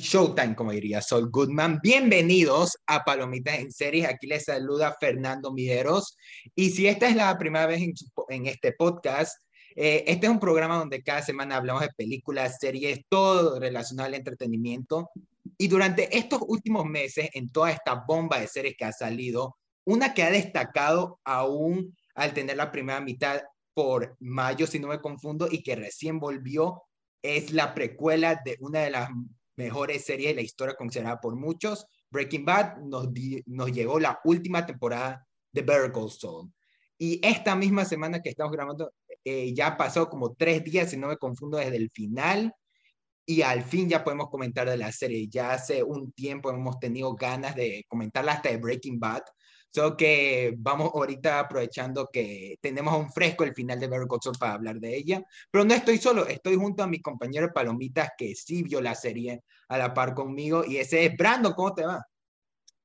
Showtime, como diría Sol Goodman. Bienvenidos a Palomitas en Series. Aquí les saluda Fernando Mideros. Y si esta es la primera vez en, este podcast, eh, este es un programa donde cada semana hablamos de películas, series, todo relacionado al entretenimiento. Y durante estos últimos meses, en toda esta bomba de series que ha salido, una que ha destacado aún al tener la primera mitad por mayo, si no me confundo, y que recién volvió, es la precuela de una de las mejores series de la historia considerada por muchos. Breaking Bad nos, nos llegó la última temporada de Better Call. Y esta misma semana que estamos grabando, eh, ya pasó como tres días, si no me confundo, desde el final. Y al fin ya podemos comentar de la serie. Ya hace un tiempo hemos tenido ganas de comentarla hasta de Breaking Bad. Solo que vamos ahorita aprovechando que tenemos un fresco el final de Better Call para hablar de ella. Pero no estoy solo, estoy junto a mi compañero Palomitas que sí vio la serie a la par conmigo. Y ese es Brandon, ¿cómo te va?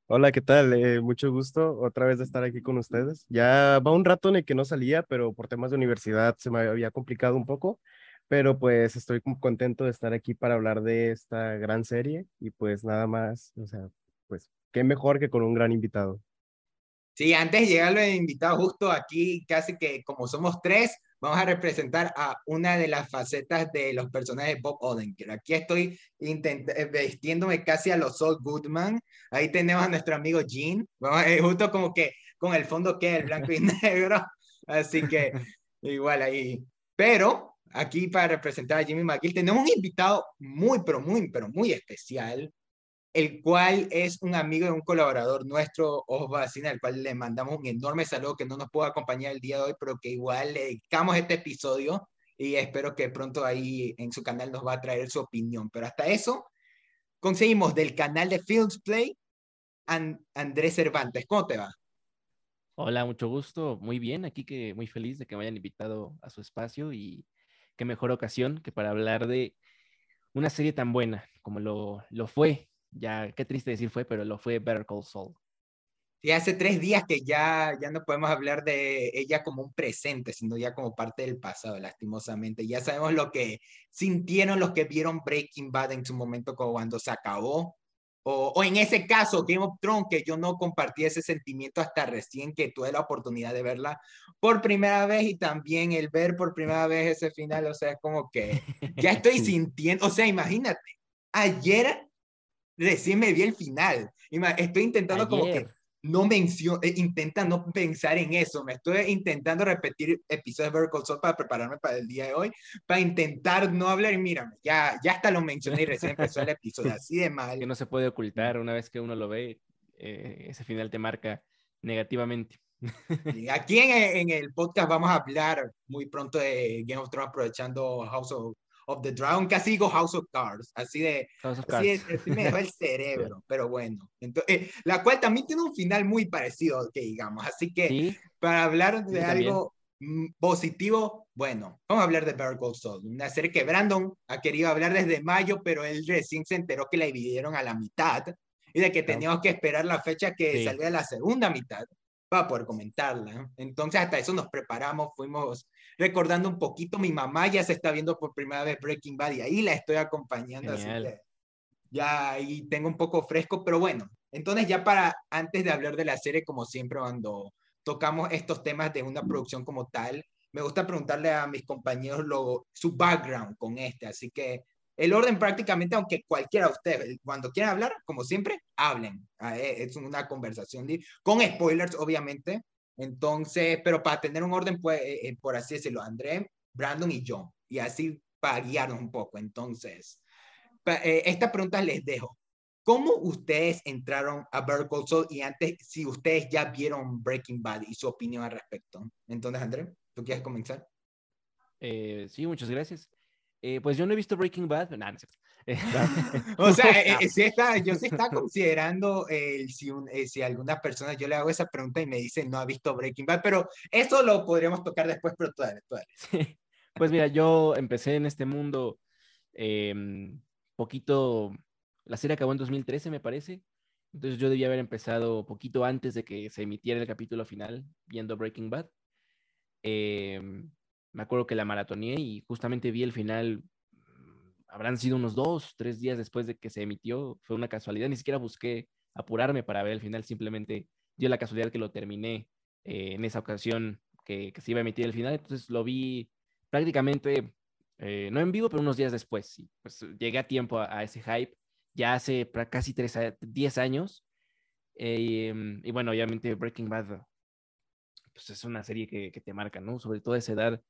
Hola, ¿qué tal? Eh, mucho gusto otra vez de estar aquí con ustedes. Ya va un rato en el que no salía, pero por temas de universidad se me había complicado un poco, pero pues estoy contento de estar aquí para hablar de esta gran serie y pues nada más, o sea, pues qué mejor que con un gran invitado. Sí, antes de llegar los invitados, justo aquí, casi que como somos tres, vamos a representar a una de las facetas de los personajes de Bob Odenkirk. Aquí estoy eh, vestiéndome casi a los Saul Goodman. Ahí tenemos a nuestro amigo Gene, vamos, eh, justo como que con el fondo que el blanco y negro. Así que igual ahí. Pero aquí para representar a Jimmy McGill tenemos un invitado muy, pero muy, pero muy especial el cual es un amigo de un colaborador nuestro, Ojo Bacina, al cual le mandamos un enorme saludo que no nos pudo acompañar el día de hoy, pero que igual le dedicamos este episodio y espero que pronto ahí en su canal nos va a traer su opinión. Pero hasta eso, conseguimos del canal de Films Play, Andrés Cervantes. ¿Cómo te va? Hola, mucho gusto. Muy bien, aquí que muy feliz de que me hayan invitado a su espacio y qué mejor ocasión que para hablar de una serie tan buena como lo, lo fue ya, qué triste decir fue, pero lo fue Better Call Saul. Y hace tres días que ya, ya no podemos hablar de ella como un presente, sino ya como parte del pasado, lastimosamente. Ya sabemos lo que sintieron los que vieron Breaking Bad en su momento cuando se acabó. O, o en ese caso, Game of Thrones, que yo no compartí ese sentimiento hasta recién que tuve la oportunidad de verla por primera vez y también el ver por primera vez ese final, o sea, es como que ya estoy sintiendo, o sea, imagínate, ayer recién me vi el final. Estoy intentando como que no menciono, eh, intenta no pensar en eso. Me estoy intentando repetir episodios de Better para prepararme para el día de hoy, para intentar no hablar. Y mírame, ya, ya hasta lo mencioné y recién empezó el episodio, así de mal. Que no se puede ocultar una vez que uno lo ve, eh, ese final te marca negativamente. aquí en, en, el podcast vamos a hablar muy pronto de Game of Thrones aprovechando House of of the Dragon, casi digo House of Cards, así de, así, me dejó el cerebro, pero bueno, entonces, eh, la cual también tiene un final muy parecido, que digamos, así que para hablar de algo mm, positivo, bueno, vamos a hablar de Better Call Saul, una serie que Brandon ha querido hablar desde mayo, pero él recién se enteró que la dividieron a la mitad y de que teníamos que esperar la fecha que salga la segunda mitad para poder comentarla. Entonces, hasta eso nos preparamos, fuimos recordando un poquito. Mi mamá ya se está viendo por primera vez Breaking Bad y ahí la estoy acompañando, así que ya ahí tengo un poco fresco, pero bueno, entonces ya para antes de hablar de la serie, como siempre, cuando tocamos estos temas de una producción como tal, me gusta preguntarle a mis compañeros lo, su background con este, así que el orden prácticamente, aunque cualquiera de ustedes, cuando quieran hablar, como siempre, hablen. Ah, eh, es una conversación con spoilers, obviamente. Entonces, pero para tener un orden, pues, eh, eh, por así decirlo, André, Brandon y yo. Y así para guiarnos un poco. Entonces, esta pregunta les dejo. ¿Cómo ustedes entraron a Better Call y antes, si ustedes ya vieron Breaking Bad y su opinión al respecto? Entonces, André, ¿tú quieres comenzar? sí, muchas gracias. Eh, pues yo no he visto Breaking Bad, no, no o sea, eh, eh, si está, yo sí está considerando si, si alguna persona, yo le hago esa pregunta y me dice no ha visto Breaking Bad, pero eso lo podríamos tocar después, pero todavía, Sí. Pues mira, yo empecé en este mundo em, poquito, la serie acabó en 2013 me parece, entonces yo debía haber empezado poquito antes de que se emitiera el capítulo final viendo Breaking Bad. Eh, me acuerdo que la maratoneé y justamente vi el final mm, habrán sido unos dos, tres días después de que se emitió. Fue una casualidad, ni siquiera busqué apurarme para ver el final, simplemente dio la casualidad que lo terminé eh, en esa ocasión que, se iba a emitir el final. Entonces lo vi prácticamente, eh, no en vivo, pero unos días después. pues llegué a tiempo a, ese hype, ya hace casi tres, 10 años. Em, y bueno, obviamente Breaking Bad pues es una serie que, que, te marca, ¿no? Sobre todo a esa edad,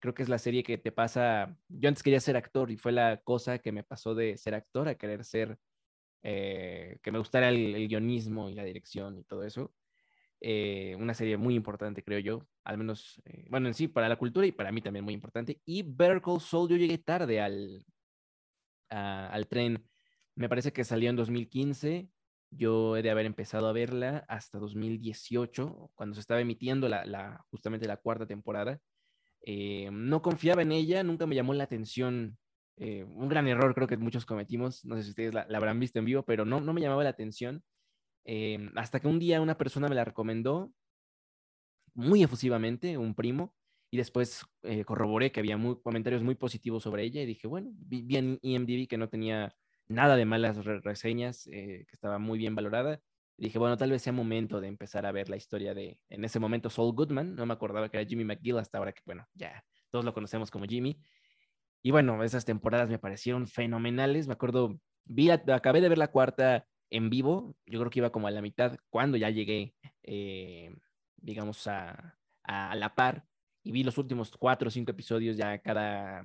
creo que es la serie que te pasa, yo antes quería ser actor y fue la cosa que me pasó de ser actor a querer ser, eh, que me gustara el, guionismo y la dirección y todo eso. Eh, una serie muy importante, creo yo, al menos, eh, bueno, en sí, para la cultura y para mí también muy importante. Y Better Call Saul, yo llegué tarde al, al tren, me parece que salió en 2015 yo he de haber empezado a verla hasta 2018, cuando se estaba emitiendo la, justamente la cuarta temporada. Eh, no confiaba en ella, nunca me llamó la atención. Eh, un gran error creo que muchos cometimos, no sé si ustedes la, habrán visto en vivo, pero no, no me llamaba la atención. Eh, hasta que un día una persona me la recomendó muy efusivamente, un primo, y después corroboré que había muy, comentarios muy positivos sobre ella y dije, bueno, vi, vi en IMDb que no tenía nada de malas reseñas, que estaba muy bien valorada. Dije, bueno, tal vez sea momento de empezar a ver la historia de, en ese momento, Saul Goodman. No me acordaba que era Jimmy McGill hasta ahora que, bueno, ya todos lo conocemos como Jimmy. Y bueno, esas temporadas me parecieron fenomenales. Me acuerdo, vi, acabé de ver la cuarta en vivo. Yo creo que iba como a la mitad cuando ya llegué, eh, digamos, a, a, la par. Y vi los últimos cuatro o cinco episodios ya cada,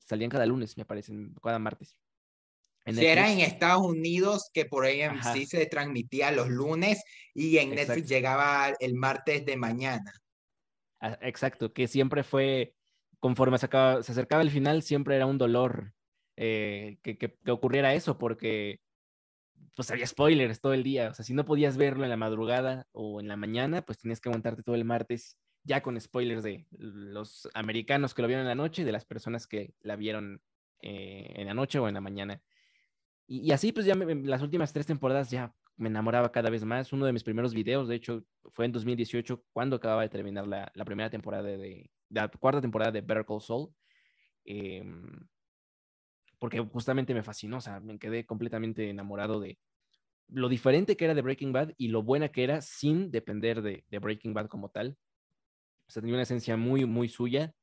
salían cada lunes, me parecen, cada martes. Si era en Estados Unidos, que por AMC se transmitía los lunes y en Netflix llegaba el martes de mañana. Ah, exacto, que siempre fue, conforme se, acercaba el final, siempre era un dolor eh, que, que, ocurriera eso, porque pues había spoilers todo el día. O sea, si no podías verlo en la madrugada o en la mañana, pues tenías que aguantarte todo el martes ya con spoilers de los americanos que lo vieron en la noche y de las personas que la vieron eh, en la noche o en la mañana. Y, así, pues ya las últimas tres temporadas ya me enamoraba cada vez más. Uno de mis primeros videos, de hecho, fue en 2018, cuando acababa de terminar la, la primera temporada de, la cuarta temporada de Better Call. Em, porque justamente me fascinó, o sea, me quedé completamente enamorado de lo diferente que era de Breaking Bad y lo buena que era sin depender de, de Breaking Bad como tal. O sea, tenía una esencia muy, muy suya.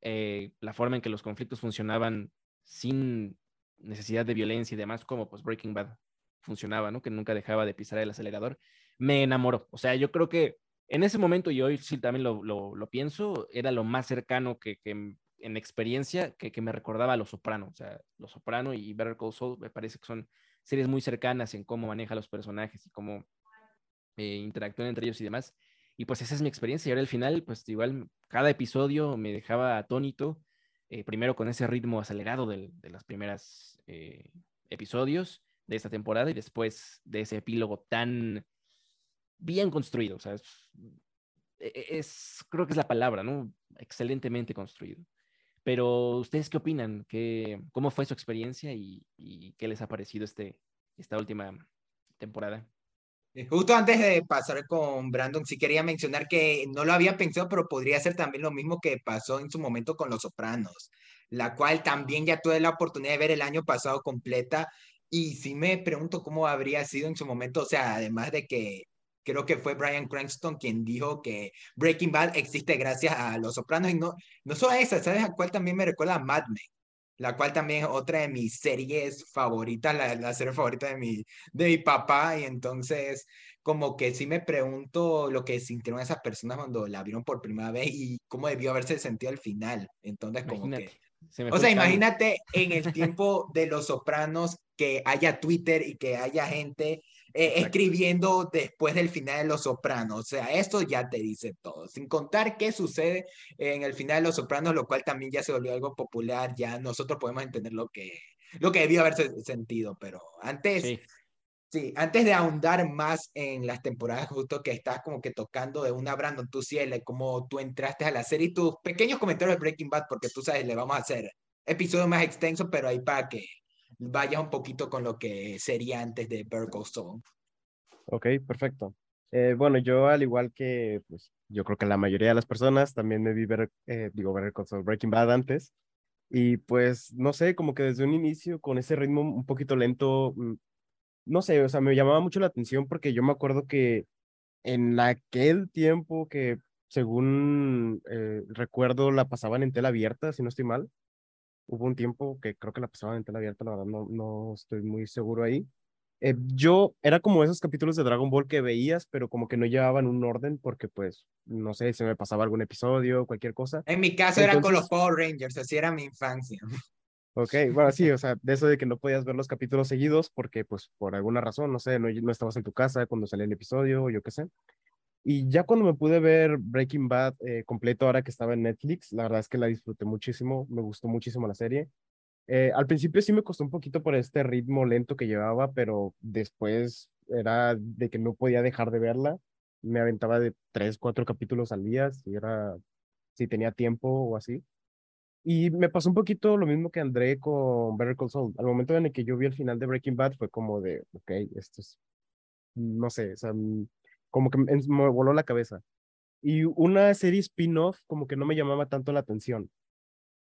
Eh, la forma en que los conflictos funcionaban sin necesidad de violencia y demás, como pues Breaking Bad funcionaba, ¿no? Que nunca dejaba de pisar el acelerador, me enamoró. O sea, yo creo que en ese momento, y hoy sí también lo, lo, pienso, era lo más cercano que, que en experiencia que, que, me recordaba a Los Soprano. O sea, Los Soprano y Better Call Saul me parece que son series muy cercanas en cómo maneja los personajes y cómo eh, interactúan entre ellos y demás. Y pues esa es mi experiencia. Y ahora al final, pues igual cada episodio me dejaba atónito eh, primero con ese ritmo acelerado de, los primeros eh, episodios de esta temporada y después de ese epílogo tan bien construido. O sea, e, e, es, creo que es la palabra, ¿no? Excelentemente construido. Pero, ¿ustedes qué opinan? ¿Qué, ¿Cómo fue su experiencia y, y qué les ha parecido este, esta última temporada? Eh, justo antes de pasar con Brandon, sí quería mencionar que no lo había pensado, pero podría ser también lo mismo que pasó en su momento con Los Sopranos, la cual también ya tuve la oportunidad de ver el año pasado completa y sí me pregunto cómo habría sido en su momento, o sea, además de que creo que fue Brian Cranston quien dijo que Breaking Bad existe gracias a Los Sopranos y no, no solo esa, ¿sabes a cuál también me recuerda a Mad Men? La cual también es otra de mis series favoritas, la, la serie favorita de mi, de mi papá, y entonces como que sí me pregunto lo que sintieron esas personas cuando la vieron por primera vez y cómo debió haberse sentido al final. Entonces, como que... O sea, imagínate en el tiempo de Los Sopranos que haya Twitter y que haya gente eh, escribiendo después del final de Los Sopranos. O sea, esto ya te dice todo. Sin contar qué sucede en el final de Los Sopranos, lo cual también ya se volvió algo popular. Ya nosotros podemos entender lo que, lo que debió haberse sentido. Pero antes, sí. antes de ahondar más en las temporadas justo que estás como que tocando de una Brandon, tú Cielo, cómo tú entraste a la serie y tus pequeños comentarios de Breaking Bad, porque tú sabes, le vamos a hacer episodios más extensos, pero ahí para que vaya un poquito con lo que sería antes de Berkeley Soul. Ok, perfecto. Eh, bueno, yo al igual que, pues, yo creo que la mayoría de las personas también me vi ver, eh, digo, ver Breaking Bad antes. Y pues, no sé, como que desde un inicio, con ese ritmo un poquito lento, mm, no sé, o sea, me llamaba mucho la atención porque yo me acuerdo que en aquel tiempo que, según eh, recuerdo, la pasaban en tela abierta, si no estoy mal. Hubo un tiempo que creo que la pasaban en tela abierta, la verdad no, no estoy muy seguro ahí. Eh, yo era como esos capítulos de Dragon Ball que veías, pero como que no llevaban un orden porque pues, no sé, se me pasaba algún episodio, cualquier cosa. En mi caso eran con los Power Rangers, así era mi infancia. Ok, bueno, sí, o sea, de eso de que no podías ver los capítulos seguidos porque pues por alguna razón, no sé, no, no estabas en tu casa cuando salía el episodio, yo qué sé. Y ya cuando me pude ver Breaking Bad eh, completo ahora que estaba en Netflix, la verdad es que la disfruté muchísimo, me gustó muchísimo la serie. Eh, al principio sí me costó un poquito por este ritmo lento que llevaba, pero después era de que no podía dejar de verla. Me aventaba de tres, cuatro capítulos al día, si, era, si tenía tiempo o así. Y me pasó un poquito lo mismo que André con Better Call Saul. Al momento en el que yo vi el final de Breaking Bad fue como de, ok, esto es, no sé, o sea, como que me voló la cabeza. Y una serie spin-off como que no me llamaba tanto la atención.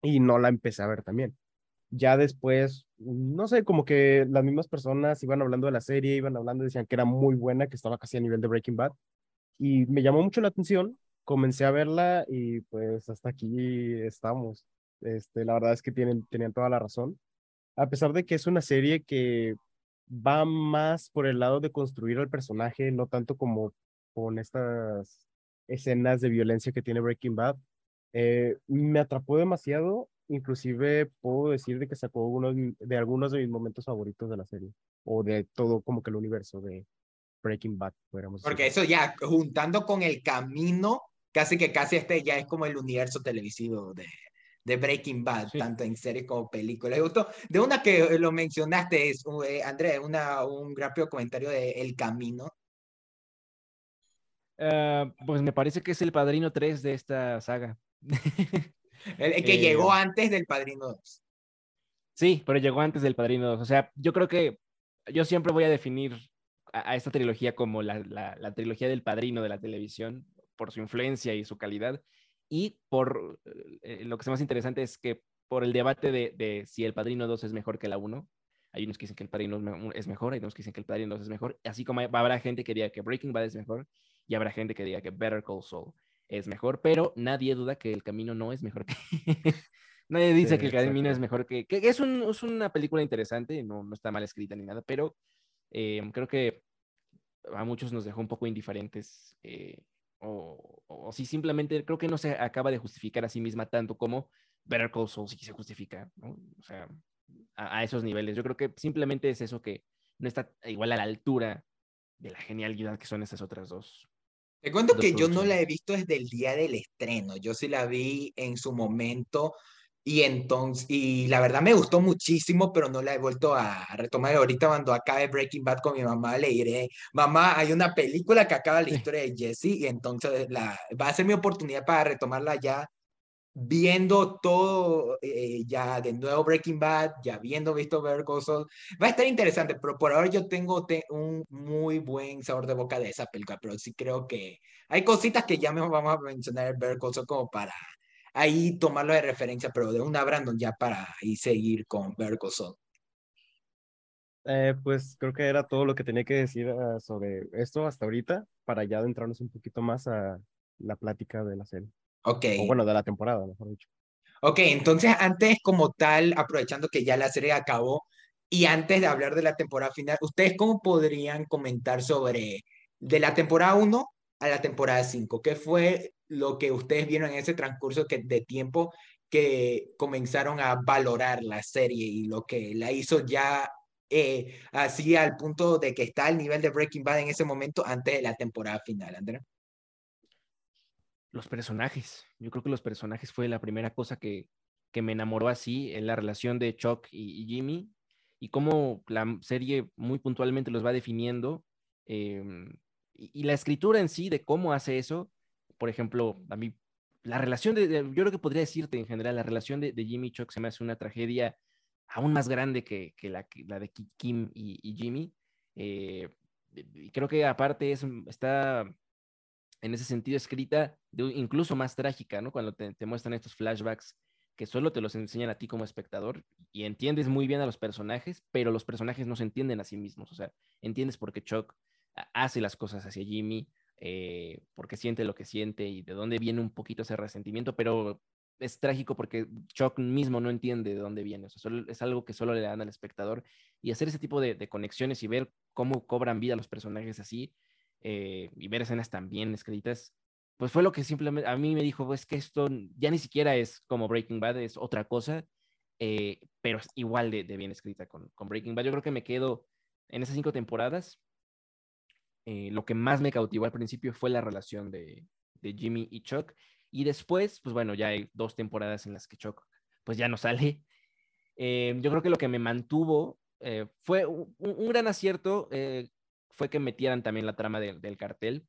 Y no la empecé a ver también ya después, no sé, como que las mismas personas iban hablando de la serie, iban hablando, decían que era muy buena, que estaba casi a nivel de Breaking Bad. Y me llamó mucho la atención, comencé a verla y pues hasta aquí estamos. Este, la verdad es que tienen, tenían toda la razón. A pesar de que es una serie que va más por el lado de construir al personaje, no tanto como con estas escenas de violencia que tiene Breaking Bad, eh, me atrapó demasiado inclusive puedo decir de que sacó uno de algunos de mis momentos favoritos de la serie, o de todo como que el universo de Breaking Bad, Porque eso ya, juntando con el camino, casi que casi este ya es como el universo televisivo de, de Breaking Bad, tanto en series como películas. gustó de una que lo mencionaste, es, eh, Andrés, una, un rápido comentario de El Camino. Ah, pues me parece que es el padrino 3 de esta saga. El, que llegó eh, antes del Padrino 2. Sí, pero llegó antes del Padrino 2. O sea, yo creo que yo siempre voy a definir a, esta trilogía como la, la, trilogía del Padrino de la televisión, por su influencia y su calidad. Y por eh, lo que es más interesante es que por el debate de, de, si el Padrino 2 es mejor que la 1, hay unos que dicen que el Padrino es mejor, hay unos que dicen que el Padrino 2 es mejor, así como habrá gente que diga que Breaking Bad es mejor y habrá gente que diga que Better Call Saul es mejor, pero nadie duda que el camino no es mejor que... nadie dice que el camino es mejor que... que es, un, es, una película interesante, no, no, está mal escrita ni nada, pero eh, creo que a muchos nos dejó un poco indiferentes. Eh, o, o, si simplemente creo que no se acaba de justificar a sí misma tanto como Better Call Saul sí se justifica, ¿no? O sea, a, a esos niveles. Yo creo que simplemente es eso que no está igual a la altura de la genialidad que son esas otras dos te cuento que yo no la he visto desde el día del estreno. Yo sí la vi en su momento y entonces, y la verdad me gustó muchísimo, pero no la he vuelto a retomar. Ahorita cuando acabe Breaking Bad con mi mamá le diré, mamá, hay una película que acaba la historia de Jesse y entonces la, va a ser mi oportunidad para retomarla ya viendo todo eh, ya de nuevo Breaking Bad, ya viendo visto Better Call va a estar interesante, pero por ahora yo tengo un muy buen sabor de boca de esa película, pero sí creo que hay cositas que ya me vamos a mencionar en Better Call como para ahí tomarlo de referencia, pero de una Brandon ya para ahí seguir con Call eh, pues creo que era todo lo que tenía que decir ah, sobre esto hasta ahorita, para ya adentrarnos un poquito más a la plática de la serie. Ok. O bueno, de la temporada, mejor dicho. Ok, entonces antes como tal, aprovechando que ya la serie acabó y antes de hablar de la temporada final, ¿ustedes cómo podrían comentar sobre de la temporada 1 a la temporada 5? ¿Qué fue lo que ustedes vieron en ese transcurso que, de tiempo que comenzaron a valorar la serie y lo que la hizo ya eh, así al punto de que está al nivel de Breaking Bad en ese momento antes de la temporada final, Andrea? los personajes. Yo creo que los personajes fue la primera cosa que, que me enamoró así, en la relación de Chuck y, Jimmy, y cómo la serie muy puntualmente los va definiendo, em, y, la escritura en sí de cómo hace eso, por ejemplo, a mí, la relación de, yo creo que podría decirte en general, la relación de, Jimmy y Chuck se me hace una tragedia aún más grande que, que la, la, de Kim y, Jimmy. Eh, creo que aparte es, está en ese sentido escrita, de, incluso más trágica, ¿no? Cuando te, muestran estos flashbacks que solo te los enseñan a ti como espectador y entiendes muy bien a los personajes, pero los personajes no se entienden a sí mismos. O sea, entiendes por qué Chuck hace las cosas hacia Jimmy, eh, porque siente lo que siente y de dónde viene un poquito ese resentimiento, pero es trágico porque Chuck mismo no entiende de dónde viene. O es algo que solo le dan al espectador y hacer ese tipo de, conexiones y ver cómo cobran vida los personajes así eh, y ver escenas tan bien escritas, pues fue lo que simplemente a mí me dijo, pues que esto ya ni siquiera es como Breaking Bad, es otra cosa, eh, pero es igual de, bien escrita con, Breaking Bad. Yo creo que me quedo en esas cinco temporadas. Eh, lo que más me cautivó al principio fue la relación de, Jimmy y Chuck y después, pues bueno, ya hay dos temporadas en las que Chuck pues ya no sale. Eh, yo creo que lo que me mantuvo eh, fue un, gran acierto, eh, fue que metieran también la trama del cartel.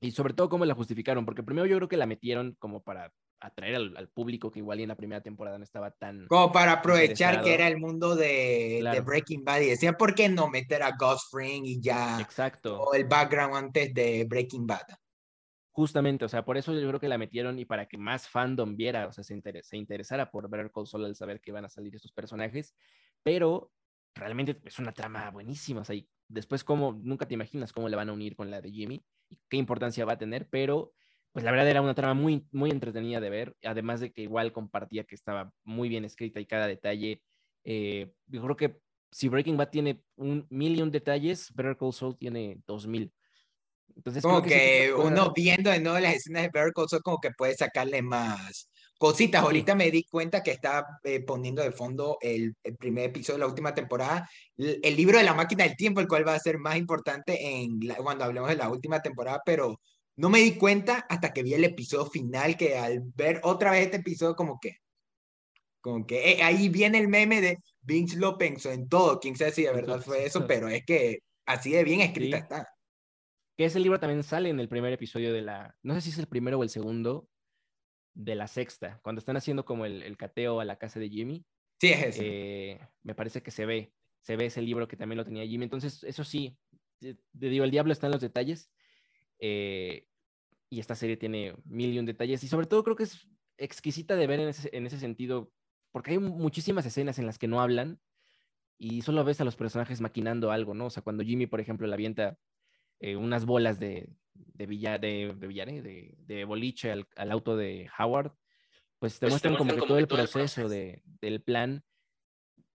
Y sobre todo cómo la justificaron, porque primero yo creo que la metieron como para atraer al, público que igual en la primera temporada no estaba tan... Como para aprovechar que era el mundo de, de, Breaking Bad y decían, ¿por qué no meter a Ghost Fring y ya... Exacto. O el background antes de Breaking Bad. Justamente, o sea, por eso yo creo que la metieron y para que más fandom viera, o sea, se, interesara por ver Call Saul al saber que iban a salir estos personajes, pero realmente es una trama buenísima, o sea, y después como, nunca te imaginas cómo le van a unir con la de Jimmy y qué importancia va a tener, pero pues la verdad era una trama muy, muy entretenida de ver, además de que igual compartía que estaba muy bien escrita y cada detalle, eh, yo creo que si Breaking Bad tiene un millón detalles, Better Call Saul tiene dos mil. Entonces, como que, uno viendo de nuevo las escenas de Better Call como que puede sacarle más cositas. Ahorita me di cuenta que estaba eh, poniendo de fondo el, el, primer episodio de la última temporada, el, libro de la máquina del tiempo, el cual va a ser más importante en cuando hablemos de la última temporada, pero no me di cuenta hasta que vi el episodio final, que al ver otra vez este episodio como que, como que eh, ahí viene el meme de Vince lo pensó en todo, quién sabe si de verdad fue eso, pero es que así de bien escrita está. Que ese libro también sale en el primer episodio de la, no sé si es el primero o el segundo, de la sexta, cuando están haciendo como el, cateo a la casa de Jimmy. Sí, es eh, me parece que se ve, se ve ese libro que también lo tenía Jimmy. Entonces, eso sí, te, digo, el diablo está en los detalles. Eh, y esta serie tiene mil y un detalles. Y sobre todo creo que es exquisita de ver en ese, en ese sentito, porque hay muchísimas escenas en las que no hablan y solo ves a los personajes maquinando algo, ¿no? O sea, cuando Jimmy, por ejemplo, la avienta eh, unas bolas de, de, billar, de, de, de, boliche al, al, auto de Howard, pues te pues muestran como que todo el proceso de, del plan,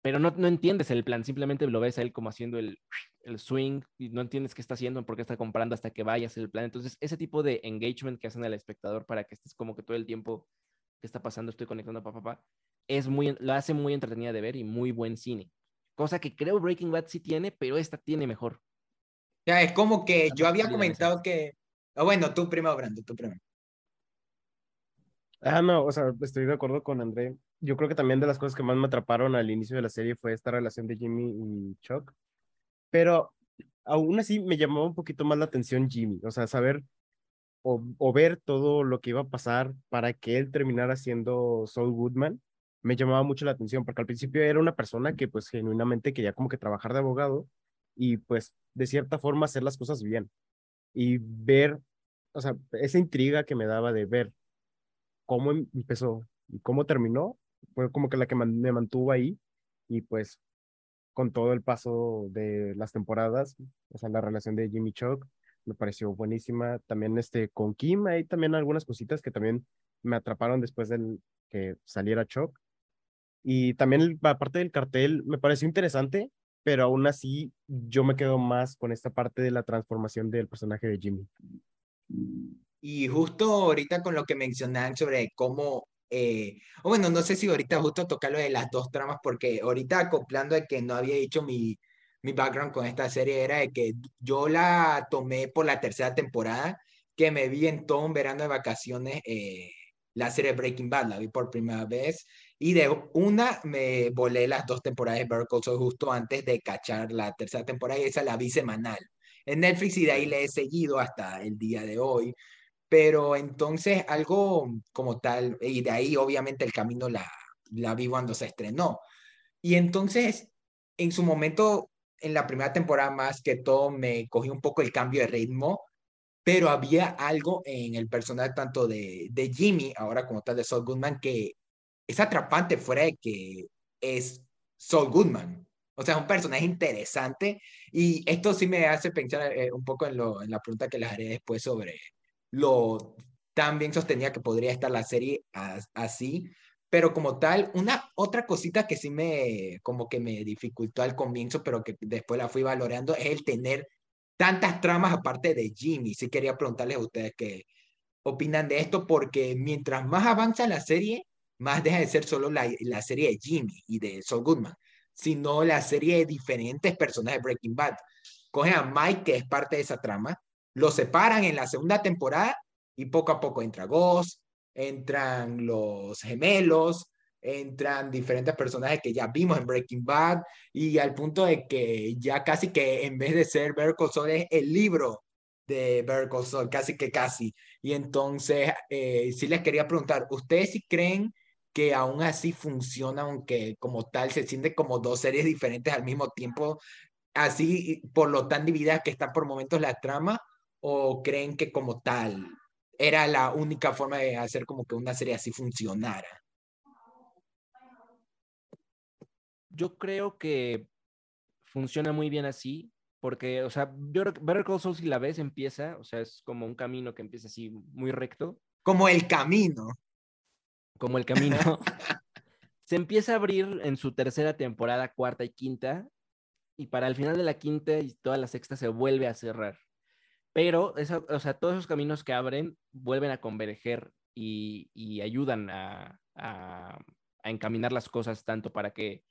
pero no, no entiendes el plan, simplemente lo ves a él como haciendo el, el swing y no entiendes qué está haciendo, por qué está comprando hasta que vayas el plan. Entonces, ese tipo de engagement que hacen al espectador para que estés como que todo el tiempo que está pasando, estoy conectando a papá, es muy, lo hace muy entretenida de ver y muy buen cine. Cosa que creo Breaking Bad sí tiene, pero esta tiene mejor sea, es como que yo había comentado que... Oh, bueno, tú primero, Brando, tú primero. Ah, no, o sea, estoy de acuerdo con André. Yo creo que también de las cosas que más me atraparon al inicio de la serie fue esta relación de Jimmy y Chuck. Pero aún así me llamaba un poquito más la atención Jimmy, o sea, saber o, o, ver todo lo que iba a pasar para que él terminara siendo Saul Goodman, me llamaba mucho la atención, porque al principio era una persona que pues genuinamente quería como que trabajar de abogado y pues de cierta forma hacer las cosas bien y ver, o sea, esa intriga que me daba de ver cómo em, empezó y cómo terminó, fue como que la que me mantuvo ahí y pues con todo el paso de las temporadas, o la relación de Jimmy Chuck me pareció buenísima. También este, con Kim hay también algunas cositas que también me atraparon después del que saliera Chuck. Y también aparte del cartel me pareció interesante pero aún así yo me quedo más con esta parte de la transformación del personaje de Jimmy. Y justo ahorita con lo que mencionaban sobre cómo, eh, bueno, no sé si ahorita justo tocar lo de las dos tramas, porque ahorita acoplando de que no había dicho mi, mi background con esta serie era de que yo la tomé por la tercera temporada, que me vi en todo un verano de vacaciones, eh, la serie Breaking Bad, la vi por primera vez y de una me volé las dos temporadas de Better justo antes de cachar la tercera temporada y esa la vi semanal en Netflix y de ahí le he seguido hasta el día de hoy. Pero entonces algo como tal, y de ahí obviamente el camino la, la vi cuando se estrenó. Y entonces, en su momento, en la primera temporada más que todo, me cogí un poco el cambio de ritmo pero había algo en el personaje tanto de, de Jimmy, ahora como tal de Saul Goodman, que es atrapante fuera de que es Saul Goodman. O sea, es un personaje interesante y esto sí me hace pensar eh, un poco en, lo, en la pregunta que les haré después sobre lo tan bien sostenida que podría estar la serie así, pero como tal, una otra cosita que sí me, como que me dificultó al comienzo, pero que después la fui valorando, es el tener tantas tramas aparte de Jimmy. Sí quería preguntarles a ustedes qué opinan de esto, porque mientras más avanza la serie, más deja de ser solo la, la serie de Jimmy y de Saul Goodman, sino la serie de diferentes personajes de Breaking Bad. Cogen a Mike, que es parte de esa trama, lo separan en la segunda temporada y poco a poco entra Ghost, entran los gemelos, entran diferentes personajes que ya vimos en Breaking Bad y al punto de que ya casi que en vez de ser Better Call es el libro de Better Call casi que casi. Y entonces, eh, sí les quería preguntar, ¿ustedes si creen que aún así funciona, aunque como tal se siente como dos series diferentes al mismo tiempo, así por lo tan divididas que están por momentos la trama, o creen que como tal era la única forma de hacer como que una serie así funcionara? Yo creo que funciona muy bien así, porque, o sea, yo Better Call Saul si la ves empieza, o sea, es como un camino que empieza así muy recto. Como el camino como el camino, se empieza a abrir en su tercera temporada, cuarta y quinta, y para el final de la quinta y toda la sexta se vuelve a cerrar. Pero, o sea, todos esos caminos que abren vuelven a converger y, ayudan a, encaminar las cosas tanto para que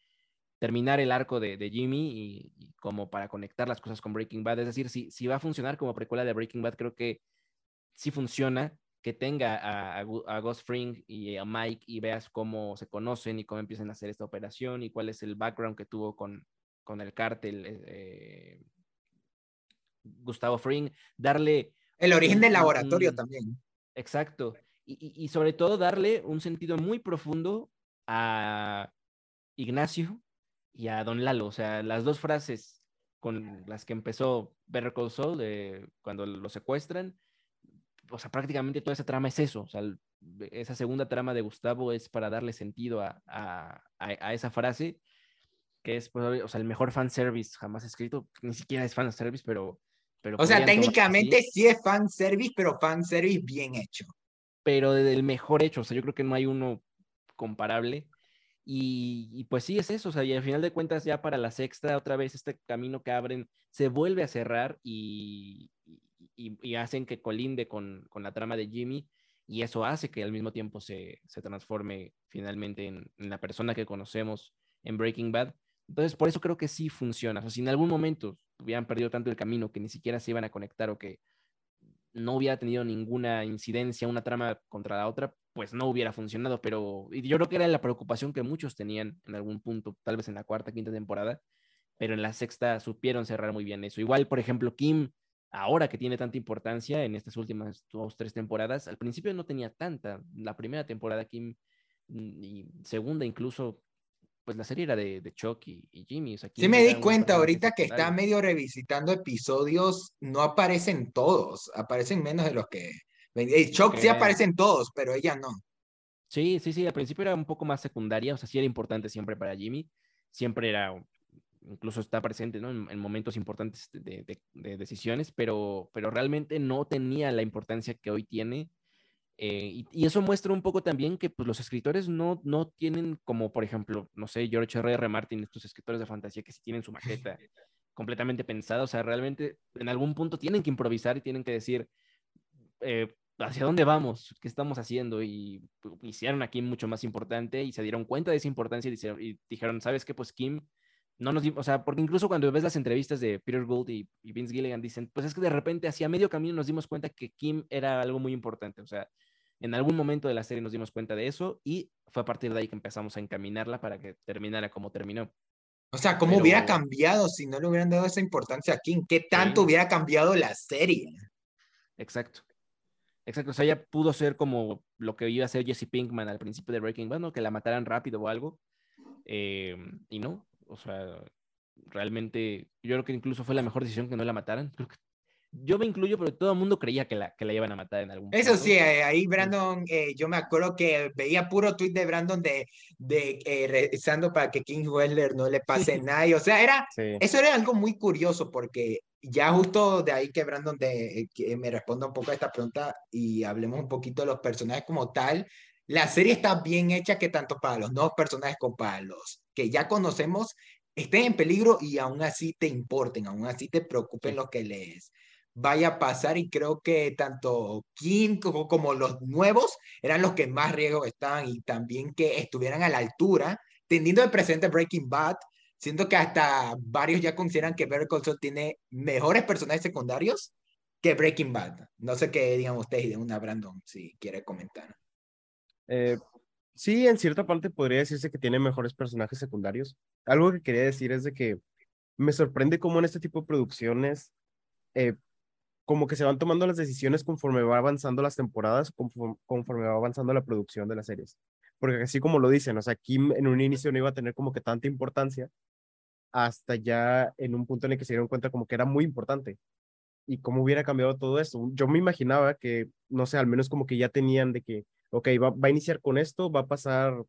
terminar el arco de, Jimmy y, como para conectar las cosas con Breaking Bad. Es decir, si, si va a funcionar como precuela de Breaking Bad, creo que sí funciona que tenga a, a, Ghost Fring y a Mike y veas cómo se conocen y cómo empiezan a hacer esta operación y cuál es el background que tuvo con, con el cártel eh, Gustavo Fring, darle... El origen del laboratorio también. Exacto. Y, y, sobre todo darle un sentido muy profundo a Ignacio y a Don Lalo. O sea, las dos frases con las que empezó Better Call Saul, de cuando lo secuestran, o sea, prácticamente toda esa trama es eso, o sea, esa segunda trama de Gustavo es para darle sentido a, a, a, esa frase, que es, pues, o sea, el mejor fanservice jamás escrito, ni siquiera es fanservice, pero... pero o sea, técnicamente sí es fanservice, pero fanservice bien hecho. Pero del mejor hecho, o sea, yo creo que no hay uno comparable. Y, y, pues sí, es eso, o sea, y al final de cuentas ya para la sexta, otra vez este camino que abren se vuelve a cerrar y, y, hacen que colinde con, con, la trama de Jimmy y eso hace que al mismo tiempo se, se transforme finalmente en, la persona que conocemos en Breaking Bad. Entonces, por eso creo que sí funciona. O sea, si en algún momento hubieran perdido tanto el camino que ni siquiera se iban a conectar o que no hubiera tenido ninguna incidencia, una trama contra la otra, pues no hubiera funcionado. Pero yo creo que era la preocupación que muchos tenían en algún punto, tal vez en la cuarta, quinta temporada, pero en la sexta supieron cerrar muy bien eso. Igual, por ejemplo, Kim ahora que tiene tanta importancia en estas últimas dos, tres temporadas, al principio no tenía tanta. La primera temporada, Kim, mm, y segunda incluso, pues la serie era de, de Chuck y, Jimmy. sí me di cuenta ahorita que está medio revisitando episodios, no aparecen todos, aparecen menos de los que... Chuck sí aparecen todos, pero ella no. Sí, sí, sí, al principio era un poco más secundaria, o sea, sí era importante siempre para Jimmy, siempre era incluso está presente en, momentos importantes de, decisiones, pero, pero realmente no tenía la importancia que hoy tiene. Eh, y, eso muestra un poco también que pues, los escritores no, no tienen como, por ejemplo, no sé, George R. R. Martin, estos escritores de fantasía que sí tienen su maqueta completamente pensada, o sea, realmente en algún punto tienen que improvisar y tienen que decir, eh, ¿hacia dónde vamos? ¿Qué estamos haciendo? Y pues, hicieron aquí mucho más importante y se dieron cuenta de esa importancia y, y dijeron, ¿sabes qué? Pues Kim no nos, o sea, porque incluso cuando ves las entrevistas de Peter Gould y, Vince Gilligan dicen, pues es que de repente hacia medio camino nos dimos cuenta que Kim era algo muy importante, o sea, en algún momento de la serie nos dimos cuenta de eso y fue a partir de ahí que empezamos a encaminarla para que terminara como terminó. O sea, ¿cómo hubiera cambiado si no le hubieran dado esa importancia a Kim? ¿Qué tanto hubiera cambiado la serie? Exacto. Exacto, o sea, ya pudo ser como lo que iba a ser Jesse Pinkman al principio de Breaking Bad, ¿no? Que la mataran rápido o algo. Eh, y no, o sea, realmente yo creo que incluso fue la mejor decisión que no la mataran. yo me incluyo, pero todo el mundo creía que la, que la iban a matar en algún momento. Eso sí, eh, ahí Brandon, eh, yo me acuerdo que veía puro tweet de Brandon de, de eh, rezando para que King Weller no le pase nada. o sea, era, eso era algo muy curioso porque ya justo de ahí que Brandon de, que me responda un poco a esta pregunta y hablemos un poquito de los personajes como tal. La serie está bien hecha que tanto para los nuevos personajes como para los que ya conocemos estén en peligro y aún así te importen, aún así te preocupen lo que les vaya a pasar y creo que tanto Kim como, como los nuevos eran los que más riesgo estaban y también que estuvieran a la altura, teniendo de presente Breaking Bad, siento que hasta varios ya consideran que Better Call Saul tiene mejores personajes secundarios que Breaking Bad. No sé qué digan ustedes de una Brandon, si quiere comentar. Eh, sí, en cierta parte podría decirse que tiene mejores personajes secundarios. Algo que quería decir es de que me sorprende cómo en este tipo de producciones eh, como que se van tomando las decisiones conforme va avanzando las temporadas, conforme, va avanzando la producción de las series. Porque así como lo dicen, o sea, Kim en un inicio no iba a tener como que tanta importancia, hasta ya en un punto en el que se dieron cuenta como que era muy importante. Y cómo hubiera cambiado todo esto. Yo me imaginaba que, no sé, al menos como que ya tenían de que, ok, va, va a iniciar con esto, va a pasar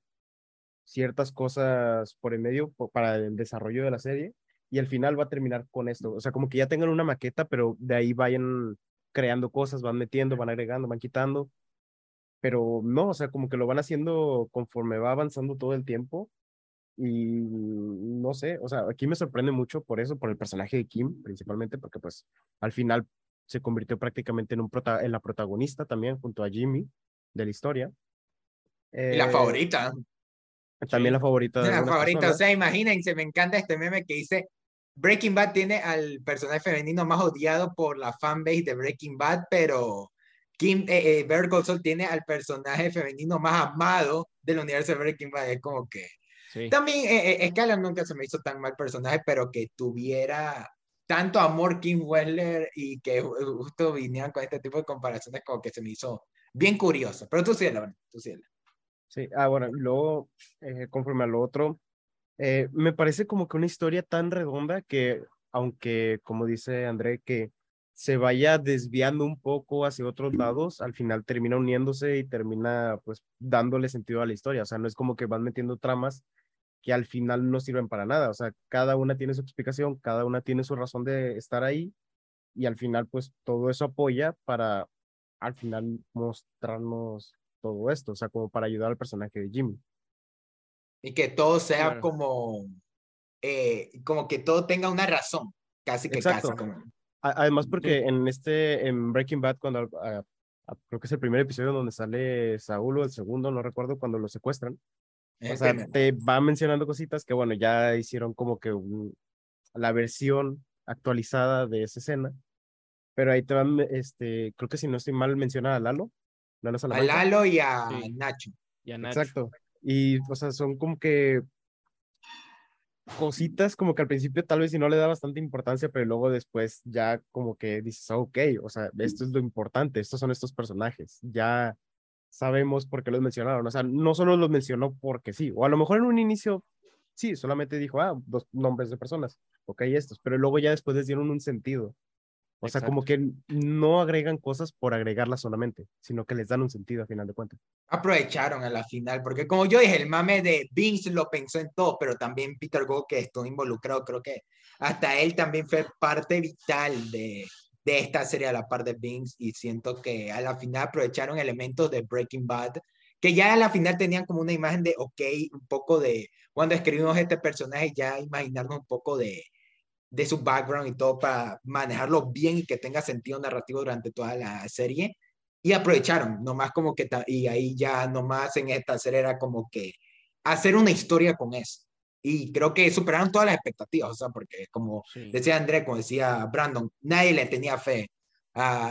ciertas cosas por el medio para el desarrollo de la serie y al final va a terminar con esto. O sea, como que ya tengan una maqueta, pero de ahí vayan creando cosas, van metiendo, van agregando, van quitando. Pero no, o sea, como que lo van haciendo conforme va avanzando todo el tiempo. Y no sé, o sea, aquí me sorprende mucho por eso, por el personaje de Kim, principalmente, porque pues al final se convirtió prácticamente en, un prota en la protagonista también, junto a Jimmy, de la historia. y la eh, favorita. También la favorita. De la favorita, o sea, imagínense, me encanta este meme que dice, Breaking Bad tiene al personaje femenino más odiado por la fanbase de Breaking Bad, pero Kim eh, eh tiene al personaje femenino más amado del universo de Breaking Bad. Es como que. También eh, eh nunca se me hizo tan mal personaje, pero que tuviera tanto amor Kim Weller y que justo vinieran con este tipo de comparaciones, como que se me hizo bien curioso. Pero tú sí, la tú sí. Sí, ah, bueno, luego, eh, conforme a lo otro, eh, me parece como que una historia tan redonda que, aunque, como dice André, que se vaya desviando un poco hacia otros lados, al final termina uniéndose y termina pues dándole sentido a la historia. O sea, no es como que van metiendo tramas que al final no sirven para nada. O sea, cada una tiene su explicación, cada una tiene su razón de estar ahí y al final pues todo eso apoya para al final mostrarnos todo esto, o sea, como para ayudar al personaje de Jimmy. Y que todo sea como, eh, como que todo tenga una razón, casi que casi. Además, porque en este, en Breaking Bad, cuando ah, creo que es el primer episodio donde sale Saúl o el segundo, no recuerdo, cuando lo secuestran. O sea, te va mencionando cositas que, bueno, ya hicieron como que la versión actualizada de esa escena. Pero ahí te van, este, creo que si no estoy mal, menciona a Lalo. Lalo a Lalo y a Nacho. Y a Nacho. Exacto. Y, o sea, son como que cositas como que al principio tal vez si no le da bastante importancia, pero luego después ya como que dices, ah, ok, o sea, esto es lo importante, estos son estos personajes, ya sabemos por qué los mencionaron, o sea, no solo los mencionó porque sí, o a lo mejor en un inicio sí, solamente dijo, ah, dos nombres de personas, ok, estos, pero luego ya después les dieron un sentido. O sea, como que no agregan cosas por agregarlas solamente, sino que les dan un sentido a final de cuentas. Aprovecharon a la final, porque como yo dije, el mame de Vince lo pensó en todo, pero también Peter Go, que estuvo involucrado, creo que hasta él también fue parte vital de, de esta serie a la par de Vince, y siento que a la final aprovecharon elementos de Breaking Bad, que ya a la final tenían como una imagen de, ok, un poco de, cuando escribimos este personaje, ya imaginarnos un poco de de su background y todo para manejarlo bien y que tenga sentido narrativo durante toda la serie. Y aprovecharon, nomás como que, y ahí ya nomás en esta serie era como que hacer una historia con eso. Y creo que superaron todas las expectativas, o sea, porque como decía André, como decía Brandon, nadie le tenía fe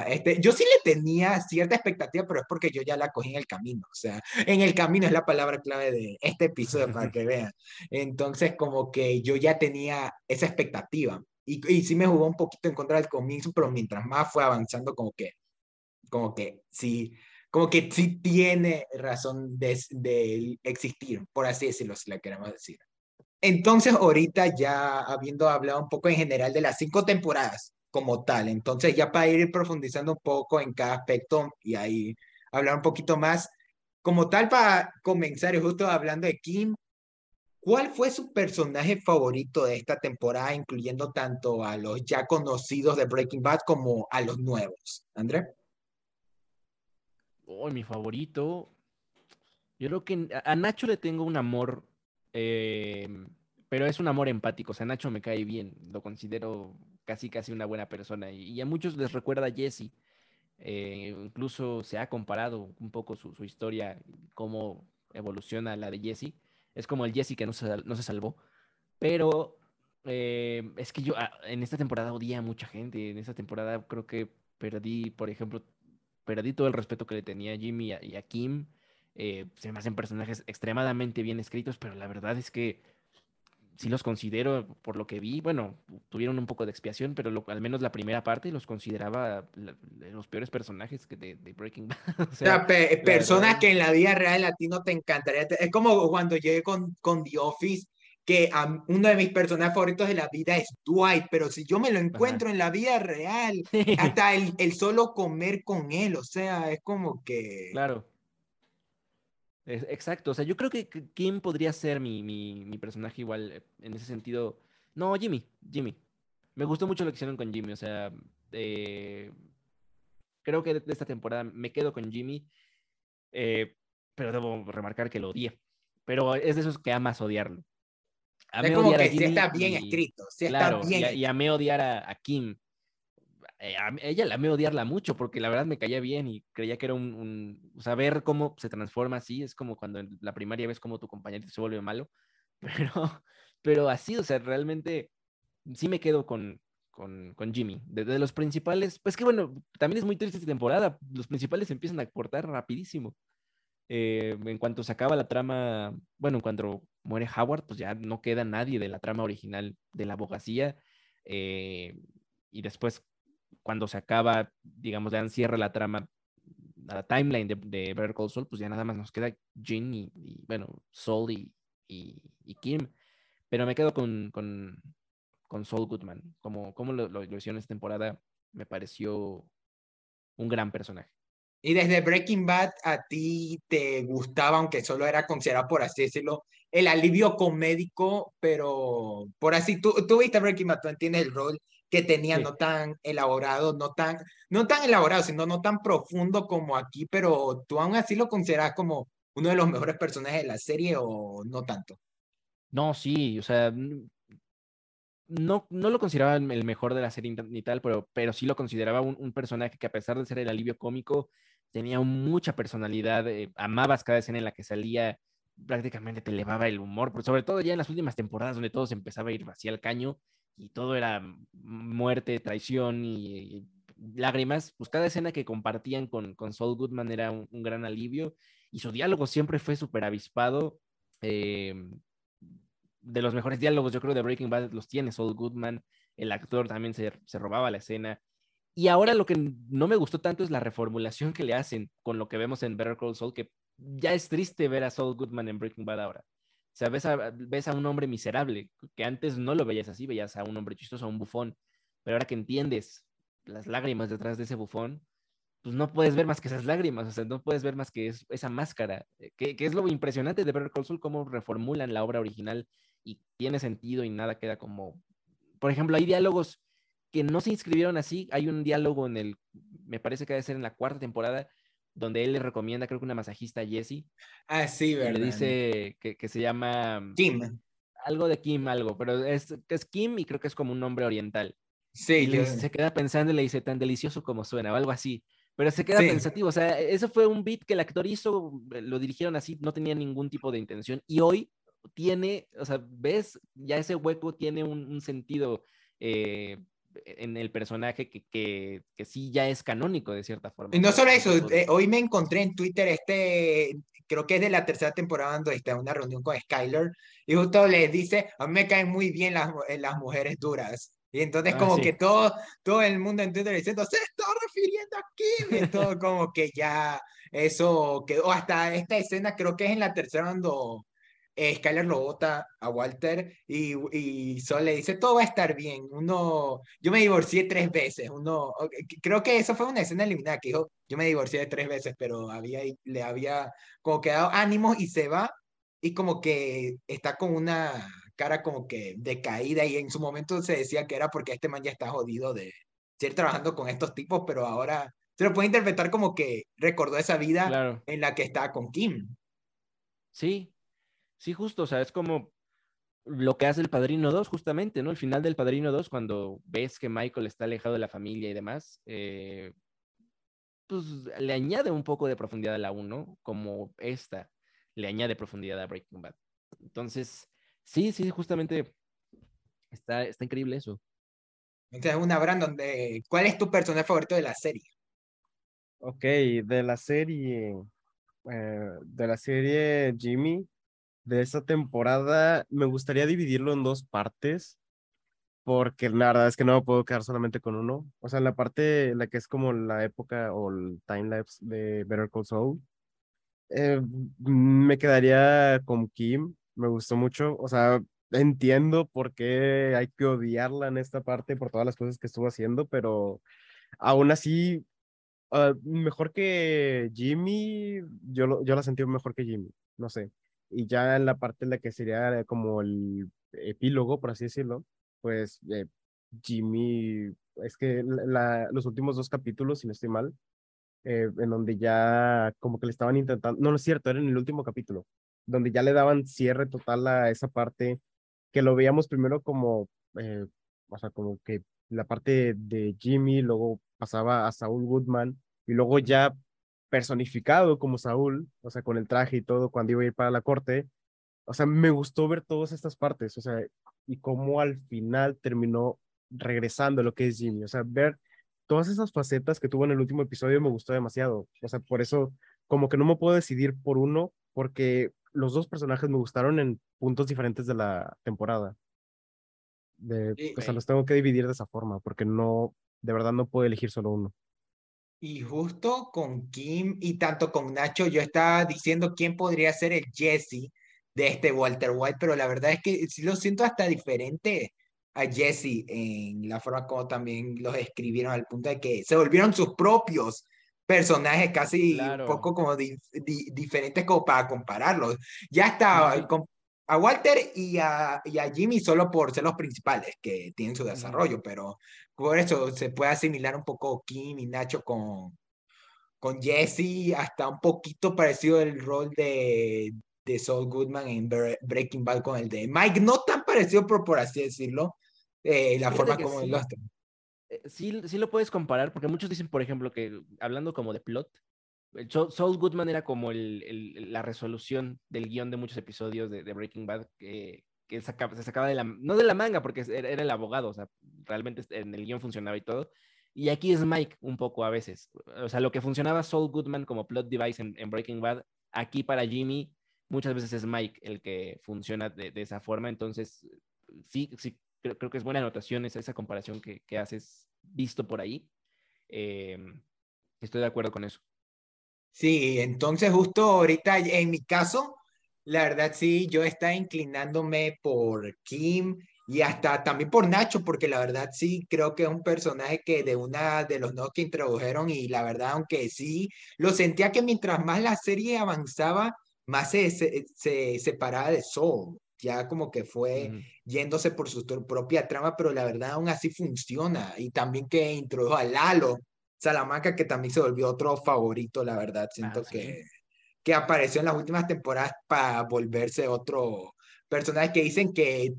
este, yo sí le tenía cierta expectativa, pero es porque yo ya la cogí en el camino. O sea, en el camino es la palabra clave de este episodio para que vean. Entonces, como que yo ya tenía esa expectativa. Y, y sí me jugó un poquito en contra del comienzo, pero mientras más fue avanzando, como que, como que sí, como que sí tiene razón de, de existir, por así decirlo, si la queremos decir. Entonces, ahorita ya habiendo hablado un poco en general de las cinco temporadas, como tal. Entonces, ya para ir profundizando un poco en cada aspecto y ahí hablar un poquito más, como tal, para comenzar, justo hablando de Kim, ¿cuál fue su personaje favorito de esta temporada, incluyendo tanto a los ya conocidos de Breaking Bad como a los nuevos? André. Oh, mi favorito. Yo creo que a Nacho le tengo un amor, eh, pero es un amor empático. O sea, Nacho me cae bien, lo considero casi casi una buena persona. Y, a muchos les recuerda a Jesse. Eh, incluso se ha comparado un poco su, historia, cómo evoluciona la de Jesse. Es como el Jesse que no se, no se salvó. Pero eh, es que yo ah, en esta temporada odié a mucha gente. En esta temporada creo que perdí, por ejemplo, perdí todo el respeto que le tenía a Jimmy y a, Kim. Eh, se me hacen personajes extremadamente bien escritos, pero la verdad es que sí los considero, por lo que vi, bueno, tuvieron un poco de expiación, pero al menos la primera parte los consideraba los peores personajes que de, Breaking Bad. o sea, personas que en la vida real latino te encantaría. Es como cuando llegué con, con The Office, que uno de mis personajes favoritos de la vida es Dwight, pero si yo me lo encuentro en la vida real, hasta el, el solo comer con él, o sea, es como que... Claro. Exacto, o sea, yo creo que Kim podría ser mi, personaje igual en ese sentido. No, Jimmy, Jimmy. Me gustó mucho lo que hicieron con Jimmy, o sea, eh, creo que de esta temporada me quedo con Jimmy, eh, pero debo remarcar que lo odié. Pero es de esos que amas odiarlo. es como que sí está bien escrito, sí claro, está bien. Y, y amé odiar a, a Kim. Eh, ella la me odiarla mucho porque la verdad me caía bien y creía que era un, un, cómo se transforma así, es como cuando en la primaria ves cómo tu compañero se vuelve malo, pero, pero así, o sea, realmente sí me quedo con, con, con Jimmy. De, los principales, pues que bueno, también es muy triste esta temporada, los principales empiezan a cortar rapidísimo. Eh, en cuanto se acaba la trama, bueno, en cuanto muere Howard, pues ya no queda nadie de la trama original de la abogacía. Eh, y después cuando se acaba, digamos, dan cierre la trama, a la timeline de, de Better Call Saul, pues ya nada más nos queda Jin y, bueno, Saul y, y, Kim. Pero me quedo con, con, con Saul Goodman. Como, como lo, lo, hicieron esta temporada, me pareció un gran personaje. Y desde Breaking Bad, ¿a ti te gustaba, aunque solo era considerado, por así decirlo, el alivio comédico, pero por así, tú, tú viste Breaking Bad, tú entiendes el rol que tenía, no tan elaborado, no tan, no tan elaborado, sino no tan profundo como aquí, pero tú aún así lo consideras como uno de los mejores personajes de la serie o no tanto. No, sí, o sea, no, no lo consideraba el mejor de la serie ni tal, pero, pero sí lo consideraba un, personaje que a pesar de ser el alivio cómico, tenía mucha personalidad, eh, amabas cada escena en la que salía, prácticamente te elevaba el humor, pero sobre todo ya en las últimas temporadas donde todo se empezaba a ir hacia el caño, y todo era muerte, traición y, lágrimas, pues cada escena que compartían con, con Saul Goodman era un, gran alivio y su diálogo siempre fue súper avispado. Eh, de los mejores diálogos, yo creo, de Breaking Bad los tiene Saul Goodman. El actor también se, se robaba la escena. Y ahora lo que no me gustó tanto es la reformulación que le hacen con lo que vemos en Better Call Saul, que ya es triste ver a Saul Goodman en Breaking Bad ahora. O sea, ves a, un hombre miserable, que antes no lo veías así, veías a un hombre chistoso, a un bufón, pero ahora que entiendes las lágrimas detrás de ese bufón, pues no puedes ver más que esas lágrimas, o sea, no puedes ver más que esa máscara, eh, que, es lo impresionante de Better Call cómo reformulan la obra original y tiene sentido y nada queda como... Por ejemplo, hay diálogos que no se inscribieron así, hay un diálogo en el, me parece que debe ser en la cuarta temporada, donde él le recomienda, creo que una masajista Jessie. Ah, sí, ¿verdad? le dice que, se llama... Mm, Kim. Algo de Kim, algo, pero es, es Kim y creo que es como un nombre oriental. Sí. Y se queda pensando y le dice, tan delicioso como suena, o algo así. Pero se queda pensativo, o sea, eso fue un beat que el actor hizo, lo dirigieron así, no tenía ningún tipo de intención. Y hoy tiene, o sea, ves, ya ese hueco tiene un, sentido eh, en el personaje que, que, que, sí ya es canónico de cierta forma. Y no solo eso, eh, hoy me encontré en Twitter este, creo que es de la tercera temporada cuando está en una reunión con Skyler y justo les dice, a mí me caen muy bien las, eh, las mujeres duras. Y entonces ah, como que todo, todo el mundo en Twitter diciendo, se está refiriendo a Kim. Y todo como que ya eso quedó, hasta esta escena creo que es en la tercera cuando eh, Skyler lo vota a Walter y, y Sol le dice, todo va a estar bien. Uno, yo me divorcié tres veces. Uno, creo que eso fue una escena eliminada que dijo, yo me divorcié tres veces, pero había, le había como que dado ánimos y se va y como que está con una cara como que decaída y en su momento se decía que era porque este man ya está jodido de seguir trabajando con estos tipos, pero ahora se lo puede interpretar como que recordó esa vida en la que estaba con Kim. Sí, sí, justo, o sea, es como lo que hace el Padrino 2, justamente, ¿no? El final del Padrino 2, cuando ves que Michael está alejado de la familia y demás, eh, pues le añade un poco de profundidad a la 1, como esta le añade profundidad a Breaking Bad. Entonces, sí, sí, justamente está, está increíble eso. Entonces, una Brandon, de, ¿cuál es tu personaje favorito de la serie? Ok, de la serie, eh, de la serie Jimmy, de esta temporada, me gustaría dividirlo en dos partes, porque la verdad es que no me puedo quedar solamente con uno. O sea, la parte, la que es como la época o el timelapse de Better Call Saul, eh, me quedaría con Kim, me gustó mucho, o sea, entiendo por qué hay que odiarla en esta parte por todas las cosas que estuvo haciendo, pero aún así, ah, mejor que Jimmy, yo, yo la sentí mejor que Jimmy, no sé. Y ya en la parte en la que sería como el epílogo, por así decirlo, pues eh, Jimmy, es que la, los últimos dos capítulos, si no estoy mal, eh, en donde ya como que le estaban intentando, no, no es cierto, era en el último capítulo, donde ya le daban cierre total a esa parte que lo veíamos primero como, eh, o sea, como que la parte de Jimmy, luego pasaba a Saúl Goodman y luego ya personificado como Saúl, o sea, con el traje y todo cuando iba a ir para la corte. O sea, me gustó ver todas estas partes, o sea, y cómo al final terminó regresando a lo que es Jimmy, o sea, ver todas esas facetas que tuvo en el último episodio me gustó demasiado. O sea, por eso como que no me puedo decidir por uno, porque los dos personajes me gustaron en puntos diferentes de la temporada. De, o sea, los tengo que dividir de esa forma, porque no, de verdad no puedo elegir solo uno. Y justo con Kim y tanto con Nacho, yo estaba diciendo quién podría ser el Jesse de este Walter White, pero la verdad es que sí lo siento hasta diferente a Jesse en la forma como también los escribieron al punto de que se volvieron sus propios personajes casi un poco como diferentes como para compararlos. Ya está a Walter y a, y a, Jimmy solo por ser los principales que tienen su desarrollo, pero por eso se puede asimilar un poco Kim y Nacho con, con Jesse, hasta un poquito parecido el rol de, de Saul Goodman en Breaking Bad con el de Mike, no tan parecido, pero por así decirlo, eh, la forma como sí. lo eh, sí, sí lo puedes comparar, porque muchos dicen, por ejemplo, que hablando como de plot, Saul Goodman era como el, la resolución del guion de muchos episodios de, Breaking Bad que, que se sacaba de la, no de la manga, porque era, el abogado, o sea, realmente en el guion funcionaba y todo. Y aquí es Mike un poco a veces. O sea, lo que funcionaba Saul Goodman como plot device en, Breaking Bad, aquí para Jimmy muchas veces es Mike el que funciona de, de esa forma. Entonces, sí, sí, creo, que es buena anotación esa, esa comparación que, que, haces visto por ahí. Em, estoy de acuerdo con eso. Sí, entonces justo ahorita en mi caso, la verdad sí, yo estaba inclinándome por Kim y hasta también por Nacho, porque la verdad sí creo que es un personaje que de una de los nuevos que introdujeron y la verdad, aunque sí, lo sentía que mientras más la serie avanzaba, más se, se, se separaba de Soul ya como que fue yéndose por su propia trama, pero la verdad aún así funciona. Y también que introdujo a Lalo Salamanca, que también se volvió otro favorito, la verdad. Siento ah, que, que apareció en las últimas temporadas para volverse otro personaje que dicen que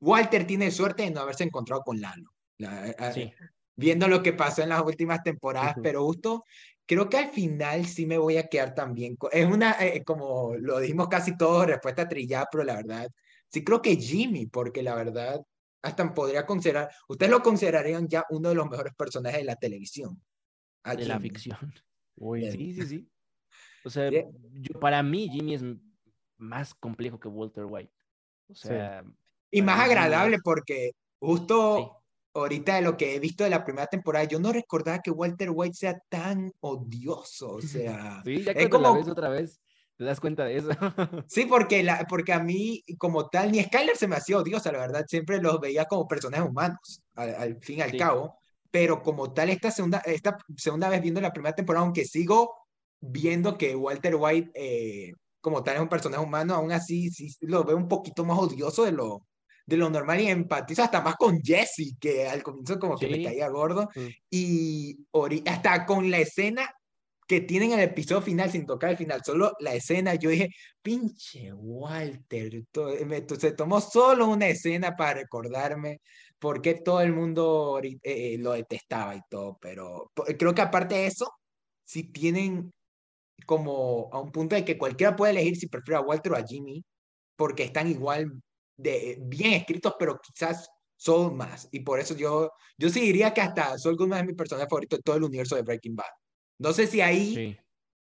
Walter tiene suerte de no haberse encontrado con Lalo. Viendo lo que pasó en las últimas temporadas, pero justo creo que al final sí me voy a quedar también. Es una, eh, como lo dijimos casi todos, respuesta trillada, pero la verdad, Sí, creo que Jimmy, porque la verdad, hasta podría considerar, ustedes lo considerarían ya uno de los mejores personajes de la televisión. De la ficción. Sí, sí, sí. O sea, yo, para mí Jimmy es más complejo que Walter White. O sea, y más agradable porque justo ahorita de lo que he visto de la primera temporada, yo no recordaba que Walter White sea tan odioso. O sea, sí, ya es como... la ves otra vez, ¿Te das cuenta de eso? sí, porque, la, porque a mí, como tal, ni Skyler se me hacía odiosa, la verdad. Siempre los veía como personajes humanos, al, fin y al cabo. Pero como tal, esta segunda, esta segunda vez viendo la primera temporada, aunque sigo viendo que Walter White, eh, como tal, es un personaje humano, aún así sí lo veo un poquito más odioso de lo, de lo normal y empatizo hasta más con Jesse, que al comienzo como que me caía gordo. Mm. Y hasta con la escena que tienen el episodio final sin tocar el final, solo la escena, yo dije, pinche Walter, se tomó solo una escena para recordarme por qué todo el mundo eh, eh, lo detestaba y todo, pero creo que aparte de eso, si tienen como a un punto de que cualquiera puede elegir si prefiere a Walter o a Jimmy, porque están igual de bien escritos, pero quizás son más. Y por eso yo, yo sí diría que hasta Saul Goodman es mi personaje favorito de todo el universo de Breaking Bad. No sé si ahí,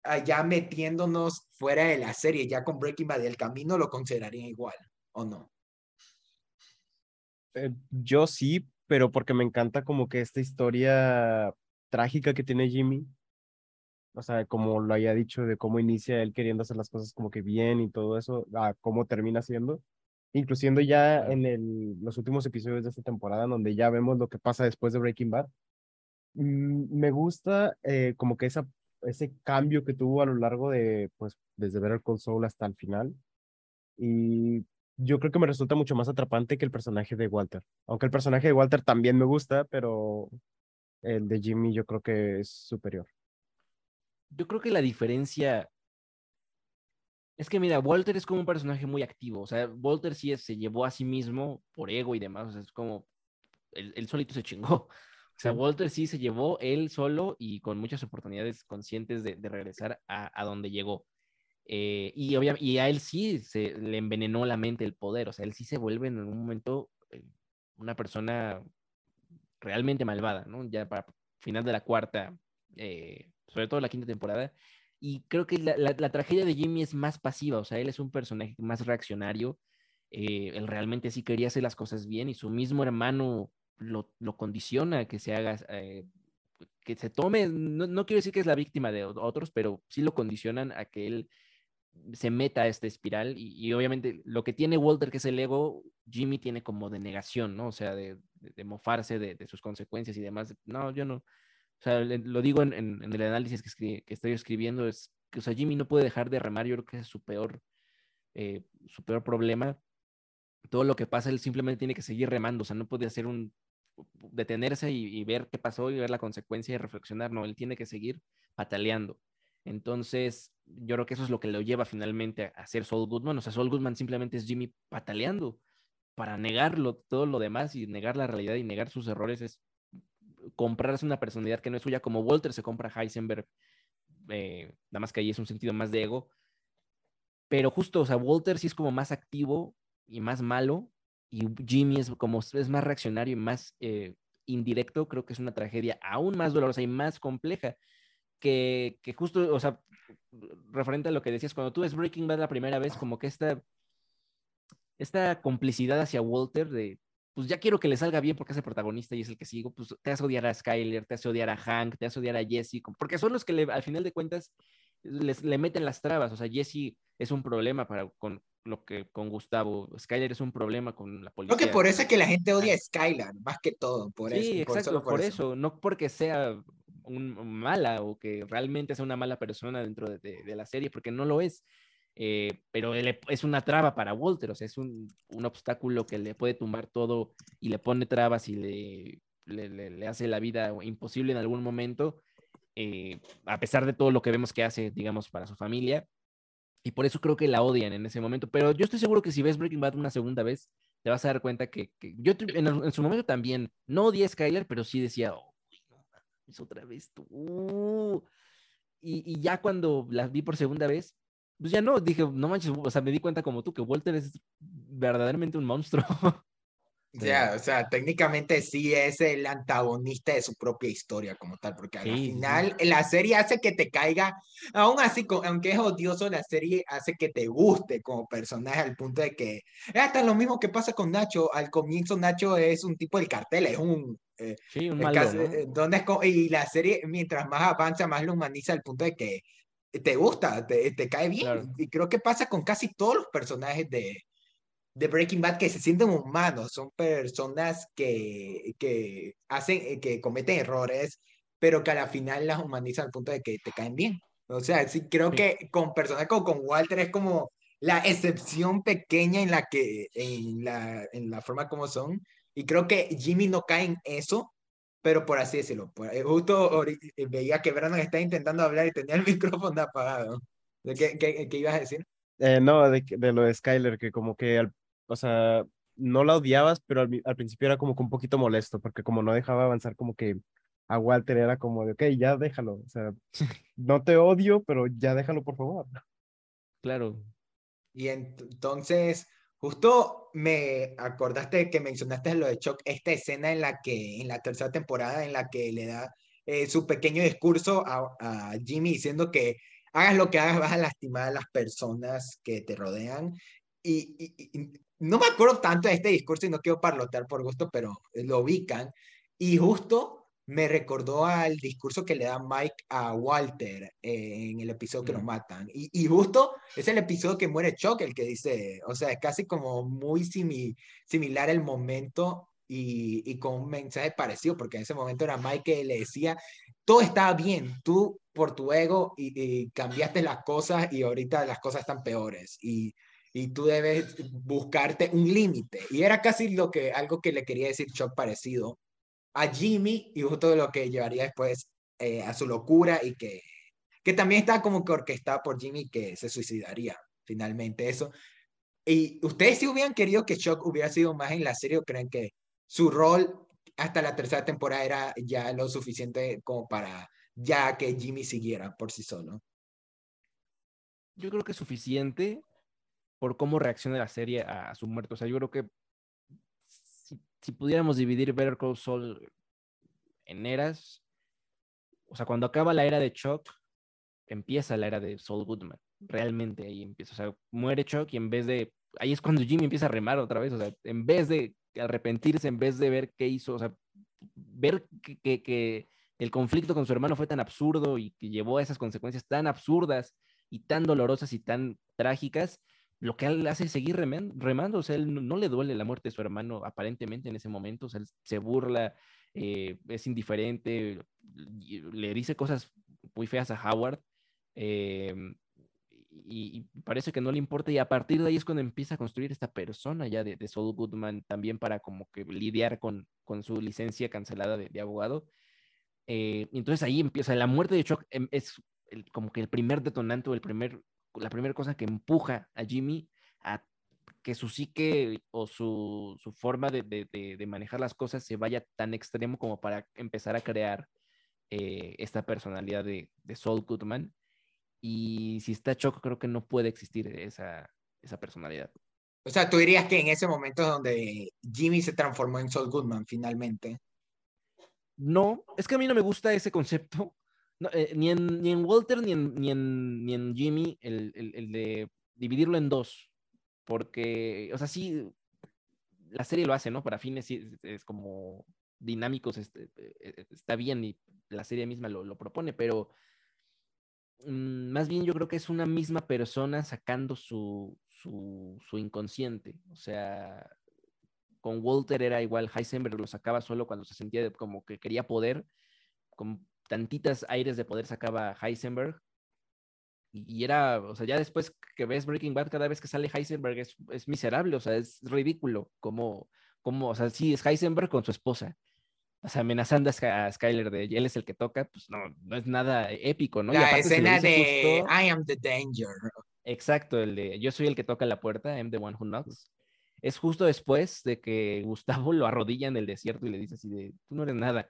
allá metiéndonos fuera de la serie, ya con Breaking Bad el camino, lo considerarían igual, ¿o no? Eh, yo sí, pero porque me encanta como que esta historia trágica que tiene Jimmy. O sea, como lo haya dicho, de cómo inicia él queriendo hacer las cosas como que bien y todo eso, a cómo termina siendo. Incluyendo ya en el, los últimos episodios de esta temporada, donde ya vemos lo que pasa después de Breaking Bad. Mm, me gusta eh, como que esa, ese cambio que tuvo a lo largo de, pues, desde ver el console hasta el final. Y yo creo que me resulta mucho más atrapante que el personaje de Walter. Aunque el personaje de Walter también me gusta, pero el de Jimmy yo creo que es superior. Yo creo que la diferencia es que, mira, Walter es como un personaje muy activo. O sea, Walter sí se llevó a sí mismo por ego y demás. O sea, es como. Él, solito se chingó. O sea, Walter sí se llevó él solo y con muchas oportunidades conscientes de, regresar a, donde llegó. Eh, y, y a él sí le envenenó la mente el poder. O sea, él sí se vuelve en un momento eh, una persona realmente malvada, ¿no? Ya para final de la cuarta, eh, sobre todo la quinta temporada. Y creo que la, tragedia de Jimmy es más pasiva, o sea, él es un personaje más reaccionario. Eh, él realmente sí quería hacer las cosas bien y su mismo hermano lo, lo condiciona que se haga, eh, que se tome, no, no, quiero decir que es la víctima de otros, pero sí lo condicionan a que él se meta a esta espiral y, obviamente lo que tiene Walter, que es el ego, Jimmy tiene como de negación, ¿no? O sea, de, de, mofarse de, de, sus consecuencias y demás. No, yo no, o sea, lo digo en, en, el análisis que, que, estoy escribiendo, es que o sea, Jimmy no puede dejar de remar, yo creo que es su peor, eh, su peor problema. Todo lo que pasa, él simplemente tiene que seguir remando, o sea, no puede hacer un, detenerse y, ver qué pasó y ver la consecuencia y reflexionar, no, él tiene que seguir pataleando. Entonces, yo creo que eso es lo que lo lleva finalmente a, ser Saul Goodman, o sea, Saul Goodman simplemente es Jimmy pataleando para negarlo, todo lo demás y negar la realidad y negar sus errores es comprarse una personalidad que no es suya, como Walter se compra Heisenberg, eh, nada más que ahí es un sentido más de ego. Pero justo, o sea, Walter sí es como más activo y más malo, y Jimmy es como es más reaccionario y más eh, indirecto, creo que es una tragedia aún más dolorosa y más compleja. Que, que, justo, o sea, referente a lo que decías, cuando tú ves Breaking Bad la primera vez, como que esta, esta complicidad hacia Walter de pues ya quiero que le salga bien porque es el protagonista y es el que sigo, pues te hace odiar a Skyler, te hace odiar a Hank, te hace odiar a Jesse, porque son los que le, al final de cuentas les, le meten las trabas, o sea, Jesse es un problema para con lo que con Gustavo, Skyler es un problema con la policía. Creo que por eso es que la gente odia a Skyler, más que todo, por sí, eso. Sí, exacto, por, eso. no porque sea un, mala o que realmente sea una mala persona dentro de, la serie, porque no lo es eh, pero es una traba para Walter, o sea, es un, obstáculo que le puede tumbar todo y le pone trabas y le, le, hace la vida imposible en algún momento, eh, a pesar de todo lo que vemos que hace, digamos, para su familia. Y por eso creo que la odian en ese momento. Pero yo estoy seguro que si ves Breaking Bad una segunda vez, te vas a dar cuenta que, que yo en, en, su momento también no odié a Skyler, pero sí decía, oh, no, otra vez tú. Y, y ya cuando la vi por segunda vez, pues ya no, dije, no manches, o sea, me di cuenta como tú que Walter es verdaderamente un monstruo. Ya, o sea, técnicamente sí es el antagonista de su propia historia como tal, porque al final la serie hace que te caiga, aún así, aunque es odioso, la serie hace que te guste como personaje al punto de que hasta lo mismo que pasa con Nacho, al comienzo Nacho es un tipo del cartel, es un... Eh, sí, un malo, donde y la serie, mientras más avanza, más lo humaniza al punto de que te gusta, te, te cae bien. Y creo que pasa con casi todos los personajes de, de Breaking Bad que se sienten humanos, son personas que, que hacen, eh, que cometen errores, pero que a la final las humanizan al punto de que te caen bien. O sea, sí, creo que con personas como con Walter es como la excepción pequeña en la que, en la, en la forma como son. Y creo que Jimmy no cae en eso, pero por así decirlo. Eh, justo eh, veía que Brandon está intentando hablar y tenía el micrófono apagado. ¿Qué, qué, qué ibas a decir? Eh, no, de, de, lo de Skyler, que como que, al, o sea, no la odiabas, pero al, al, principio era como que un poquito molesto, porque como no dejaba avanzar, como que a Walter era como de, ok, ya déjalo, o sea, no te odio, pero ya déjalo, por favor. Claro. Y entonces, justo me acordaste que mencionaste lo de Chuck, esta escena en la que, en la tercera temporada, en la que le da eh, su pequeño discurso a, a, Jimmy diciendo que hagas lo que hagas, vas a lastimar a las personas que te rodean. Y, y, y no me acuerdo tanto de este discurso y no quiero parlotear por gusto, pero lo ubican. Y justo me recordó al discurso que le da Mike a Walter eh, en el episodio que lo matan. Y, y, justo es el episodio que muere Chuck el que dice, o sea, es casi como muy similar el momento y, y, con un mensaje parecido, porque en ese momento era Mike que le decía, todo estaba bien, tú por tu ego y, y cambiaste las cosas y ahorita las cosas están peores. Y, y tú debes buscarte un límite. Y era casi lo que, algo que le quería decir Chuck parecido a Jimmy y justo lo que llevaría después eh, a su locura y que, que también está como que orquestada por Jimmy que se suicidaría finalmente eso. ¿Y ustedes si hubieran querido que Chuck hubiera sido más en la serie o creen que su rol hasta la tercera temporada era ya lo suficiente como para ya que Jimmy siguiera por sí solo? Yo creo que es suficiente por cómo reacciona la serie a su muerte. O sea, yo creo que si pudiéramos dividir Better Call Saul en eras, o sea, cuando acaba la era de Chuck, empieza la era de Saul Goodman. Realmente ahí empieza. O sea, muere Chuck y en vez de. Ahí es cuando Jimmy empieza a remar otra vez. O sea, en vez de arrepentirse, en vez de ver qué hizo, o sea, ver que, que, que el conflicto con su hermano fue tan absurdo y que llevó a esas consecuencias tan absurdas y tan dolorosas y tan trágicas, lo que él hace es seguir remando, o sea, él no, le duele la muerte de su hermano aparentemente en ese momento, o sea, él se burla, eh, es indiferente, le dice cosas muy feas a Howard eh, y, parece que no le importa y a partir de ahí es cuando empieza a construir esta persona ya de, de Saul Goodman también para como que lidiar con, con su licencia cancelada de, abogado. Eh, entonces ahí empieza, la muerte de Chuck em, es como que el primer detonante o el primer la primera cosa que empuja a Jimmy a que su psique o su, su forma de, de, de, manejar las cosas se vaya tan extremo como para empezar a crear eh, esta personalidad de, de Saul Goodman. Y si está Choco, creo que no puede existir esa, esa personalidad. O sea, tú dirías que en ese momento es donde Jimmy se transformó en Saul Goodman finalmente. No, es que a mí no me gusta ese concepto no, eh, ni, en, ni, en, Walter ni en, ni en, ni en Jimmy el, el, el, de dividirlo en dos. Porque, o sea, sí, la serie lo hace, ¿no? Para fines es, es como dinámicos, este, eh, está bien y la serie misma lo, lo propone, pero mmm, más bien yo creo que es una misma persona sacando su, su, su inconsciente. O sea, con Walter era igual, Heisenberg lo sacaba solo cuando se sentía como que quería poder, tantitas aires de poder sacaba Heisenberg. Y, era, o sea, ya después que ves Breaking Bad, cada vez que sale Heisenberg es, es miserable, o sea, es ridículo. Como, como, o sea, sí, es Heisenberg con su esposa. O sea, amenazando a, Skyler de él es el que toca, pues no, no es nada épico, ¿no? La escena de I am the danger. Exacto, el de yo soy el que toca la puerta, I'm the one who knocks. Es justo después de que Gustavo lo arrodilla en el desierto y le dice así de, tú no eres nada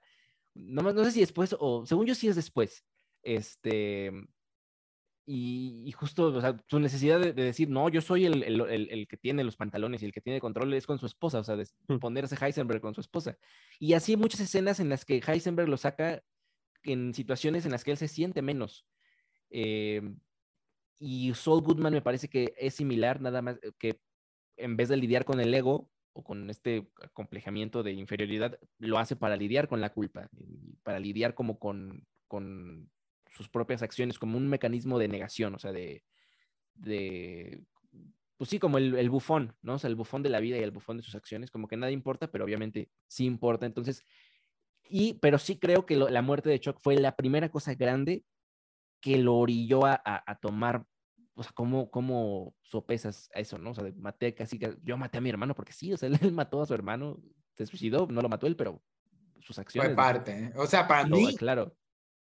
no, no sé si después, o según yo sí es después, este, y, y justo, o sea, su necesidad de, de decir, no, yo soy el, el, el, el, que tiene los pantalones y el que tiene control es con su esposa, o sea, de mm. ponerse Heisenberg con su esposa. Y así muchas escenas en las que Heisenberg lo saca en situaciones en las que él se siente menos. Eh, y Saul Goodman me parece que es similar, nada más que en vez de lidiar con el ego, o con este complejamiento de inferioridad, lo hace para lidiar con la culpa, para lidiar como con, con sus propias acciones como un mecanismo de negación, o sea, de, de pues sí, como el, bufón, ¿no? O sea, el bufón de la vida y el bufón de sus acciones, como que nada importa, pero obviamente sí importa. Entonces, y, pero sí creo que la muerte de Chuck fue la primera cosa grande que lo orilló a, a, tomar, o sea, ¿cómo, cómo sopesas a eso, no? O sea, maté casi, yo maté a mi hermano, porque sí, o sea, él mató a su hermano, se suicidó, no lo mató él, pero sus acciones. Fue parte, ¿eh? o sea, para mí, claro.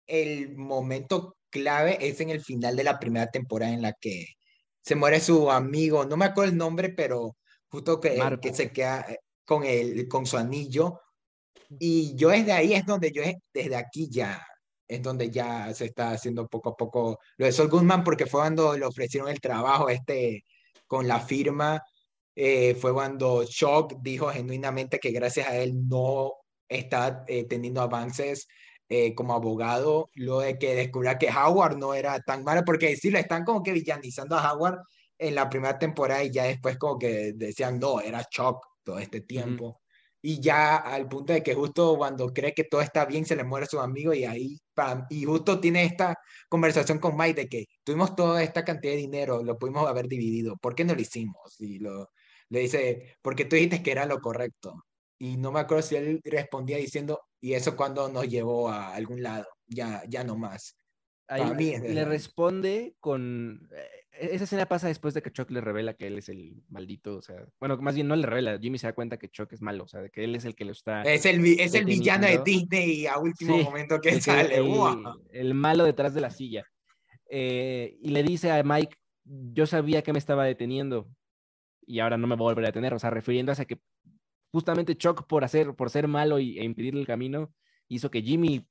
el momento clave es en el final de la primera temporada en la que se muere su amigo, no me acuerdo el nombre, pero justo que, que se queda eh, con, el, con su anillo. Y yo desde ahí es donde yo, desde aquí ya, es donde ya se está haciendo poco a poco lo de Sol Goodman, porque fue cuando le ofrecieron el trabajo este con la firma, eh, fue cuando Shock dijo genuinamente que gracias a él no está eh, teniendo avances eh, como abogado, lo de que descubría que Howard no era tan malo, porque sí, lo están como que villanizando a Howard en la primera temporada y ya después como que decían, no, era Chuck todo este tiempo. Y ya al punto de que justo cuando cree que todo está bien, se le muere su amigo y ahí, y justo tiene esta conversación con Mike de que tuvimos toda esta cantidad de dinero, lo pudimos haber dividido, ¿por qué no lo hicimos? Y lo, le dice, porque tú dijiste que era lo correcto. Y no me acuerdo si él respondía diciendo, y eso cuando nos llevó a algún lado, ya, ya no más. Ahí le responde con... Eh, esa escena pasa después de que Chuck le revela que él es el maldito, o sea, bueno, más bien no le revela, Jimmy se da cuenta que Chuck es malo, o sea, de que él es el que lo está... Es el, es el villano de Disney a último momento que sale. El, el, malo detrás de la silla. Eh, y le dice a Mike, yo sabía que me estaba deteniendo y ahora no me voy a volver a detener, o sea, refiriéndose a que justamente Chuck por, hacer, por ser malo y, e impedirle el camino, hizo que Jimmy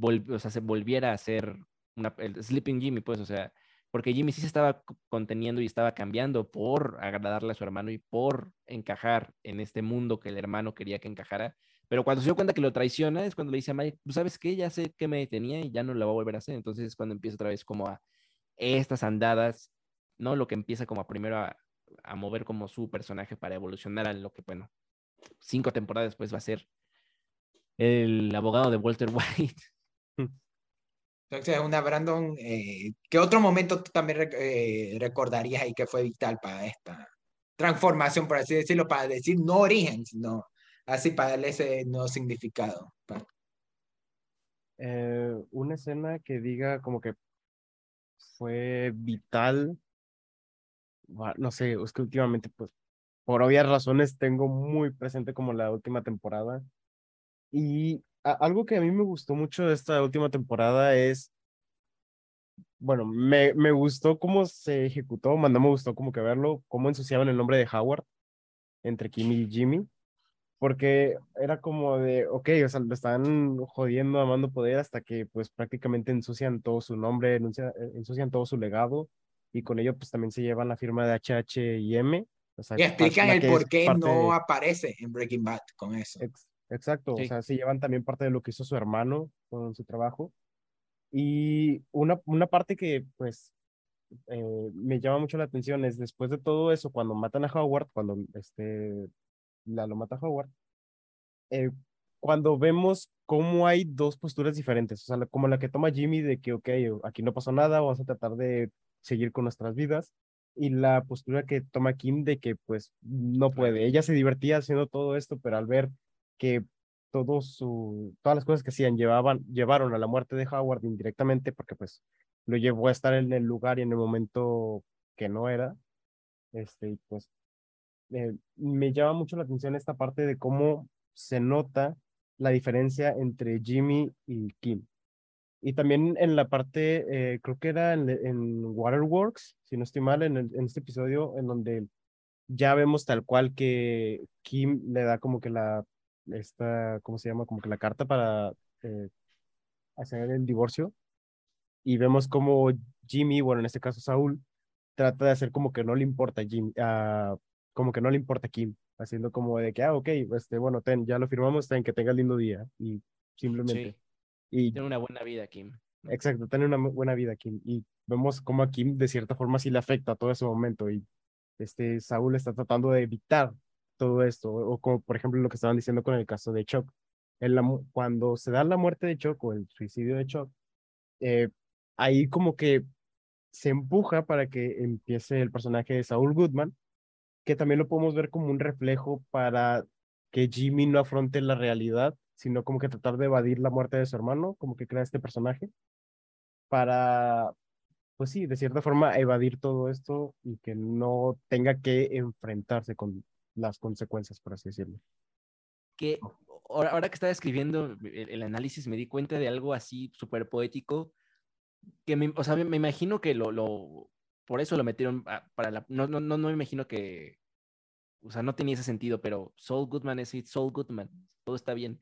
o sea, se volviera a ser una, el Sleeping Jimmy, pues, o sea, porque Jimmy sí se estaba conteniendo y estaba cambiando por agradarle a su hermano y por encajar en este mundo que el hermano quería que encajara. Pero cuando se dio cuenta que lo traiciona, es cuando le dice a Mike, pues, sabes qué, ya sé que me detenía y ya no lo va a volver a hacer. Entonces es cuando empieza otra vez como a estas andadas, ¿no? Lo que empieza como a primero a, a mover como su personaje para evolucionar a lo que, bueno, cinco temporadas después va a ser el abogado de Walter White. Entonces, una Brandon, eh, ¿qué otro momento tú también eh, recordarías ahí que fue vital para esta transformación, por así decirlo, para decir no origen, sino así para darle ese nuevo significado? Eh, una escena que diga como que fue vital, no sé, es que últimamente pues por obvias razones tengo muy presente como la última temporada. Y algo que a mí me gustó mucho de esta última temporada es, bueno, me, me gustó cómo se ejecutó, no me gustó como que verlo, cómo ensuciaban el nombre de Howard entre Kimmy y Jimmy, porque era como de, ok, o sea, lo están jodiendo, amando poder hasta que pues prácticamente ensucian todo su nombre, ensucian, ensucian todo su legado y con ello pues también se llevan la firma de HH y M y explican el por qué no aparece en Breaking Bad con eso. Exacto, o sea, se llevan también parte de lo que hizo su hermano con su trabajo. Y una, una parte que, pues, eh, me llama mucho la atención es después de todo eso, cuando matan a Howard, cuando este, la, lo mata Howard, eh, cuando vemos cómo hay dos posturas diferentes, o sea, como la que toma Jimmy de que, ok, aquí no pasó nada, vamos a tratar de seguir con nuestras vidas, y la postura que toma Kim de que pues no puede. Ella se divertía haciendo todo esto, pero al ver que todo su, todas las cosas que hacían llevaban, llevaron a la muerte de Howard indirectamente porque pues lo llevó a estar en el lugar y en el momento que no era, este, pues eh, me llama mucho la atención esta parte de cómo se nota la diferencia entre Jimmy y Kim. Y también en la parte, eh, creo que era en, en, Waterworks, si no estoy mal, en, en este episodio, en donde ya vemos tal cual que Kim le da como que la, esta, ¿cómo se llama? Como que la carta para eh, hacer el divorcio. Y vemos como Jimmy, bueno, en este caso Saúl, trata de hacer como que no le importa a Jim, uh, como que no le importa a Kim, haciendo como de que, ah, ok, este, bueno, ten, ya lo firmamos, ten, que tenga lindo día. Y simplemente. Y, tiene una buena vida, Kim. Exacto, tiene una buena vida, Kim. Y vemos cómo a Kim de cierta forma sí le afecta todo ese momento y este Saúl está tratando de evitar todo esto, o como por ejemplo lo que estaban diciendo con el caso de Chuck. Cuando se da la muerte de Chuck o el suicidio de Chuck, eh, ahí como que se empuja para que empiece el personaje de Saul Goodman, que también lo podemos ver como un reflejo para que Jimmy no afronte la realidad, sino como que tratar de evadir la muerte de su hermano, como que crea este personaje, para, pues sí, de cierta forma evadir todo esto y que no tenga que enfrentarse con las consecuencias, por así decirlo. Que ahora, que estaba escribiendo el, análisis me di cuenta de algo así súper poético, que me, o sea, me, imagino que lo, lo, por eso lo metieron para la, no, no, no, no me imagino que, o sea, no tenía ese sentido, pero Saul Goodman es it, Saul Goodman, todo está bien.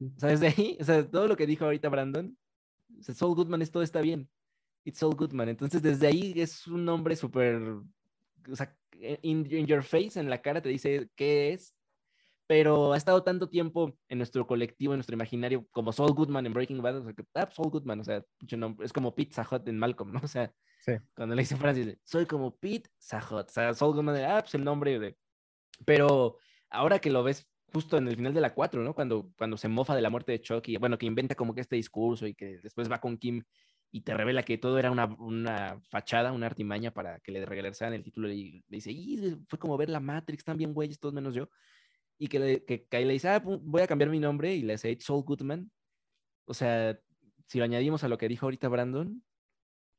O sea, desde ahí, o sea, todo lo que dijo ahorita Brandon, o sea, Saul Goodman es todo está bien. It's Saul Goodman. Entonces, desde ahí es un nombre súper, o sea, in, your face, en la cara te dice qué es, pero ha estado tanto tiempo en nuestro colectivo, en nuestro imaginario, como Saul Goodman en Breaking Bad, o sea, que, ah, Saul Goodman, o sea, es como Pizza Hut en Malcolm, ¿no? O sea, cuando le dice Francis, soy como Pete Sajot. O sea, Saul Goodman, ah, pues el nombre de. Pero ahora que lo ves justo en el final de la 4, ¿no? Cuando, cuando se mofa de la muerte de Chucky, bueno, que inventa como que este discurso y que después va con Kim y te revela que todo era una, una fachada, una artimaña para que le regresaran el título y le dice, y fue como ver la Matrix, también güeyes, todos menos yo. Y que, le, que, le dice, ah, voy a cambiar mi nombre y le dice, Saul Goodman. O sea, si lo añadimos a lo que dijo ahorita Brandon,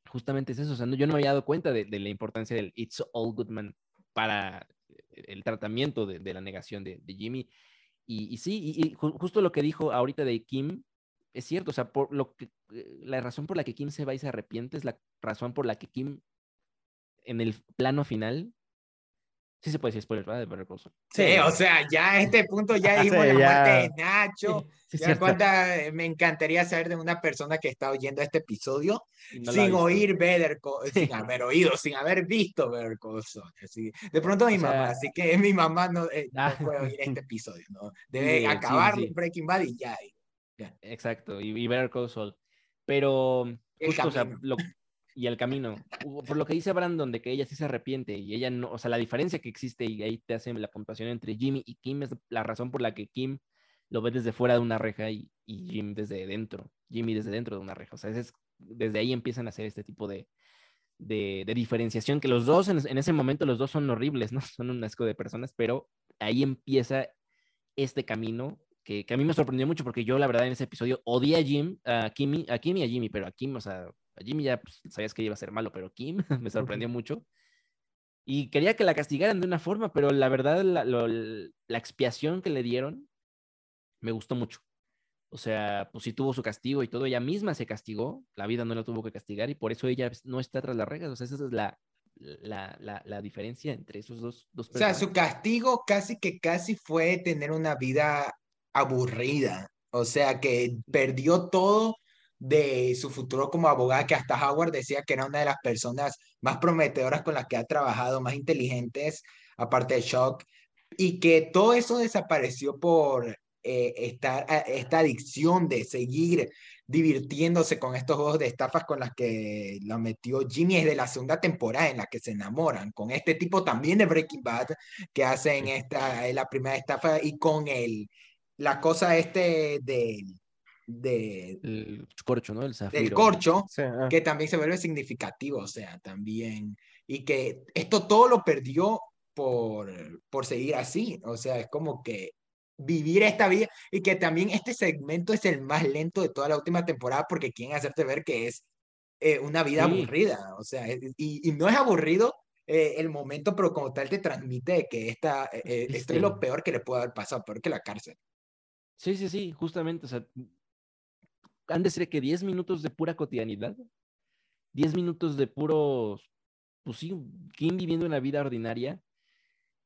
justamente es eso. O sea, yo no me había dado cuenta de, la importancia del It's All Good Man para el tratamiento de, la negación de, Jimmy. Y, sí, y, justo lo que dijo ahorita de Kim es cierto. O sea, por lo que, eh, la razón por la que Kim se va y se arrepiente es la razón por la que Kim en el plano final Sí se puede decir spoiler, ¿verdad? De Sí, o sea, ya a este punto ya dimos la muerte de Nacho. ya me encantaría saber de una persona que está oyendo este episodio sin oír Better sin haber oído, sin haber visto Better Call De pronto mi mamá, así que mi mamá no, eh, no, puede oír este episodio, ¿no? Debe acabar Breaking Bad y ya. Exacto, y, y Better Call Saul. Pero, justo, o sea, lo, y el camino. Por lo que dice Brandon de que ella sí se arrepiente y ella no, o sea, la diferencia que existe y ahí te hacen la puntuación entre Jimmy y Kim es la razón por la que Kim lo ve desde fuera de una reja y, y Jim desde dentro, Jimmy desde dentro de una reja. O sea, es, desde ahí empiezan a hacer este tipo de, de, diferenciación, que los dos en, en, ese momento los dos son horribles, ¿no? Son un asco de personas, pero ahí empieza este camino que, que, a mí me sorprendió mucho porque yo la verdad en ese episodio odié a Jim, a Kimmy, a Kim y a Jimmy, pero a Kim, o sea, Jimmy ya pues, sabías que iba a ser malo, pero Kim me sorprendió mucho. Y quería que la castigaran de una forma, pero la verdad, la, la expiación que le dieron me gustó mucho. O sea, pues sí tuvo su castigo y todo, ella misma se castigó, la vida no la tuvo que castigar y por eso ella no está tras las reglas. O sea, esa es la, la, la, la diferencia entre esos dos, dos. O sea, su castigo casi que casi fue tener una vida aburrida. O sea, que perdió todo de su futuro como abogada, que hasta Howard decía que era una de las personas más prometedoras con las que ha trabajado, más inteligentes, aparte de Shock, y que todo eso desapareció por eh, esta adicción de seguir divirtiéndose con estos juegos de estafas con las que lo metió Jimmy es de la segunda temporada en la que se enamoran, con este tipo también de Breaking Bad que hacen esta, la primera estafa y con el, la cosa este del de, el corcho, ¿no? El del corcho, ah. que también se vuelve significativo, o sea, también, y que esto todo lo perdió por, por seguir así, o sea, es como que vivir esta vida y que también este segmento es el más lento de toda la última temporada porque quieren hacerte ver que es eh, una vida aburrida, o sea, y, y no es aburrido eh, el momento, pero como tal te transmite que esta, eh, esto es lo peor que le puede haber pasado, peor que la cárcel. Sí, sí, sí, justamente, o sea, han de ser que 10 minutos de pura cotidianidad, 10 minutos de puro, pues sí, Kim viviendo una vida ordinaria,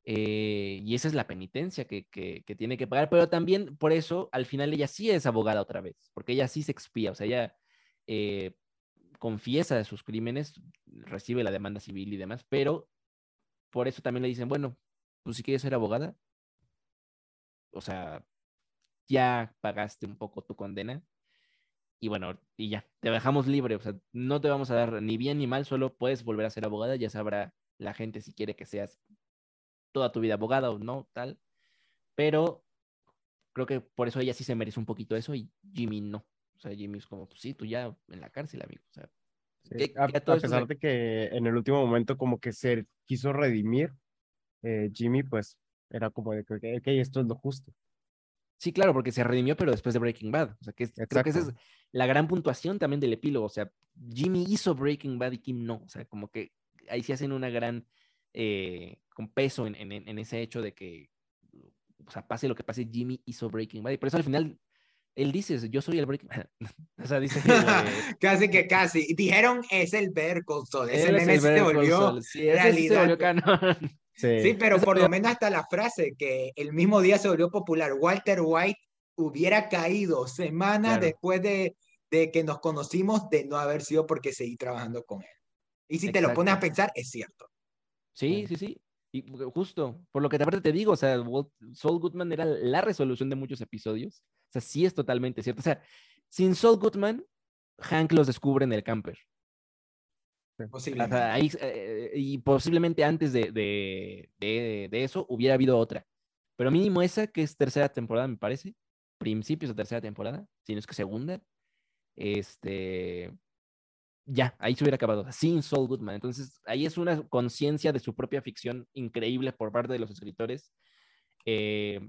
eh, y esa es la penitencia que, que, tiene que pagar, pero también por eso al final ella sí es abogada otra vez, porque ella sí se expía, o sea, ella eh, confiesa de sus crímenes, recibe la demanda civil y demás, pero por eso también le dicen, bueno, pues si quieres ser abogada, o sea, ya pagaste un poco tu condena, y bueno, y ya, te dejamos libre, o sea, no te vamos a dar ni bien ni mal, solo puedes volver a ser abogada, ya sabrá la gente si quiere que seas toda tu vida abogada o no, tal. Pero creo que por eso ella sí se merece un poquito eso y Jimmy no. O sea, Jimmy es como, pues sí, tú ya en la cárcel, amigo. O sea, a, pesar de que en el último momento como que se quiso redimir, eh, Jimmy pues era como de que, ok, esto es lo justo. Sí, claro, porque se redimió, pero después de Breaking Bad. O sea, que creo que esa es la gran puntuación también del epílogo. O sea, Jimmy hizo Breaking Bad y Kim no. O sea, como que ahí se hacen una gran, eh, con peso en, en, ese hecho de que, o sea, pase lo que pase, Jimmy hizo Breaking Bad. Y por eso al final él dice, yo soy el Breaking Bad. o sea, dice casi que casi. Dijeron, es el Berkol Ese nene se volvió sí, realidad. Sí. pero por lo menos hasta la frase que el mismo día se volvió popular, Walter White hubiera caído semanas después de, de, que nos conocimos de no haber sido porque seguí trabajando con él. Y si te lo pones a pensar, es cierto. Sí, sí, sí. Y justo, por lo que aparte te digo, o sea, Saul Goodman era la resolución de muchos episodios. O sea, sí es totalmente cierto. O sea, sin Saul Goodman, Hank los descubre en el camper. Posiblemente. Eh, y posiblemente antes de, de, de, eso hubiera habido otra. Pero mínimo esa, que es tercera temporada, me parece. Principios de tercera temporada, si no es que segunda. Este. Ya, ahí se hubiera acabado. Sin Saul Goodman. Entonces, ahí es una conciencia de su propia ficción increíble por parte de los escritores. Eh,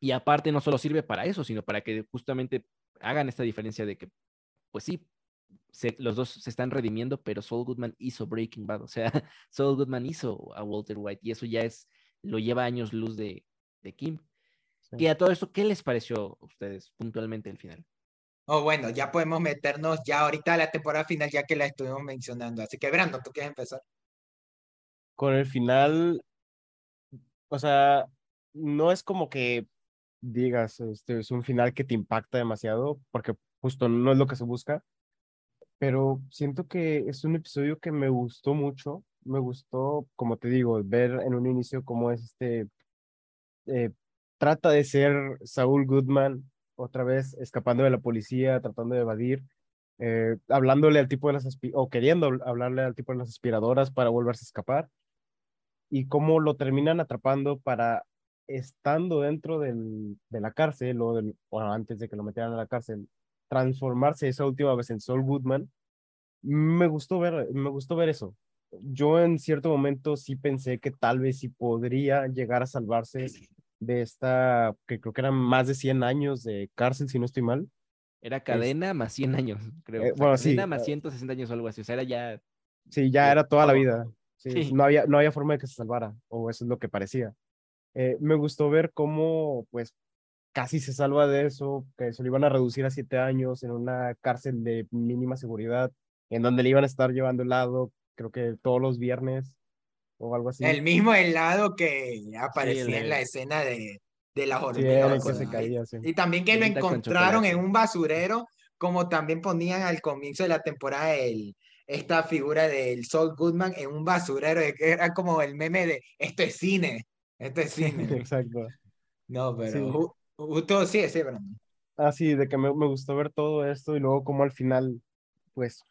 y aparte, no solo sirve para eso, sino para que justamente hagan esta diferencia de que, pues sí, los dos se están redimiendo, pero Saul Goodman hizo Breaking Bad, o sea, Saul Goodman hizo a Walter White y eso ya es, lo lleva años luz de, de Kim. Y a todo esto, ¿qué les pareció a ustedes puntualmente el final? Oh, bueno, ya podemos meternos ya ahorita a la temporada final, ya que la estuvimos mencionando. Así que, Brandon, ¿tú quieres empezar? Con el final, o sea, no es como que digas, este es un final que te impacta demasiado, porque justo no es lo que se busca, pero siento que es un episodio que me gustó mucho. Me gustó, como te digo, ver en un inicio cómo es este, eh, trata de ser Saúl Goodman, otra vez escapando de la policía, tratando de evadir, eh, hablándole al tipo de las, o queriendo hablarle al tipo de las aspiradoras para volverse a escapar, y cómo lo terminan atrapando para, estando dentro del, de la cárcel, o, o antes de que lo metieran a la cárcel, transformarse esa última vez en Saul Goodman, me gustó ver, me gustó ver eso. Yo en cierto momento sí pensé que tal vez sí podría llegar a salvarse de esta, que creo que eran más de 100 años de cárcel, si no estoy mal. Era cadena más 100 años, creo. Eh, bueno, cadena más 160 años o algo así. O sea, era ya. Sí, ya era toda la vida. Sí, No, había, no había forma de que se salvara, o eso es lo que parecía. Eh, me gustó ver cómo, pues, casi se salva de eso, que se lo iban a reducir a siete años en una cárcel de mínima seguridad, en donde le iban a estar llevando helado, creo que todos los viernes o algo así. El mismo helado que aparecía en la escena de, de la hormigas. Y también que lo encontraron en un basurero, como también ponían al comienzo de la temporada el, esta figura del Saul Goodman en un basurero, que era como el meme de esto es cine, esto es cine. Exacto. No, pero Justo, sí, sí, pero... Ah, sí, de que me, me, gustó ver todo esto y luego como al final, pues,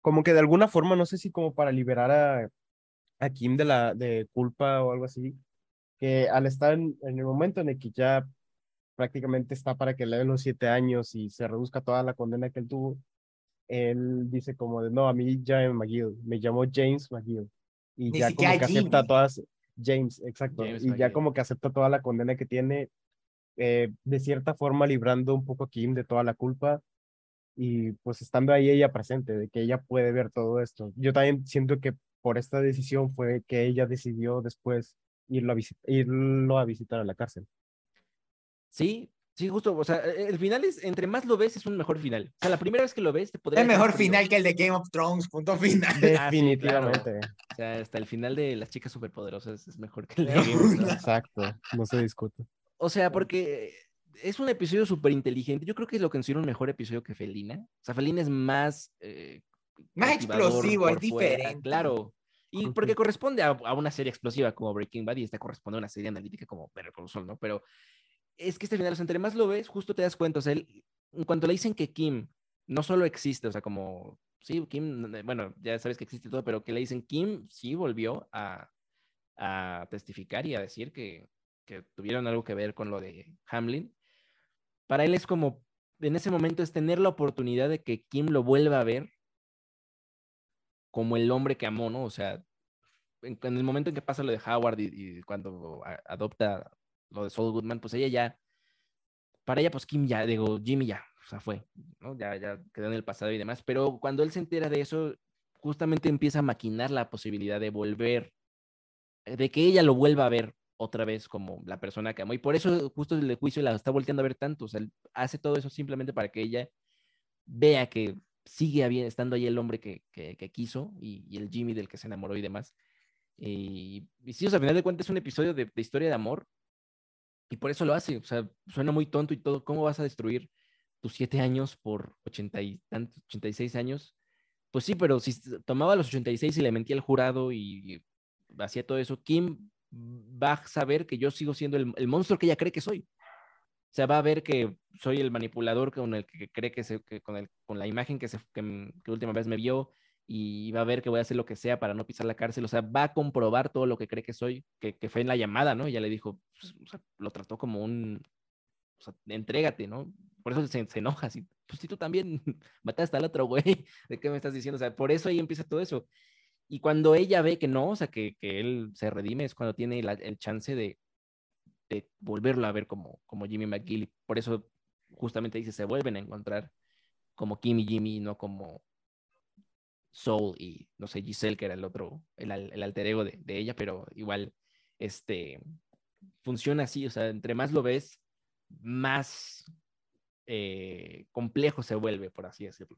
como que de alguna forma, no sé si como para liberar a, a Kim de la de culpa o algo así, que al estar en, el momento en el que ya prácticamente está para que le den los siete años y se reduzca toda la condena que él tuvo, él dice como de, no, a mí ya me McGill, me llamó James McGill. Y ya como que acepta todas, James, exacto, y ya como que acepta toda la condena que tiene eh, de cierta forma librando un poco a Kim de toda la culpa y pues estando ahí ella presente, de que ella puede ver todo esto. Yo también siento que por esta decisión fue que ella decidió después irlo a, irlo a visitar a la cárcel. Sí, sí, justo, o sea, e, el final es, entre más lo ves, es un mejor final. O sea, la primera vez que lo ves, te podría... Es mejor final que el de Game of Thrones, punto final. Ah, Definitivamente. O sea, hasta el final de las chicas superpoderosas es mejor que el de Game of Thrones. Exacto, no se discute. O sea, porque es un episodio súper inteligente. Yo creo que es lo que considero un mejor episodio que Felina. O sea, Felina es más... Eh, más explosivo, es diferente. Claro. Y porque corresponde a, una serie explosiva como Breaking Bad y esta corresponde a una serie analítica como Better Call Saul, ¿no? Pero es que este final, o sea, entre más lo ves, justo te das cuenta, o sea, en cuanto le dicen que Kim no solo existe, o sea, como, sí, Kim, bueno, ya sabes que existe todo, pero que le dicen Kim sí volvió a, a testificar y a decir que, que tuvieron algo que ver con lo de Hamlin, para él es como, en ese momento es tener la oportunidad de que Kim lo vuelva a ver como el hombre que amó, ¿no? O sea, en, el momento en que pasa lo de Howard y, cuando adopta lo de Saul Goodman, pues ella ya, para ella, pues Kim ya, digo, Jimmy ya, o sea, fue, ¿no? Ya, ya quedó en el pasado y demás, pero cuando él se entera de eso, justamente empieza a maquinar la posibilidad de volver, de que ella lo vuelva a ver otra vez como la persona que amó. Y por eso justo el juicio la está volteando a ver tanto. O sea, hace todo eso simplemente para que ella vea que sigue estando ahí el hombre que, que, quiso y, el Jimmy del que se enamoró y demás. Y, y sí, o sea, a final de cuentas es un episodio de, historia de amor y por eso lo hace. O sea, suena muy tonto y todo. ¿Cómo vas a destruir tus siete años por ochenta y tantos, 86 años? Pues sí, pero si tomaba los 86 y le mentía al jurado y hacía todo eso, Kim va a saber que yo sigo siendo el, monstruo que ella cree que soy. O sea, va a ver que soy el manipulador con el que cree que, se, con, el, con la imagen que, se, que, última vez me vio y va a ver que voy a hacer lo que sea para no pisar la cárcel. O sea, va a comprobar todo lo que cree que soy, que, que fue en la llamada, ¿no? ya le dijo, pues, o sea, lo trató como un, o sea, entrégate, ¿no? Por eso se, se enoja, así, pues si tú también mataste al otro güey, ¿de qué me estás diciendo? O sea, por eso ahí empieza todo eso. Y cuando ella ve que no, o sea, que, que él se redime, es cuando tiene el chance de, de, volverlo a ver como, como Jimmy McGill. Por eso justamente dice, se vuelven a encontrar como Kim y Jimmy, no como Soul y, no sé, Giselle, que era el otro, el, alter ego de, de, ella, pero igual, este, funciona así, o sea, entre más lo ves, más eh, complejo se vuelve, por así decirlo.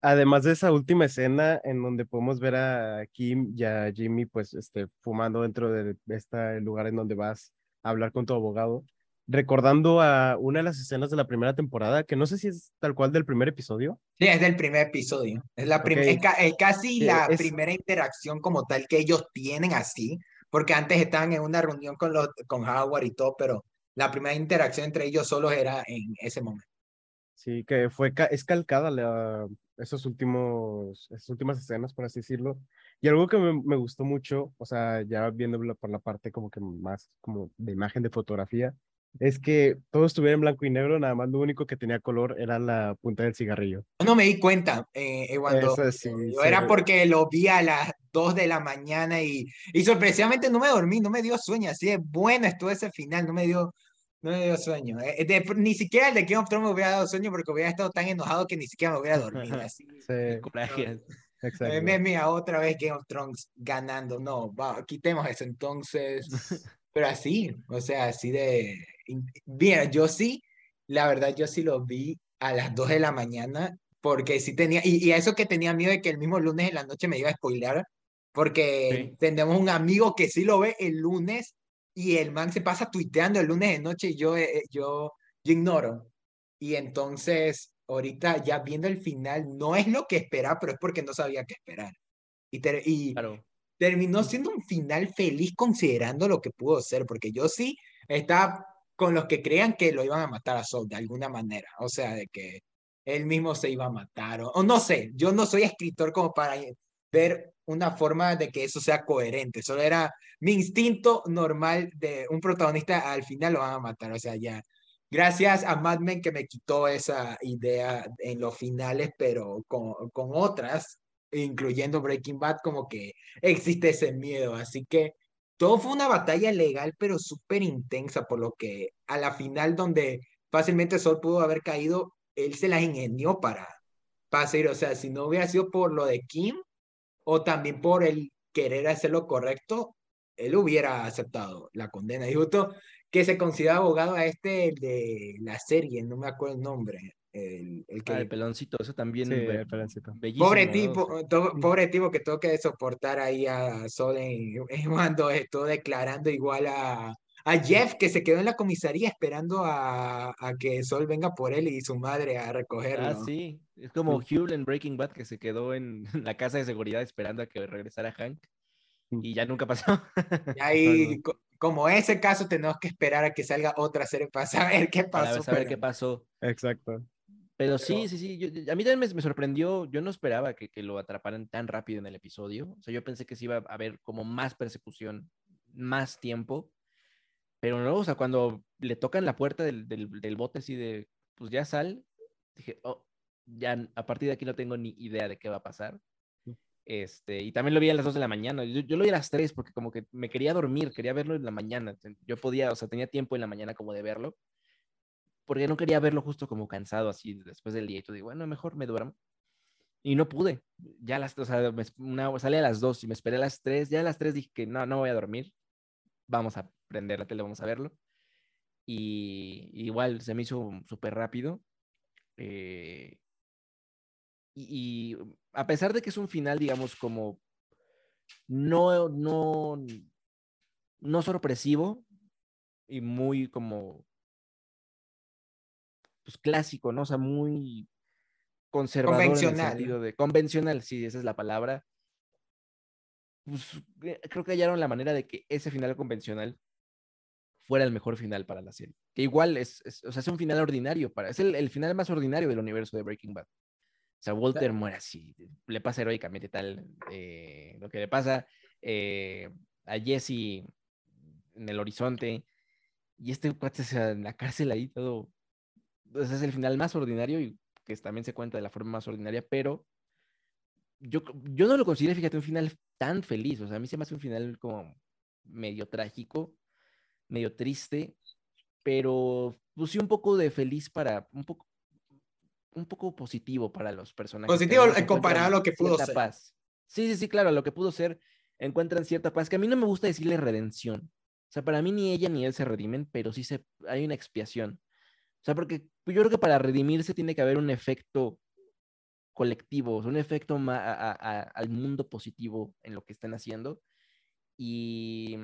Además de esa última escena en donde podemos ver a Kim y a Jimmy pues este, fumando dentro de este lugar en donde vas a hablar con tu abogado, recordando a una de las escenas de la primera temporada, que no sé si es tal cual del primer episodio. Sí, es del primer episodio. Es, la es, casi la primera interacción como tal que ellos tienen así, porque antes estaban en una reunión con, los, con Howard y todo, pero la primera interacción entre ellos solos era en ese momento. Sí, que fue, es calcada la, esos últimos, esas últimas escenas, por así decirlo. Y algo que me, me, gustó mucho, o sea, ya viéndolo por la parte como que más como de imagen de fotografía, es que todo estuviera en blanco y negro, nada más lo único que tenía color era la punta del cigarrillo. No me di cuenta eh, cuando era porque lo vi a las 2 de la mañana y, y sorpresivamente no me dormí, no me dio sueño, así de bueno estuvo ese final, no me dio no me dio sueño. Eh, ni siquiera el de Game of Thrones me hubiera dado sueño porque hubiera estado tan enojado que ni siquiera me hubiera dormido. Así. Sí. Exacto. Mira, otra vez Game of Thrones ganando. No, va, quitemos eso. Entonces, pero así, o sea, así de. Bien, yo sí, la verdad, yo sí lo vi a las 2 de la mañana porque sí tenía. Y, y eso que tenía miedo de que el mismo lunes en la noche me iba a spoiler porque tenemos un amigo que sí lo ve el lunes y el man se pasa tuiteando el lunes de noche y yo, eh, yo, yo ignoro. Y entonces, ahorita ya viendo el final, no es lo que esperaba, pero es porque no sabía qué esperar. Y, y terminó siendo un final feliz considerando lo que pudo ser, porque yo sí estaba con los que creían que lo iban a matar a Sol de alguna manera, o sea, de que él mismo se iba a matar, o, o no sé, yo no soy escritor como para ver una forma de que eso sea coherente. Solo era mi instinto normal de un protagonista al final lo van a matar. O sea, ya. Gracias a Mad Men que me quitó esa idea en los finales, pero con, otras, incluyendo Breaking Bad, como que existe ese miedo. Así que todo fue una batalla legal, pero súper intensa, por lo que a la final donde fácilmente Sol pudo haber caído, él se la ingenió para, para seguir. O sea, si no hubiera sido por lo de Kim, o también por el querer hacer lo correcto, él hubiera aceptado la condena. Y justo que se considera abogado a este de la serie, no me acuerdo el nombre. El, el, que... Ah, el peloncito, eso también. el peloncito. Pobre tipo, pobre tipo que tuvo que soportar ahí a Sol cuando estuvo declarando igual a, a Jeff que se quedó en la comisaría esperando a, a, que Sol venga por él y su madre a recogerlo. Ah, sí. Es como Hugh en Breaking Bad que se quedó en la casa de seguridad esperando a que regresara Hank y ya nunca pasó. Y ahí, como ese caso, tenemos que esperar a que salga otra serie para saber qué pasó. Para saber qué pasó. Exacto. Pero, sí, sí, sí. a mí también me, me, sorprendió. Yo no esperaba que, que, lo atraparan tan rápido en el episodio. O sea, yo pensé que se iba a haber como más persecución, más tiempo. Pero no, o sea, cuando le tocan la puerta del, del, bote así de, pues ya sal, dije, oh, ya a partir de aquí no tengo ni idea de qué va a pasar. Este, y también lo vi a las 2 de la mañana. Yo, yo, lo vi a las 3 porque como que me quería dormir, quería verlo en la mañana. Yo podía, o sea, tenía tiempo en la mañana como de verlo. Porque no quería verlo justo como cansado así después del día. Y tú digo, bueno, mejor me duermo. Y no pude. Ya las, o sea, una, salí a las 2 y me esperé a las 3. Ya a las 3 dije que no, no voy a dormir. Vamos a prender la tele, vamos a verlo. Y, igual se me hizo súper rápido. Eh, y, a pesar de que es un final, digamos, como no, no, no sorpresivo y muy como pues clásico, ¿no? O sea, muy conservador convencional. de convencional, sí, esa es la palabra. Pues, eh, creo que hallaron la manera de que ese final convencional fuera el mejor final para la serie. Que igual es, o sea, es un final ordinario, para, es el, el, final más ordinario del universo de Breaking Bad. O sea, Walter muere así, le pasa heroicamente tal eh, lo que le pasa eh, a Jesse en el horizonte y este cuate se en la cárcel ahí todo. Entonces es el final más ordinario y que también se cuenta de la forma más ordinaria, pero yo, yo no lo considero, fíjate, un final tan feliz. O sea, a mí se me hace un final como medio trágico, medio triste, pero pues sí un poco de feliz para, un poco un poco positivo para los personajes. Positivo comparado a lo que pudo ser. Paz. Sí, sí, sí, claro, lo que pudo ser, encuentran cierta paz, que a mí no me gusta decirle redención. O sea, para mí ni ella ni él se redimen, pero sí se, hay una expiación. O sea, porque yo creo que para redimirse tiene que haber un efecto colectivo, un efecto al mundo positivo en lo que están haciendo. Y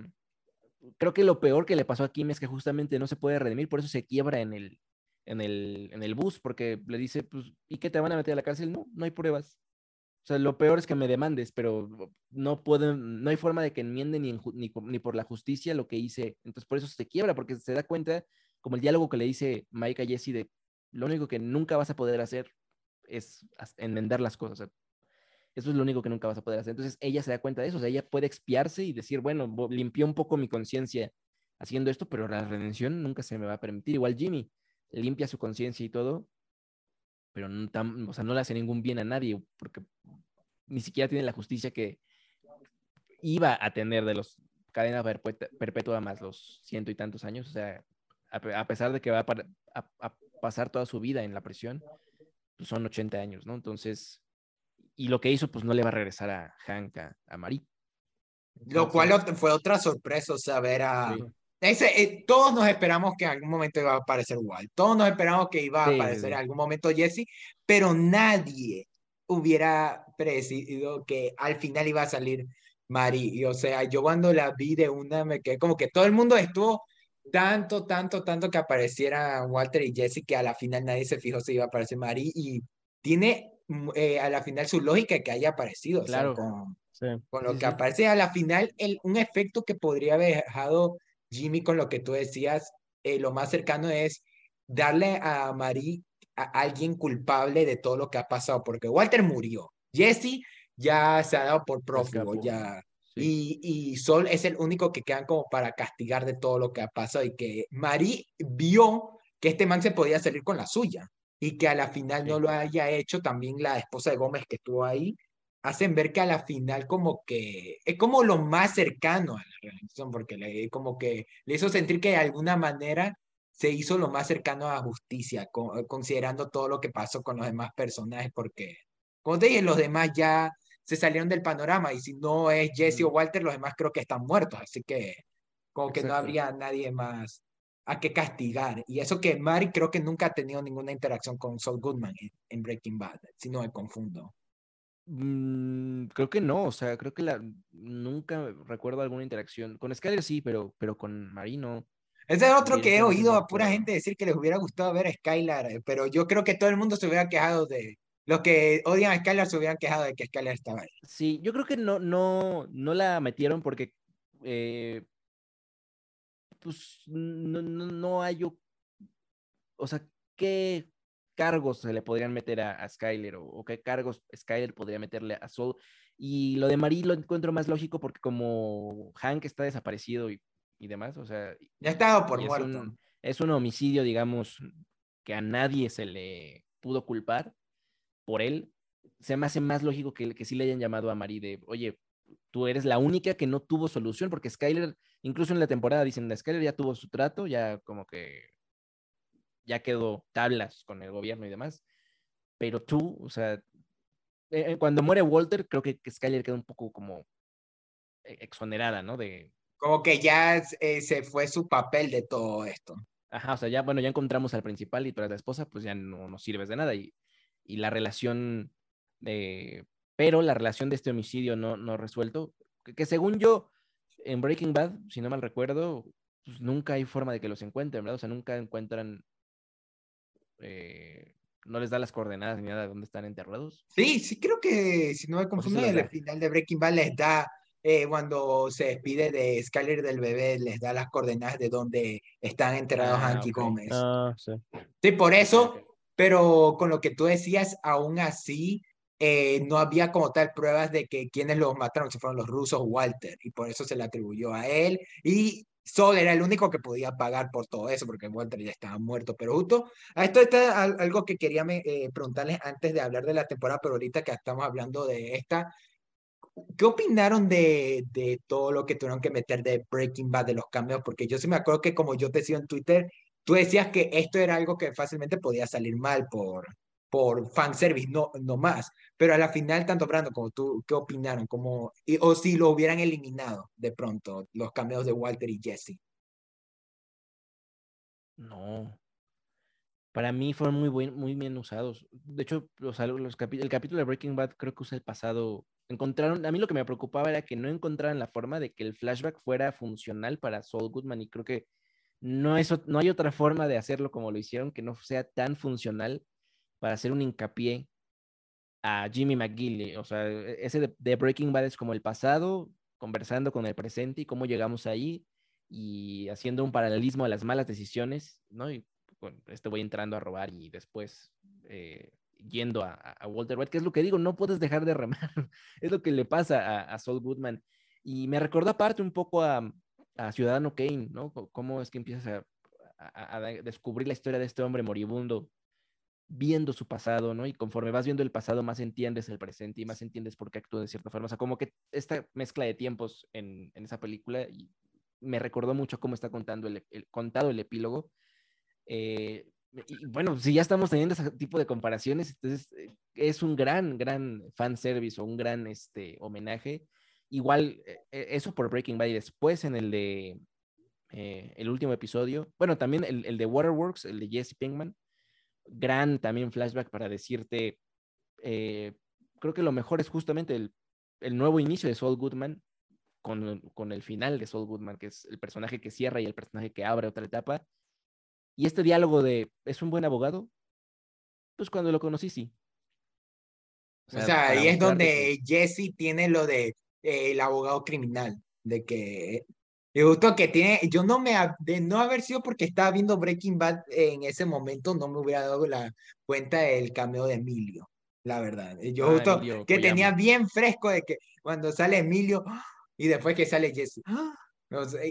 creo que lo peor que le pasó a Kim es que justamente no se puede redimir, por eso se quiebra en el, en el, en el bus porque le dice, pues, ¿y qué te van a meter a la cárcel? No, no hay pruebas. O sea, lo peor es que me demandes, pero no pueden, no hay forma de que enmiende ni, ni, ni, por la justicia lo que hice. Entonces, por eso se quiebra, porque se da cuenta, como el diálogo que le dice Mike a Jesse, de lo único que nunca vas a poder hacer es enmendar las cosas. Eso es lo único que nunca vas a poder hacer. Entonces, ella se da cuenta de eso. O sea, ella puede expiarse y decir, bueno, limpió un poco mi conciencia haciendo esto, pero la redención nunca se me va a permitir. Igual Jimmy limpia su conciencia y todo, pero no, o sea, no le hace ningún bien a nadie, porque ni siquiera tiene la justicia que iba a tener de los cadena perpetua, más los ciento y tantos años, o sea, a, pesar de que va a, pasar toda su vida en la prisión, pues son 80 años, ¿no? Entonces, y lo que hizo, pues no le va a regresar a Hank, a, a Marie. Lo cual fue otra sorpresa, o sea, ver a, ese, eh, todos nos esperamos que en algún momento iba a aparecer Walt, todos nos esperamos que iba a aparecer en algún momento Jesse, pero nadie hubiera presidido que al final iba a salir Mari. Y, o sea, yo cuando la vi de una me quedé como que todo el mundo estuvo tanto, tanto, tanto que apareciera Walter y Jesse que a la final nadie se fijó si iba a aparecer Mari y tiene eh, a la final su lógica que haya aparecido. Claro. con, con, lo que aparece a la final, el, un efecto que podría haber dejado Jimmy, con lo que tú decías, eh, lo más cercano es darle a Marie a alguien culpable de todo lo que ha pasado, porque Walter murió, Jesse ya se ha dado por prófugo, ya. Y, y Sol es el único que quedan como para castigar de todo lo que ha pasado y que Marie vio que este man se podía salir con la suya y que a la final no lo haya hecho también la esposa de Gómez que estuvo ahí hacen ver que a la final como que es como lo más cercano a la realización, porque le, como que le hizo sentir que de alguna manera se hizo lo más cercano a la justicia, considerando todo lo que pasó con los demás personajes, porque, como te dije, los demás ya se salieron del panorama y si no es Jesse o Walter, los demás creo que están muertos, así que como que no habría nadie más a que castigar. Y eso que Mari creo que nunca ha tenido ninguna interacción con Saul Goodman en Breaking Bad, si no me confundo. Mm, creo que no, o sea, creo que la, nunca recuerdo alguna interacción. Con Skyler sí, pero, pero con Marino. Ese es otro que he oído a pura gente decir que les hubiera gustado ver a Skylar, eh, pero yo creo que todo el mundo se hubiera quejado de. Los que odian a Skylar se hubieran quejado de que Skylar estaba ahí. Sí, yo creo que no, no, no la metieron porque. Eh, pues no, no, no hay. O sea, ¿qué cargos se le podrían meter a, Skyler o, qué cargos Skyler podría meterle a Soul. Y lo de Marie lo encuentro más lógico porque como Hank está desaparecido y, demás, o sea... Ya por muerto. Es un, homicidio, digamos, que a nadie se le pudo culpar por él, se me hace más lógico que, que sí le hayan llamado a Marie de, oye, tú eres la única que no tuvo solución, porque Skyler, incluso en la temporada dicen, Skyler ya tuvo su trato, ya como que ya quedó tablas con el gobierno y demás, pero tú, o sea, eh, eh, cuando muere Walter, creo que, Skyler queda un poco como e, exonerada, ¿no? De... Como que ya eh, se fue su papel de todo esto. Ajá, o sea, ya, bueno, ya encontramos al principal y tú eres la esposa, pues ya no nos sirves de nada. Y, y la relación de... Pero la relación de este homicidio no, no resuelto, que, según yo, en Breaking Bad, si no mal recuerdo, pues nunca hay forma de que los encuentren, ¿verdad? O sea, nunca encuentran eh, no les da las coordenadas ni nada de dónde están enterrados. Sí, sí, creo que si no me confundo, en el final de Breaking Bad les da, eh, cuando se despide de Skyler del bebé, les da las coordenadas de dónde están enterrados ah, Anki Gómez. Ah, sí. sí, por eso, pero con lo que tú decías, aún así, eh, no había como tal pruebas de que quienes los mataron, si fueron los rusos Walter, y por eso se le atribuyó a él. Y Sol era el único que podía pagar por todo eso, porque Walter ya estaba muerto. Pero justo a esto está algo que quería eh, preguntarles antes de hablar de la temporada, pero ahorita que estamos hablando de esta, ¿qué opinaron de, de todo lo que tuvieron que meter de Breaking Bad, de los cambios? Porque yo sí me acuerdo que como yo te sigo en Twitter, tú decías que esto era algo que fácilmente podía salir mal por, por fanservice, no, no más. Pero a la final, tanto Brando como tú, ¿qué opinaron? Como, o si lo hubieran eliminado de pronto, los cameos de Walter y Jesse. No. Para mí fueron muy, buen, muy bien usados. De hecho, los, el capítulo de Breaking Bad creo que usa el pasado. Encontraron, a mí lo que me preocupaba era que no encontraran la forma de que el flashback fuera funcional para Saul Goodman y creo que no, no hay otra forma de hacerlo como lo hicieron que no sea tan funcional para hacer un hincapié a Jimmy McGill. O sea, e, ese de, Breaking Bad es como el pasado, conversando con el presente y cómo llegamos ahí y haciendo un paralelismo a las malas decisiones, ¿no? Y bueno, este voy entrando a robar y después eh, yendo a, Walter White, que es lo que digo, no puedes dejar de remar. es lo que le pasa a, Saul Goodman. Y me recordó aparte un poco a, Ciudadano Kane, ¿no? Cómo es que empiezas a, descubrir la historia de este hombre moribundo viendo su pasado, ¿no? Y conforme vas viendo el pasado, más entiendes el presente y más entiendes por qué actúa de cierta forma. O sea, como que esta mezcla de tiempos en, esa película me recordó mucho cómo está contando el, contado el epílogo. Eh, y bueno, si ya estamos teniendo ese tipo de comparaciones, entonces eh, es un gran, gran fanservice o un gran este, homenaje. Igual, eh, eso por Breaking Bad y después en el de el último episodio, bueno, también el, el de Waterworks, el de Jesse Pinkman, gran también flashback para decirte, eh, creo que lo mejor es justamente el, el nuevo inicio de Saul Goodman con, con, el final de Saul Goodman, que es el personaje que cierra y el personaje que abre otra etapa. Y este diálogo de, ¿es un buen abogado? Pues cuando lo conocí, sí. O sea, ahí es donde Jesse tiene lo de eh, el abogado criminal, de que me gustó que tiene, yo no me, de no haber sido porque estaba viendo Breaking Bad en ese momento, no me hubiera dado la cuenta del cameo de Emilio, la verdad. Yo justo que tenía bien fresco de que cuando sale Emilio y después que sale Jesse.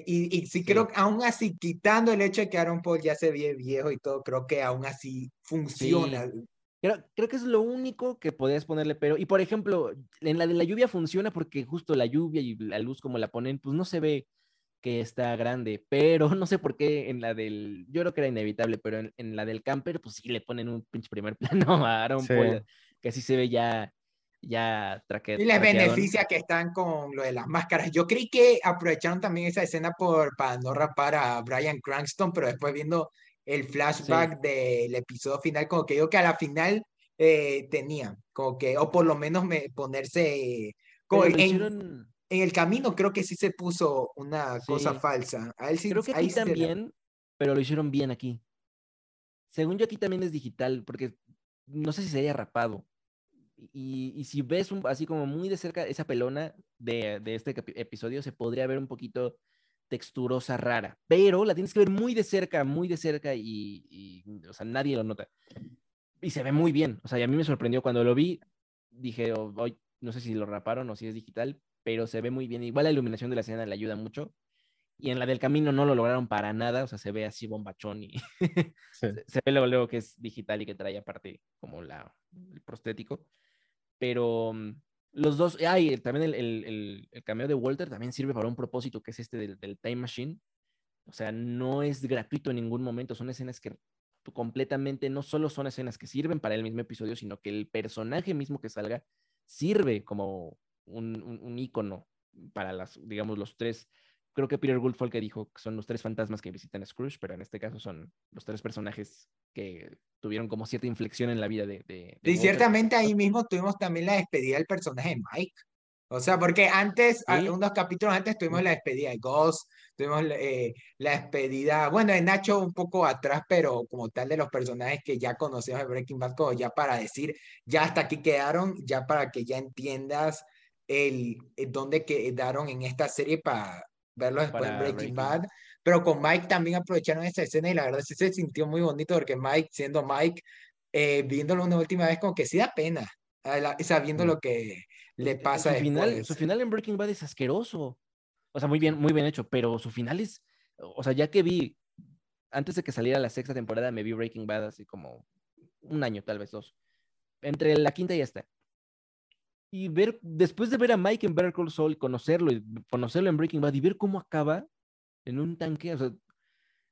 Y, y sí, creo que aún así, quitando el hecho de que Aaron Paul ya se ve viejo y todo, creo que aún así funciona. Creo, creo, que es lo único que podías ponerle, pero, y por ejemplo, en la de la lluvia funciona porque justo la lluvia y la luz como la ponen, pues no se ve que está grande, pero no sé por qué en la del, yo creo que era inevitable, pero en, la del camper, pues sí le ponen un pinche primer plano a Aaron Paul, que así se ve ya, ya traqueado. Y les beneficia que están con lo de las máscaras. Yo creí que aprovecharon también esa escena por, para no rapar a Brian Cranston, pero después viendo el flashback del episodio final, como que digo que a la final eh, tenía, como que, o por lo menos me, ponerse... Como en, en el camino creo que sí se puso una cosa falsa. A él sí, creo que aquí también, pero lo hicieron bien aquí. Según yo aquí también es digital, porque no sé si sería rapado. Y, y si ves un, así como muy de cerca esa pelona de, de este episodio, se podría ver un poquito texturosa rara, pero la tienes que ver muy de cerca, muy de cerca y, y, o sea, nadie lo nota. Y se ve muy bien, o sea, y a mí me sorprendió cuando lo vi, dije, hoy no sé si lo raparon o si es digital, pero se ve muy bien. Igual la iluminación de la escena le ayuda mucho. y en la del camino no lo lograron para nada, o sea, se ve así bombachón y se, ve luego, luego, que es digital y que trae aparte como la, el prostético. Pero mm, los dos, ay, también el, el, el, cameo de Walter también sirve para un propósito que es este del, del Time Machine. O sea, no es gratuito en ningún momento, son escenas que completamente no solo son escenas que sirven para el mismo episodio, sino que el personaje mismo que salga sirve como un, un, un ícono para las, digamos, los tres. Creo que Peter Gould fue el que dijo que son los tres fantasmas que visitan a Scrooge, pero en este caso son los tres personajes que tuvieron como cierta inflexión en la vida de... y ciertamente ahí mismo tuvimos también la despedida del personaje Mike. O sea, porque antes, unos capítulos antes tuvimos la despedida de Ghost, tuvimos eh, la despedida, bueno, de Nacho un poco atrás, pero como tal de los personajes que ya conocemos de Breaking Bad, como ya para decir, ya hasta aquí quedaron, ya para que ya entiendas el, el dónde quedaron en esta serie para verlo después en Breaking, Bad. Pero con Mike también aprovecharon esa escena y la verdad sí se sintió muy bonito porque Mike, siendo Mike, eh, viéndolo una última vez, como que sí da pena, sabiendo lo que le pasa su Final, su final en Breaking Bad es asqueroso. O sea, muy bien, muy bien hecho, pero su final es, o sea, ya que vi, antes de que saliera la sexta temporada, me vi Breaking Bad así como un año, tal vez dos. Entre la quinta y esta y ver, después de ver a Mike en Better Call Saul, conocerlo y conocerlo en Breaking Bad y ver cómo acaba en un tanque, o sea,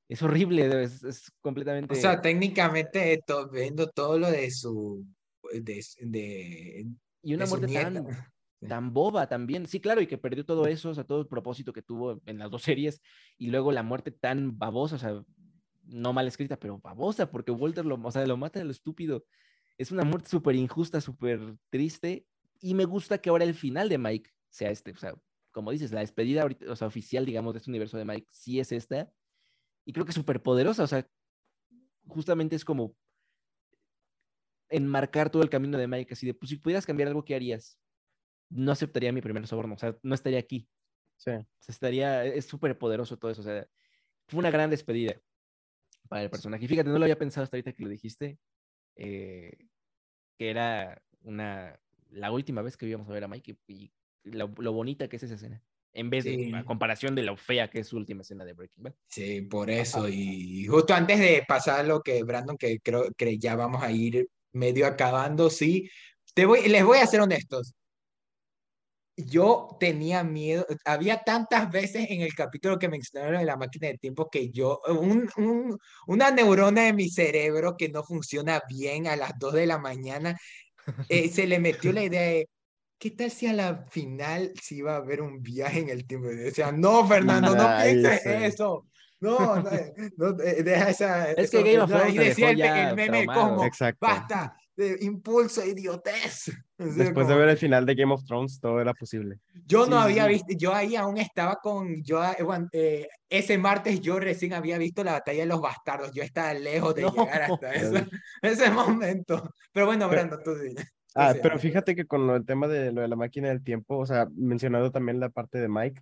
es horrible, es, completamente... O sea, técnicamente viendo todo lo de su... De, de y una muerte tan, tan boba también. Sí, claro, y que perdió todo eso, o sea, todo el propósito que tuvo en las dos series, y luego la muerte tan babosa, o sea, no mal escrita, pero babosa, porque Walter lo, o sea, lo mata de lo estúpido. Es una muerte súper injusta, súper triste, y me gusta que ahora el final de Mike sea este. O sea, como dices, la despedida o sea, oficial, digamos, de este universo de Mike sí es esta. Y creo que es súper poderosa. O sea, justamente es como enmarcar todo el camino de Mike. Así de, pues si pudieras cambiar algo, ¿qué harías? No aceptaría mi primer soborno. O sea, no estaría aquí. Sí. estaría, es súper poderoso todo eso. O sea, fue una gran despedida para el personaje. Y fíjate, no lo había pensado hasta ahorita que lo dijiste. Eh, que era una la última vez que íbamos a ver a Mike y, lo, bonita que es esa escena. En vez de, a comparación de lo fea que es su última escena de Breaking Bad. Sí, por eso. Y justo antes de pasar lo que, Brandon, que creo que ya vamos a ir medio acabando, sí. Te voy, les voy a ser honestos. Yo tenía miedo, había tantas veces en el capítulo que mencionaron de la máquina de tiempo que yo, un, un, una neurona de mi cerebro que no funciona bien a las 2 de la mañana, eh, se le metió la idea de, ¿qué tal si a la final si iba a haber un viaje en el tiempo? Y decía, no, Fernando, no pienses eso. No, no, no, deja esa. Es que Game of Thrones. Y el, meme como, basta, de impulso, idiotez. Después de ver el final de Game of Thrones, todo era posible. Yo no había visto, yo ahí aún estaba con, yo eh, eh, ese martes yo recién había visto la batalla de los bastardos, yo estaba lejos de llegar hasta ese, momento. Pero bueno, Brando, tú Ah, pero fíjate que con el tema de lo de la máquina del tiempo, o sea, mencionado también la parte de Mike,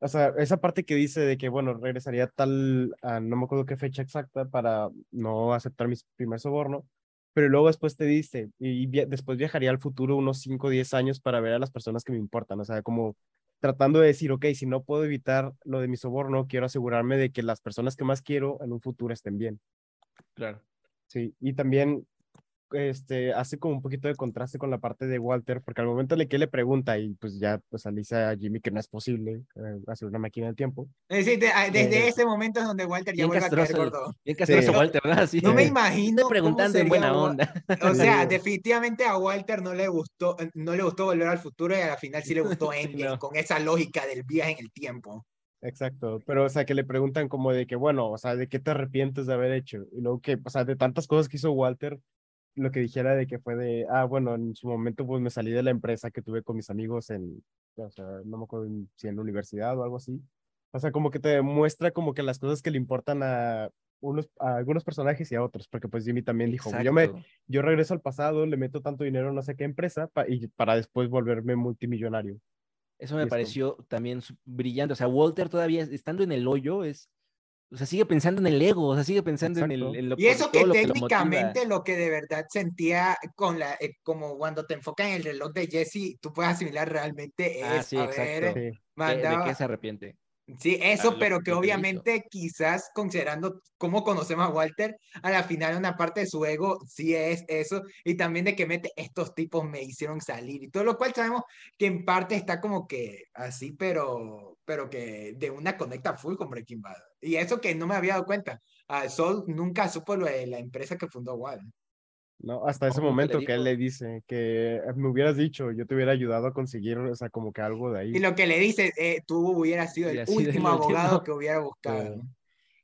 o sea, esa parte que dice de que, bueno, regresaría tal, no me acuerdo qué fecha exacta para no aceptar mi primer soborno, pero luego después te dice, y después viajaría al futuro unos 5 o 10 años para ver a las personas que me importan, o sea, como tratando de decir, ok, si no puedo evitar lo de mi soborno, quiero asegurarme de que las personas que más quiero en un futuro estén bien. Claro. Sí, y también este, hace como un poquito de contraste con la parte de Walter, porque al momento en que le pregunta y pues ya pues dice a Jimmy que no es posible eh, hacer una máquina del tiempo. Ah, desde eh, ese momento es donde Walter ya vuelve a caer gordo. Bien castroso Walter, ¿verdad? Sí. No me imagino. preguntando en buena onda. O sea, definitivamente a Walter no le gustó, no le gustó volver al futuro y al final sí le gustó Endgame, con esa lógica del viaje en el tiempo. Exacto, pero o sea, que le preguntan como de que, bueno, o sea, ¿de qué te arrepientes de haber hecho? Y luego que, o sea, de tantas cosas que hizo Walter, lo que dijera de que fue de, ah, bueno, en su momento pues me salí de la empresa que tuve con mis amigos en, o sea, no me acuerdo si en la universidad o algo así. O sea, como que te demuestra como que las cosas que le importan a unos a algunos personajes y a otros, porque pues Jimmy también dijo, yo me yo regreso al pasado, le meto tanto dinero a no sé qué empresa y para después volverme multimillonario. Eso me pareció también brillante, o sea, Walter todavía estando en el hoyo es o sea, sigue pensando en el ego, o sea, sigue pensando en, el, lo Y eso que técnicamente lo, que de verdad sentía con la, eh, como cuando te enfocas en el reloj de Jesse, tú puedes asimilar realmente ah, sí, exacto. de, qué se arrepiente? Sí, eso, pero que obviamente quizás considerando cómo conocemos a Walter, a la final una parte de su ego sí es eso, y también de que mete, estos tipos me hicieron salir, y todo lo cual sabemos que en parte está como que así, pero, pero que de una conecta full con Breaking Bad. Y eso que no me había dado cuenta, a Sol nunca supo lo de la empresa que fundó Walt. No, hasta ese momento que él le dice que me hubieras dicho, yo te hubiera ayudado a conseguir, o sea, como que algo de ahí. Y lo que le dice, eh, tú hubieras sido el último abogado que hubiera buscado.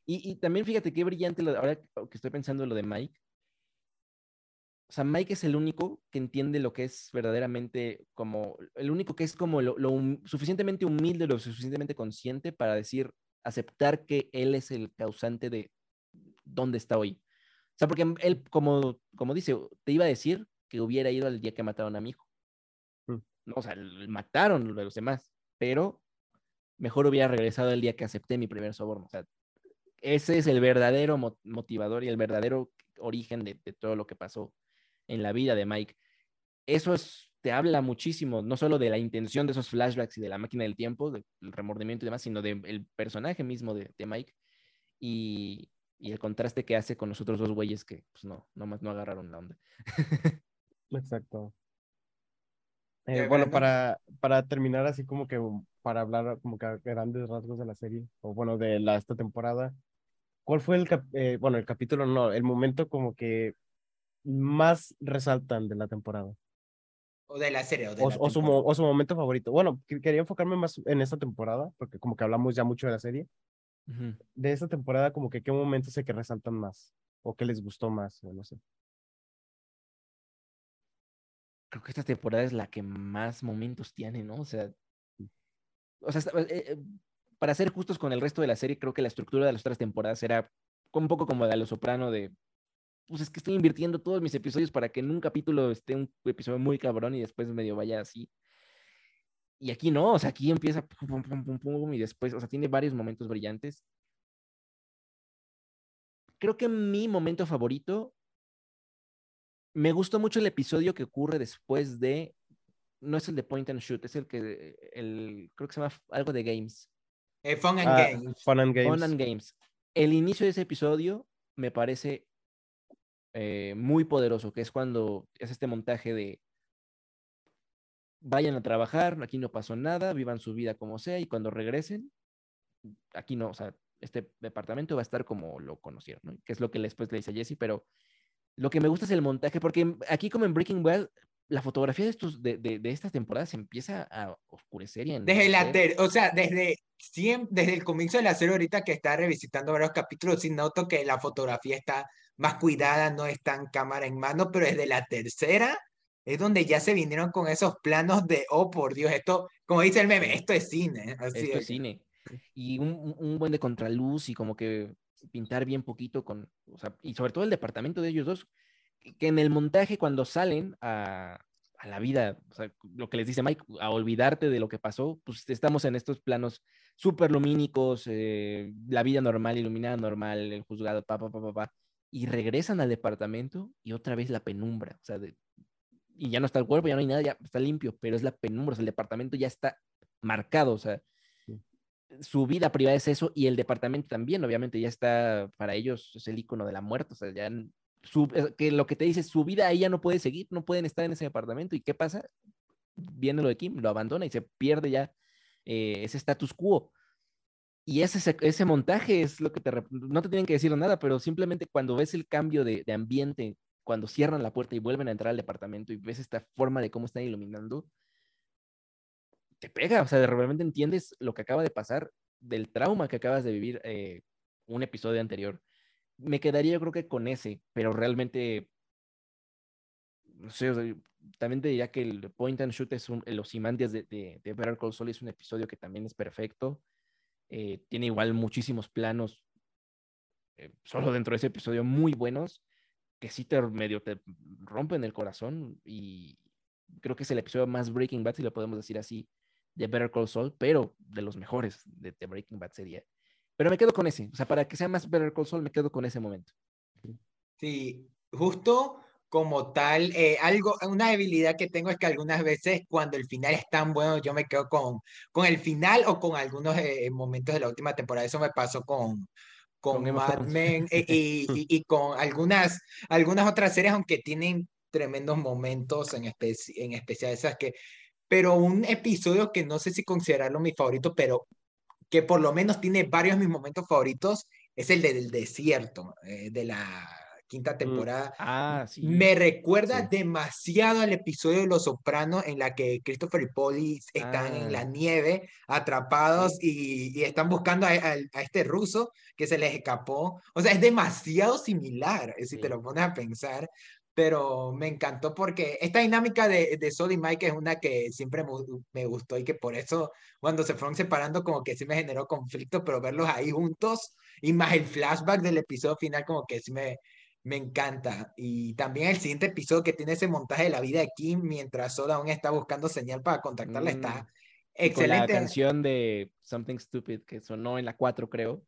Y, y, también fíjate qué brillante, ahora que estoy pensando en lo de Mike. O sea, Mike es el único que entiende lo que es verdaderamente como, el único que es como lo, lo suficientemente humilde, lo suficientemente consciente para decir, aceptar que él es el causante de dónde está hoy. O sea, porque él, como, como dice, te iba a decir que hubiera ido al día que mataron a mi hijo. Mm. No, o sea, mataron a los demás, pero mejor hubiera regresado el día que acepté mi primer soborno. O sea, ese es el verdadero motivador y el verdadero origen de, todo lo que pasó en la vida de Mike. Eso es, te habla muchísimo, no solo de la intención de esos flashbacks y de la máquina del tiempo, del remordimiento y demás, sino del personaje mismo de, de Mike. Y, y el contraste que hace con los otros dos güeyes que, pues no, nomás no agarraron la onda. Exacto. Eh, bueno, para, para terminar así como que para hablar como que a grandes rasgos de la serie, o bueno, de la, esta temporada, ¿cuál fue el, eh, bueno, el capítulo, no, el momento como que más resaltan de la temporada? O de la serie, o, de o, su, o su momento favorito. Bueno, quería enfocarme más en esta temporada, porque como que hablamos ya mucho de la serie, de esta temporada, como que qué momentos sé que resaltan más o qué les gustó más, no sé. Creo que esta temporada es la que más momentos tiene, ¿no? O sea, o sea, eh, eh, para ser justos con el resto de la serie, creo que la estructura de las otras temporadas era un poco como de Los Soprano, de, pues es que estoy invirtiendo todos mis episodios para que en un capítulo esté un episodio muy cabrón y después medio vaya así. Y aquí no, o sea, aquí empieza pum, pum, pum, pum, y después, o sea, tiene varios momentos brillantes. Creo que mi momento favorito, me gustó mucho el episodio que ocurre después de, no es el de Point and Shoot, es el que, el, creo que se llama algo de Games. Eh, fun and ah, Games. Fun and Games. Fun and Games. El inicio de ese episodio me parece eh, muy poderoso, que es cuando es este montaje de vayan a trabajar, aquí no pasó nada, vivan su vida como sea y cuando regresen, aquí no, o sea, este departamento va a estar como lo conocieron, ¿no? Que es lo que después le dice a Jesse, pero lo que me gusta es el montaje, porque aquí como en Breaking Bad, la fotografía de, estos, de, de, de estas temporadas empieza a oscurecer. Y desde la o sea, desde, siempre, desde el comienzo de la serie ahorita que está revisitando varios capítulos, sí noto que la fotografía está más cuidada, no está en cámara en mano, pero desde la tercera es donde ya se vinieron con esos planos de, oh, por Dios, esto, como dice el meme, esto es cine. esto es cine. Y un, un, buen de contraluz y como que pintar bien poquito con, o sea, y sobre todo el departamento de ellos dos, que en el montaje cuando salen a, a la vida, o sea, lo que les dice Mike, a olvidarte de lo que pasó, pues estamos en estos planos súper lumínicos, eh, la vida normal, iluminada normal, el juzgado, pa, pa, pa, pa, pa, y regresan al departamento y otra vez la penumbra, o sea, de, y ya no está el cuerpo, ya no hay nada, ya está limpio, pero es la penumbra, o sea, el departamento ya está marcado, o sea, su vida privada es eso y el departamento también, obviamente ya está, para ellos es el icono de la muerte, o sea, ya su, que lo que te dice, su vida ahí ya no puede seguir, no pueden estar en ese departamento y ¿qué pasa? Viene lo de Kim, lo abandona y se pierde ya eh, ese status quo. Y ese, ese montaje es lo que te... No te tienen que decir nada, pero simplemente cuando ves el cambio de, de ambiente cuando cierran la puerta y vuelven a entrar al departamento y ves esta forma de cómo están iluminando, te pega, o sea, realmente entiendes lo que acaba de pasar del trauma que acabas de vivir eh, un episodio anterior. Me quedaría yo creo que con ese, pero realmente, no sé, también te diría que el Point and Shoot es un, los Imandias de, de, de Better es un episodio que también es perfecto. Eh, tiene igual muchísimos planos eh, solo dentro de ese episodio muy buenos que sí te medio te rompen el corazón y creo que es el episodio más Breaking Bad, si lo podemos decir así, de Better Call Saul, pero de los mejores de, Breaking Bad sería. Pero me quedo con ese, o sea, para que sea más Better Call Saul, me quedo con ese momento. Sí, justo como tal, eh, algo, una debilidad que tengo es que algunas veces cuando el final es tan bueno, yo me quedo con, con el final o con algunos eh, momentos de la última temporada. Eso me pasó con, con, Mad Men eh, y, y, con algunas, algunas otras series, aunque tienen tremendos momentos, en, en especial esas que... Pero un episodio que no sé si considerarlo mi favorito, pero que por lo menos tiene varios de mis momentos favoritos, es el del desierto, de la quinta mm, temporada. Ah, sí. Me recuerda demasiado al episodio de Los Sopranos en la que Christopher y Polly están en la ah. nieve atrapados y, y, están buscando a, este ruso que se les escapó. O sea, es demasiado similar, si te lo pones a pensar. Pero me encantó porque esta dinámica de, de Sol y Mike es una que siempre me gustó y que por eso cuando se fueron separando como que sí me generó conflicto, pero verlos ahí juntos y más el flashback del episodio final como que sí me, me encanta. Y también el siguiente episodio que tiene ese montaje de la vida de Kim mientras Soda aún está buscando señal para contactarla está mm. excelente. la canción de Something Stupid que sonó en la 4, creo,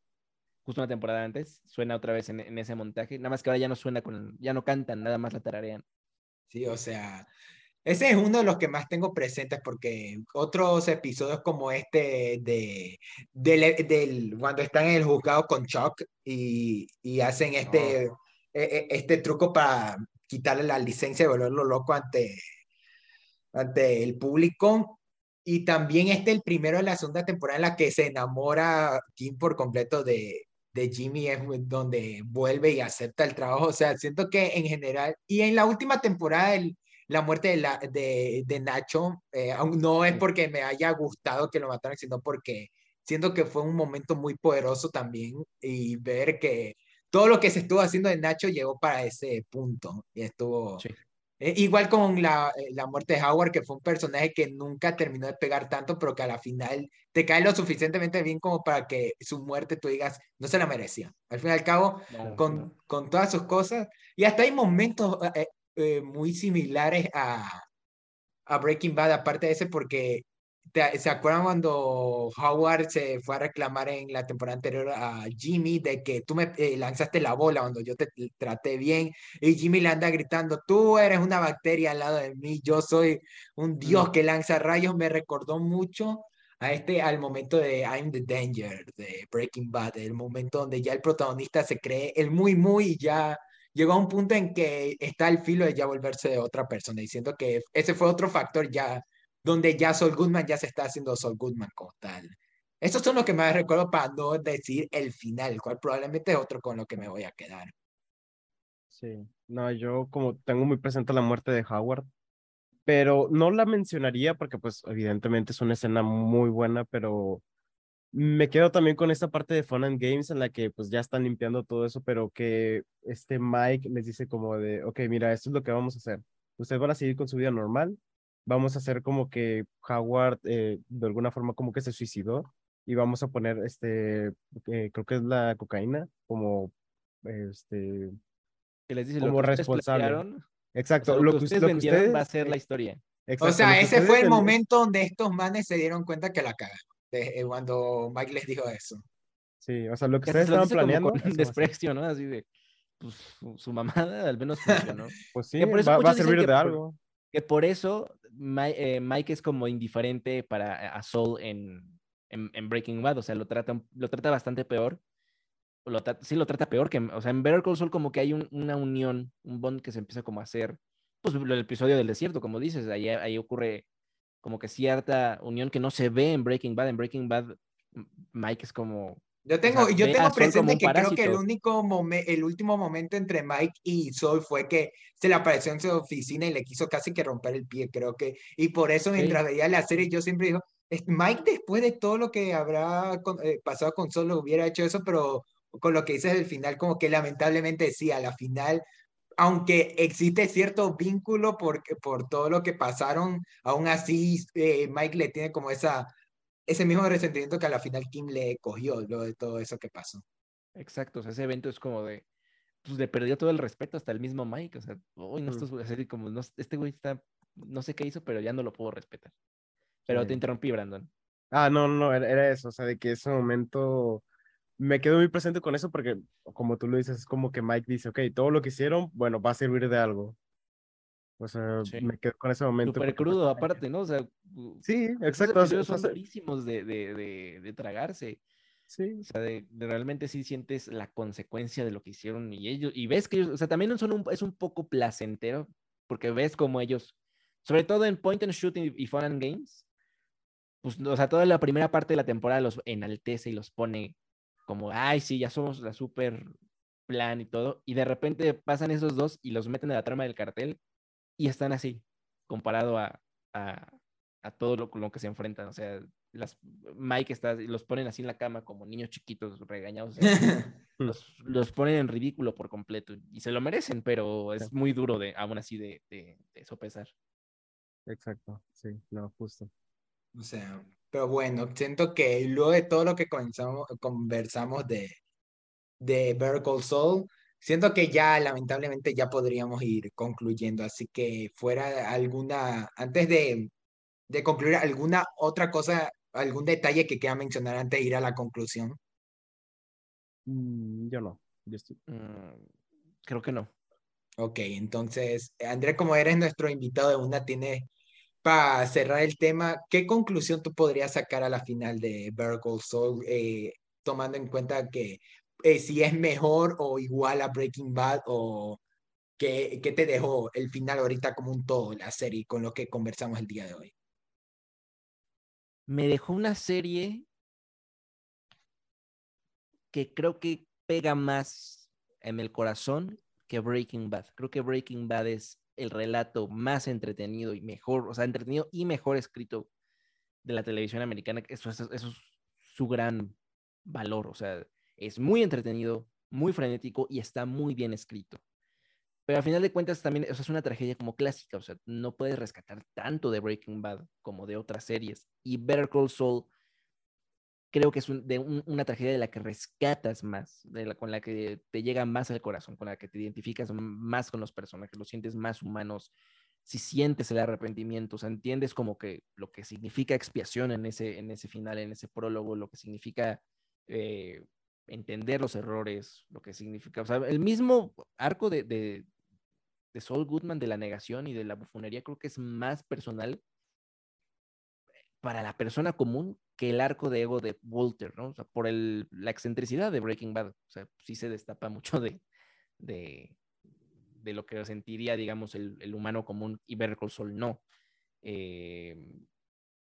justo una temporada antes, suena otra vez en, ese montaje. Nada más que ahora ya no suena con, ya no cantan, nada más la tararean. Sí, o sea, ese es uno de los que más tengo presentes porque otros episodios como este de, del, cuando están en el juzgado con Chuck y, y hacen este... e, este truco para quitarle la licencia y volverlo loco ante, ante el público. Y también este el primero de la segunda temporada en la que se enamora Kim por completo de, de Jimmy, es donde vuelve y acepta el trabajo. O sea, siento que en general, y en la última temporada, el, la muerte de, la, de, de Nacho, eh, no es porque me haya gustado que lo mataran, sino porque siento que fue un momento muy poderoso también y ver que todo lo que se estuvo haciendo de Nacho llegó para ese punto. Y estuvo. Eh, igual con la, eh, la, muerte de Howard, que fue un personaje que nunca terminó de pegar tanto, pero que a la final te cae lo suficientemente bien como para que su muerte tú digas, no se la merecía. Al fin y al cabo, con, con todas sus cosas. Y hasta hay momentos eh, muy similares a, a Breaking Bad, aparte de ese, porque ¿Se acuerdan cuando Howard se fue a reclamar en la temporada anterior a Jimmy de que tú me eh, lanzaste la bola cuando yo te traté bien? Y Jimmy le anda gritando, tú eres una bacteria al lado de mí, yo soy un dios que lanza rayos. Me recordó mucho a este, al momento de I'm the Danger, de Breaking Bad, el momento donde ya el protagonista se cree el muy, muy, y ya llegó a un punto en que está al filo de ya volverse de otra persona, diciendo que ese fue otro factor ya donde ya Sol Goodman ya se está haciendo Sol Goodman como tal. Estos son los que me recuerdo para no decir el final, el cual probablemente es otro con lo que me voy a quedar. Sí, no, yo como tengo muy presente la muerte de Howard, pero no la mencionaría porque pues evidentemente es una escena muy buena, pero me quedo también con esta parte de Fun and Games en la que pues ya están limpiando todo eso, pero que este Mike les dice como de, ok, mira, esto es lo que vamos a hacer. Ustedes van a seguir con su vida normal, vamos a hacer como que Howard eh, de alguna forma como que se suicidó y vamos a poner este, eh, creo que es la cocaína como este que les dice como responsable. Exacto, lo, que, ustedes, va a ser la historia. o sea, ese fue el momento donde estos manes se dieron cuenta que la cagaron, eh, cuando Mike les dijo eso. Sí, o sea, lo que, ustedes estaban planeando. Con desprecio, ¿no? Así de, pues, su mamada al menos funcionó. pues sí, va, va, a servir de algo. Que por eso eh, Mike, es como indiferente para a Saul en, en, Breaking Bad, o sea, lo trata, lo trata bastante peor. Lo sí, lo trata peor que, o sea, en Better Call Saul como que hay una unión, un bond que se empieza como a hacer, pues el episodio del desierto, como dices, ahí, ahí ocurre como que cierta unión que no se ve en Breaking Bad. En Breaking Bad, Mike es como yo tengo, yo tengo presente que creo que el único momento, el último momento entre Mike y Sol fue que se le apareció en su oficina y le quiso casi que romper el pie, creo que. Y por eso mientras veía la serie yo siempre digo, Mike después de todo lo que habrá eh, pasado con Sol hubiera hecho eso, pero con lo que dices del final, como que lamentablemente sí, a la final, aunque existe cierto vínculo por, por todo lo que pasaron, aún así eh, Mike le tiene como esa ese mismo resentimiento que a la final Kim le cogió lo de todo eso que pasó. Exacto, o sea, ese evento es como de, pues le perdió todo el respeto hasta el mismo Mike, o sea, hoy no mm. así como, no, este güey está, no sé qué hizo, pero ya no lo puedo respetar. Pero te interrumpí, Brandon. Ah, no, no, era, eso, o sea, de que ese momento me quedo muy presente con eso porque, como tú lo dices, es como que Mike dice, ok, todo lo que hicieron, bueno, va a servir de algo. O sea, me quedo con ese momento. Súper crudo, aparte, ¿no? O sea, sí, exacto. son durísimos de, de, de, tragarse. Sí. O sea, de, realmente sí sientes la consecuencia de lo que hicieron y ellos, y ves que ellos, o sea, también son un, es un poco placentero, porque ves como ellos, sobre todo en Point and Shoot y, Fun and Games, pues, o sea, toda la primera parte de la temporada los enaltece y los pone como, ay, sí, ya somos la super plan y todo, y de repente pasan esos dos y los meten en la trama del cartel y están así, comparado a, a, a todo lo, lo, que se enfrentan. O sea, las, Mike está, los ponen así en la cama como niños chiquitos regañados. los, los, ponen en ridículo por completo y se lo merecen, pero es muy duro de, aún así de, de, de sopesar. Exacto, sí, no, justo. O sea, pero bueno, siento que luego de todo lo que comenzamos, conversamos de, de Better Soul, siento que ya lamentablemente ya podríamos ir concluyendo, así que fuera alguna, antes de, de concluir, alguna otra cosa, algún detalle que quiera mencionar antes de ir a la conclusión. Mm, yo no, yo estoy... Mm, creo que no. Ok, entonces, Andrés, como eres nuestro invitado de una, tiene para cerrar el tema, ¿qué conclusión tú podrías sacar a la final de Virgo Soul, eh, tomando en cuenta que eh, si es mejor o igual a Breaking Bad o qué, qué te dejó el final ahorita como un todo, la serie, con lo que conversamos el día de hoy? Me dejó una serie que creo que pega más en el corazón que Breaking Bad. Creo que Breaking Bad es el relato más entretenido y mejor, o sea, entretenido y mejor escrito de la televisión americana. Eso, eso, eso es su gran valor, o sea, es muy entretenido, muy frenético y está muy bien escrito. Pero al final de cuentas también o es una tragedia como clásica, o sea, no puedes rescatar tanto de Breaking Bad como de otras series. Y Better Call Saul creo que es una tragedia de la que rescatas más, de la, con la que te llega más al corazón, con la que te identificas más con los personajes, los sientes más humanos, si sientes el arrepentimiento, o sea, entiendes como que lo que significa expiación en ese, en ese final, en ese prólogo, lo que significa eh, entender los errores, lo que significa, o sea, el mismo arco de, de, de Saul Goodman de la negación y de la bufonería creo que es más personal para la persona común que el arco de ego de Walter, ¿no? O sea, por el, la excentricidad de Breaking Bad, o sea, sí se destapa mucho de, de, de lo que sentiría, digamos, el, el humano común y Better Call no. Eh,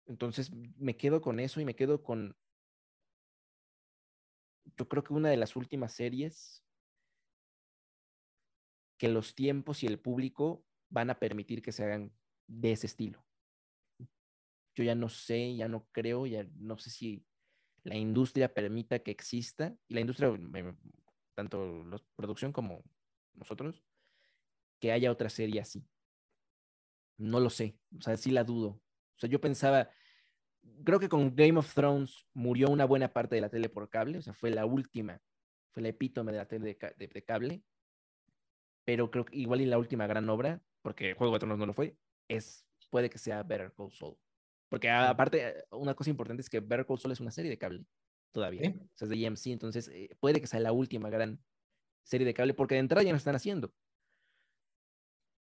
entonces me quedo con eso y me quedo con yo creo que una de las últimas series que los tiempos y el público van a permitir que se hagan de ese estilo. Yo ya no sé, ya no creo, ya no sé si la industria permita que exista, y la industria, tanto la producción como nosotros, que haya otra serie así. No lo sé, o sea, sí la dudo. O sea, yo pensaba, creo que con Game of Thrones murió una buena parte de la tele por cable, o sea, fue la última, fue la epítome de la tele de, cable, pero creo que igual y la última gran obra, porque Juego de Tronos no lo fue, es, puede que sea Better Call Saul. Porque aparte, una cosa importante es que Better Call Saul es una serie de cable todavía, o sea, es de EMC, entonces eh, puede que sea la última gran serie de cable, porque de entrada ya no están haciendo.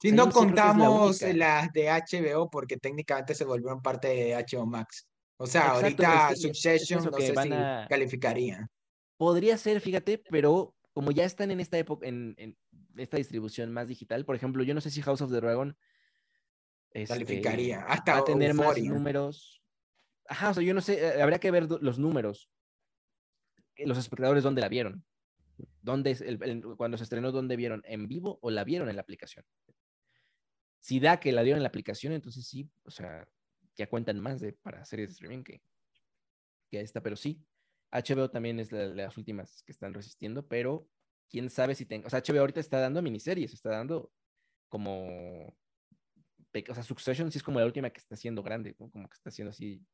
Si no contamos las de HBO, porque técnicamente se volvieron parte de HBO Max. O sea, ahorita Succession no sé si calificaría. Podría ser, fíjate, pero como ya están en esta época, en, esta distribución más digital, por ejemplo, yo no sé si House of the Dragon este, calificaría hasta va a tener más números. Ajá, o sea, yo no sé, eh, habría que ver los números. Los espectadores, ¿dónde la vieron? ¿Dónde es cuando se estrenó, dónde vieron? ¿En vivo o la vieron en la aplicación? Si da que la dieron en la aplicación, entonces sí, o sea, ya cuentan más de, para series de streaming que, que esta, pero sí. HBO también es las últimas que están resistiendo, pero quién sabe si tenga, o sea, HBO ahorita está dando miniseries, está dando como, o sea, Succession sí es como la última que está haciendo grande, como que está haciendo así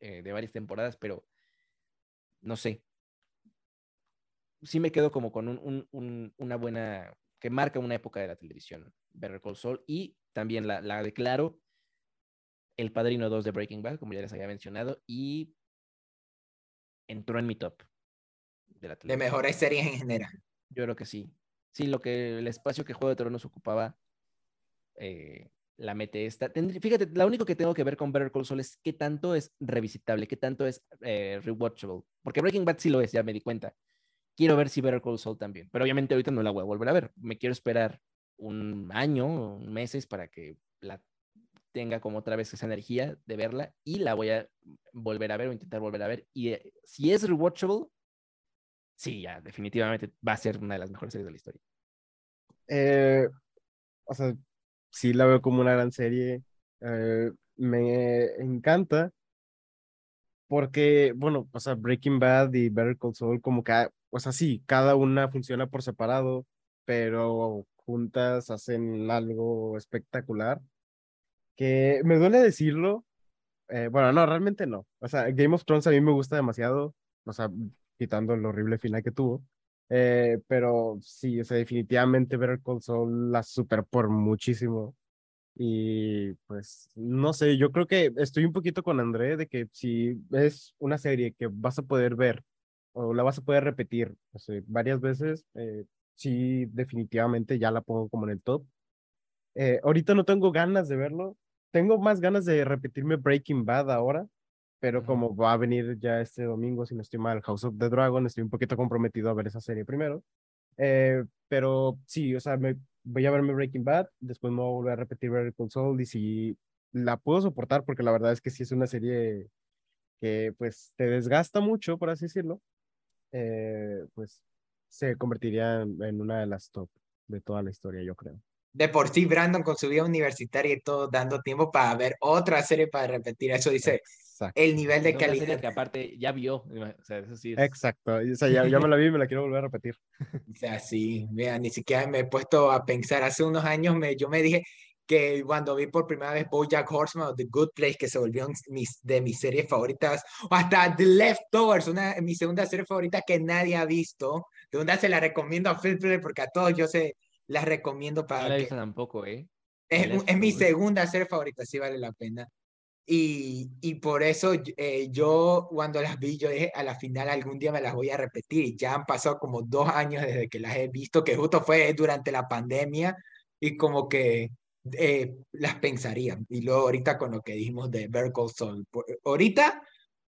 eh, de varias temporadas, pero no sé. Sí me quedo como con un, una buena, que marca una época de la televisión, Better Call Saul, y también la, la declaro el Padrino 2 de Breaking Bad, como ya les había mencionado, y entró en mi top de la De mejores series en general. Yo creo que sí. Sí, lo que el espacio que Juego de Tronos ocupaba eh, la mete esta. fíjate, lo único que tengo que ver con Better Call Saul es qué tanto es revisitable, qué tanto es eh, rewatchable. Porque Breaking Bad sí lo es, ya me di cuenta. Quiero ver si Better Call Saul también. Pero obviamente ahorita no la voy a volver a ver. Me quiero esperar un año, meses para que la tenga como otra vez esa energía de verla y la voy a volver a ver o intentar volver a ver. Y eh, si es rewatchable, sí, ya definitivamente va a ser una de las mejores series de la historia. Eh, o sea, sí la veo como una gran serie. Eh, me encanta porque, bueno, o sea, Breaking Bad y Better Call Saul, como que, o sea, sí, cada una funciona por separado, pero juntas hacen algo espectacular. Que me duele decirlo. Eh, bueno, no, realmente no. O sea, Game of Thrones a mí me gusta demasiado. O sea, quitando el horrible final que tuvo. Eh, pero sí, o sea, definitivamente Better Call Saul la super por muchísimo. Y pues, no sé, yo creo que estoy un poquito con André de que si es una serie que vas a poder ver o la vas a poder repetir o sea, varias veces, eh, sí, definitivamente ya la pongo como en el top. Eh, ahorita no tengo ganas de verlo. Tengo más ganas de repetirme Breaking Bad ahora, pero como va a venir ya este domingo, si no estoy mal, House of the Dragon, estoy un poquito comprometido a ver esa serie primero. Eh, pero sí, o sea, me, voy a verme Breaking Bad, después me voy a volver a repetir Better Saul y si la puedo soportar, porque la verdad es que sí es una serie que pues te desgasta mucho, por así decirlo, eh, pues se convertiría en, una de las top de toda la historia, yo creo. De por sí, Brandon con su vida universitaria y todo, dando tiempo para ver otra serie para repetir. Eso dice el nivel de calidad. que aparte ya vio. O sea, eso sí Exacto. O sea, ya, ya, me la vi y me la quiero volver a repetir. O sea, sí, mira, ni siquiera me he puesto a pensar. Hace unos años me, yo me dije, que cuando vi por primera vez BoJack Horseman o The Good Place, que se volvió mis, de mis series favoritas, o hasta The Leftovers, una mi segunda serie favorita que nadie ha visto. De una se la recomiendo a Phil porque a todos yo sé, las recomiendo para. No la he visto tampoco, ¿eh? Es, es, mi segunda serie favorita, sí vale la pena. Y, y por eso eh, yo cuando las vi, yo dije, a la final algún día me las voy a repetir. Ya han pasado como dos años desde que las he visto, que justo fue durante la pandemia y como que eh, las pensaría. Y luego ahorita con lo que dijimos de Vertical Soul. Ahorita,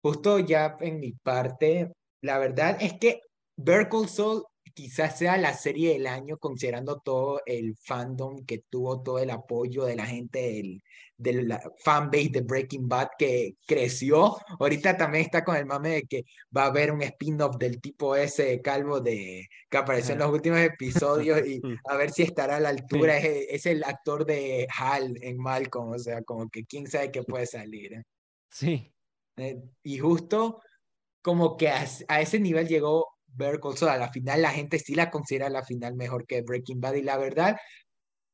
justo ya en mi parte, la verdad es que Vertical Soul quizás sea la serie del año, considerando todo el fandom que tuvo, todo el apoyo de la gente del, de la fanbase de Breaking Bad que creció. Ahorita también está con el mame de que va a haber un spin-off del tipo ese calvo de que apareció en los últimos episodios y a ver si estará a la altura. Es, el actor de Hal en Malcolm, o sea, como que quién sabe qué puede salir. ¿eh? Sí. Eh, y justo como que a, a ese nivel llegó Better Call A la final la gente sí la considera la final mejor que Breaking Bad y la verdad,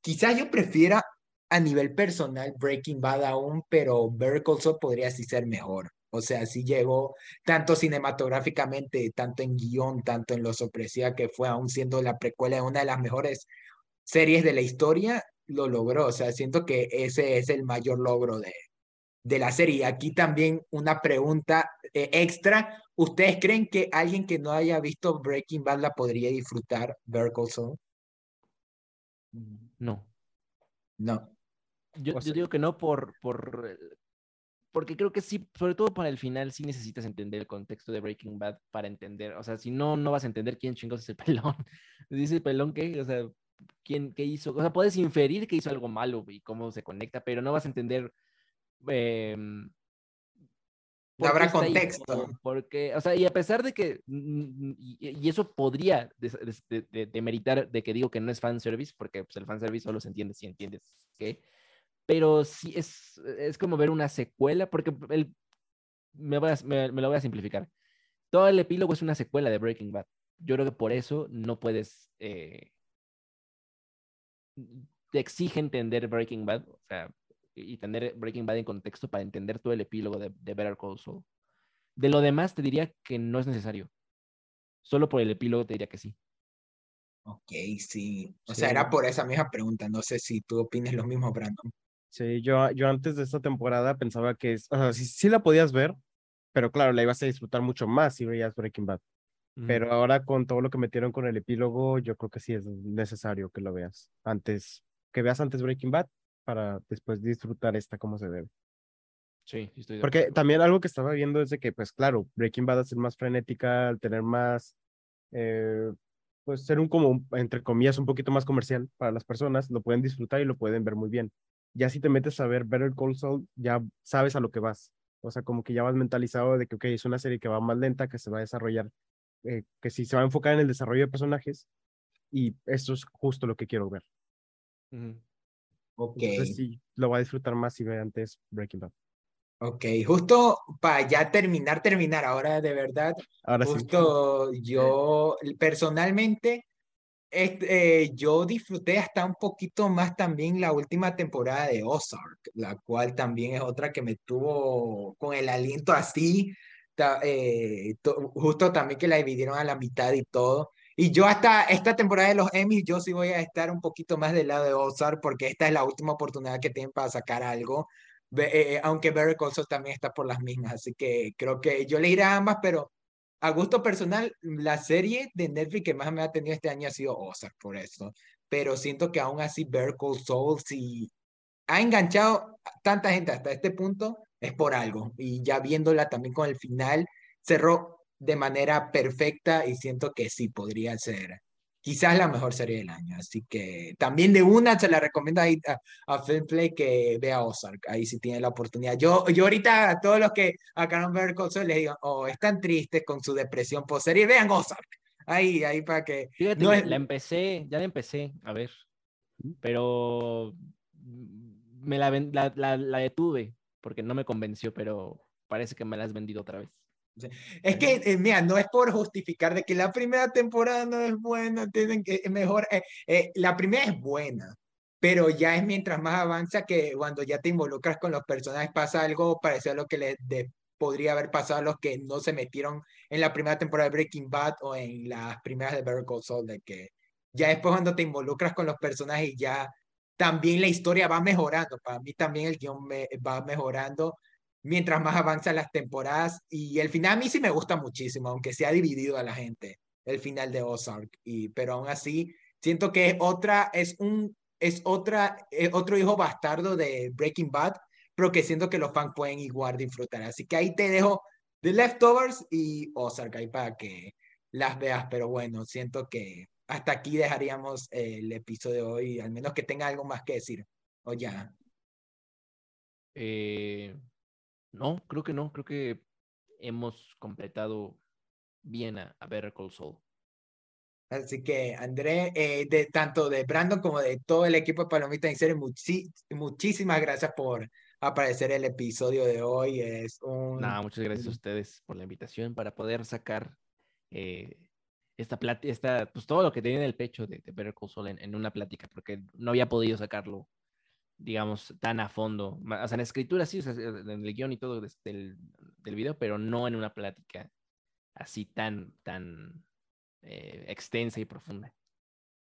quizás yo prefiera a nivel personal Breaking Bad aún, pero Better Call podría sí ser mejor. O sea, sí llegó tanto cinematográficamente, tanto en guion, tanto en lo sorpresiva que fue, aún siendo la precuela de una de las mejores series de la historia, lo logró. O sea, siento que ese es el mayor logro de, de la serie. Aquí también una pregunta eh, extra. ¿Ustedes creen que alguien que no haya visto Breaking Bad la podría disfrutar Better No. No. Yo, yo, digo que no por, por, eh, porque creo que sí, sobre todo para el final, sí necesitas entender el contexto de Breaking Bad para entender, o sea, si no, no vas a entender quién chingos es el pelón. Dice el pelón que, o sea, quién, qué hizo, o sea, puedes inferir que hizo algo malo y cómo se conecta, pero no vas a entender eh, habrá contexto. Porque, o sea, y a pesar de que, y, eso podría demeritar de, de, de, que digo que no es fanservice, porque pues, el fanservice solo se entiende si entiendes qué, pero sí es, es como ver una secuela, porque el, me, voy a, me, lo voy a simplificar. Todo el epílogo es una secuela de Breaking Bad. Yo creo que por eso no puedes, eh, te exige entender Breaking Bad, o sea, y tener Breaking Bad en contexto para entender todo el epílogo de, de Better Call Saul. De lo demás, te diría que no es necesario. Solo por el epílogo te diría que sí. Ok, sí. O sea, era por esa misma pregunta. No sé si tú opines lo mismo, Brandon. Sí, yo, yo antes de esta temporada pensaba que o sea, sí, sí, la podías ver, pero claro, la ibas a disfrutar mucho más si veías Breaking Bad. Pero ahora con todo lo que metieron con el epílogo, yo creo que sí es necesario que lo veas antes, que veas antes Breaking Bad para después disfrutar esta como se debe. Sí, estoy Porque también algo que estaba viendo es de que, pues claro, Breaking Bad al ser más frenética, al tener más, eh, pues ser un como, entre comillas, un poquito más comercial para las personas, lo pueden disfrutar y lo pueden ver muy bien. Ya si te metes a ver Better Call Saul, ya sabes a lo que vas. O sea, como que ya vas mentalizado de que, ok, es una serie que va más lenta, que se va a desarrollar, eh, que sí se va a enfocar en el desarrollo de personajes, y esto es justo lo que quiero ver. Ok. Entonces sí, lo va a disfrutar más si ve antes Breaking Bad. Ok, justo para ya terminar, terminar, ahora de verdad, Ahora sí. justo yo personalmente, este, yo disfruté hasta un poquito más también la última temporada de Ozark, la cual también es otra que me tuvo con el aliento así, eh, justo también que la dividieron a la mitad y todo. Y yo hasta esta temporada de los Emmys, yo sí voy a estar un poquito más del lado de Ozark porque esta es la última oportunidad que tienen para sacar algo. Eh, aunque Barry Colson también está por las mismas, así que creo que yo le iré a ambas, pero a gusto personal, la serie de Netflix que más me ha tenido este año ha sido Ozark, por eso. Pero siento que aún así Better Call si ha enganchado tanta gente hasta este punto, es por algo. Y ya viéndola también con el final, cerró de manera perfecta y siento que sí podría ser quizás la mejor serie del año. Así que también de una se la recomiendo a, a, Filmplay que vea Ozark. Ahí sí tiene la oportunidad. Yo, yo ahorita a todos los que acaban de ver cosas les digo, oh, están tristes con su depresión post serie, vean Ozark. Ahí, ahí para que. Fíjate, no la empecé, ya la empecé a ver, pero me la, la, la detuve porque no me convenció, pero parece que me la has vendido otra vez. Es que, eh, mira, no es por justificar de que la primera temporada no es buena, tienen que mejor. Eh, eh, la primera es buena, pero ya es mientras más avanza que cuando ya te involucras con los personajes pasa algo parecido a lo que les podría haber pasado a los que no se metieron en la primera temporada de Breaking Bad o en las primeras de Better Call Saul, de que ya después cuando te involucras con los personajes ya también la historia va mejorando. Para mí también el guion va mejorando mientras más avanzan las temporadas. Y el final a mí sí me gusta muchísimo, aunque se ha dividido a la gente, el final de Ozark. Y, pero aún así, siento que es otra, es un, es otra, eh, otro hijo bastardo de Breaking Bad, pero que siento que los fans pueden igual disfrutar. Así que ahí te dejo The Leftovers y Ozark ahí para que las veas. Pero bueno, siento que hasta aquí dejaríamos el episodio de hoy, al menos que tenga algo más que decir. O ya. Eh, no, creo que no. Creo que hemos completado bien a, a Better Call Saul. Así que, André, eh, de, tanto de Brandon como de todo el equipo de Palomita en serio, muchísimas gracias por aparecer el episodio de hoy. Es un... Nada, muchas gracias a ustedes por la invitación para poder sacar eh, esta plática, esta, pues todo lo que tenía en el pecho de, de Better Call Saul en, en, una plática, porque no había podido sacarlo digamos, tan a fondo. O sea, en escritura sí, en el guion y todo del, del video, pero no en una plática así tan, tan eh, extensa y profunda.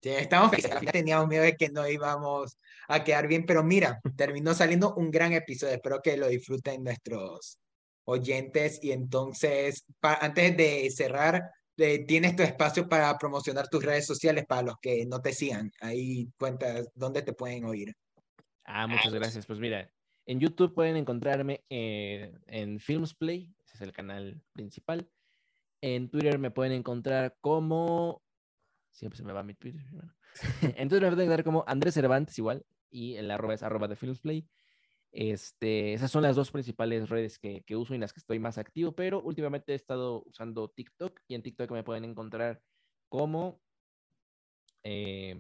Sí, estamos teníamos miedo de que no íbamos a quedar bien, pero mira, terminó saliendo un gran episodio. Espero que lo disfruten nuestros oyentes. Y entonces, antes de cerrar, eh, tienes tu espacio para promocionar tus redes sociales para los que no te sigan. Ahí cuentas dónde te pueden oír. Ah, muchas gracias. Pues mira, en YouTube pueden encontrarme eh, en Filmsplay, ese es el canal principal. En Twitter me pueden encontrar como. Siempre se me va mi Twitter. en Twitter me pueden encontrar como Andrés Cervantes, igual. Y el arroba es arroba de Filmsplay. Este, esas son las dos principales redes que, que, uso y en las que estoy más activo, pero últimamente he estado usando TikTok y en TikTok me pueden encontrar como. Eh,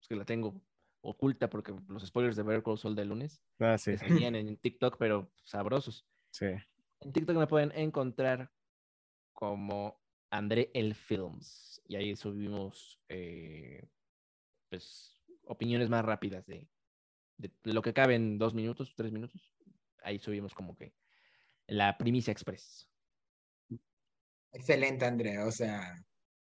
es que la tengo oculta porque los spoilers de Better Call Saul de lunes ah, sí. en TikTok, pero sabrosos. Sí. En TikTok me pueden encontrar como André El Films y ahí subimos eh, pues opiniones más rápidas de, de, lo que cabe en dos minutos, tres minutos. Ahí subimos como que la primicia express. Excelente, André. O sea,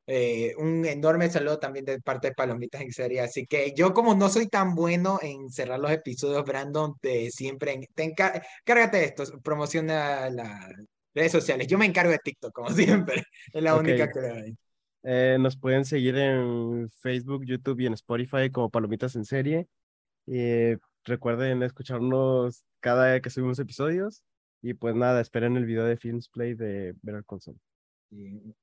eh, un enorme saludo también de parte de Palomitas en serie. Así que yo como no soy tan bueno en cerrar los episodios, Brandon, te siempre te encárgate de esto, promociona las redes sociales. Yo me encargo de TikTok, como siempre. Es la única que hay. Eh, nos pueden seguir en Facebook, YouTube y en Spotify como Palomitas en serie. Y recuerden escucharnos cada vez que subimos episodios. Y pues nada, esperen el video de Films Play de Better Call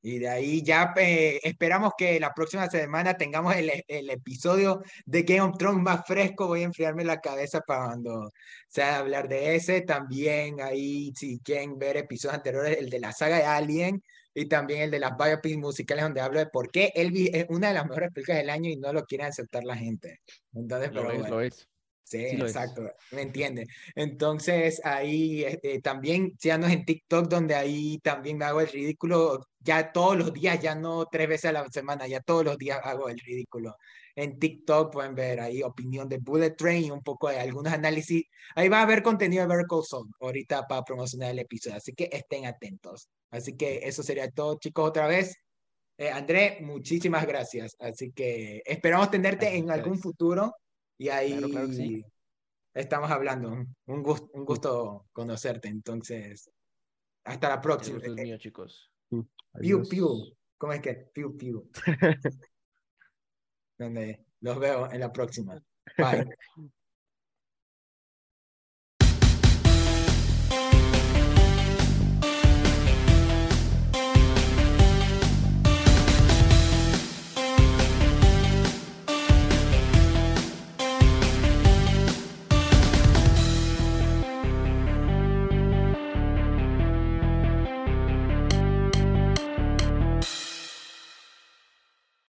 y de ahí ya eh, esperamos que la próxima semana tengamos el, el, episodio de Game of Thrones más fresco. Voy a enfriarme la cabeza para cuando sea hablar de ese. También ahí, si quieren ver episodios anteriores, el de la saga de Alien y también el de las biopics musicales donde hablo de por qué Elvis es una de las mejores películas del año y no lo quieren aceptar la gente. Entonces, lo pero es, lo es. Sí, exacto, me entiende. Entonces ahí este, también síganos en TikTok donde ahí también me hago el ridículo ya todos los días, ya no tres veces a la semana, ya todos los días hago el ridículo. En TikTok pueden ver ahí opinión de Bullet Train y un poco de algunos análisis. Ahí va a haber contenido de Vertical Soul ahorita para promocionar el episodio, así que estén atentos. Así que eso sería todo, chicos, otra vez. Eh, André, muchísimas gracias. Así que esperamos tenerte en algún futuro y ahí estamos hablando. Un gusto, un gusto conocerte. Entonces, hasta la próxima. El mío, chicos. Piu, piu. ¿Cómo es que? Piu, piu. Donde los veo en la próxima. Bye.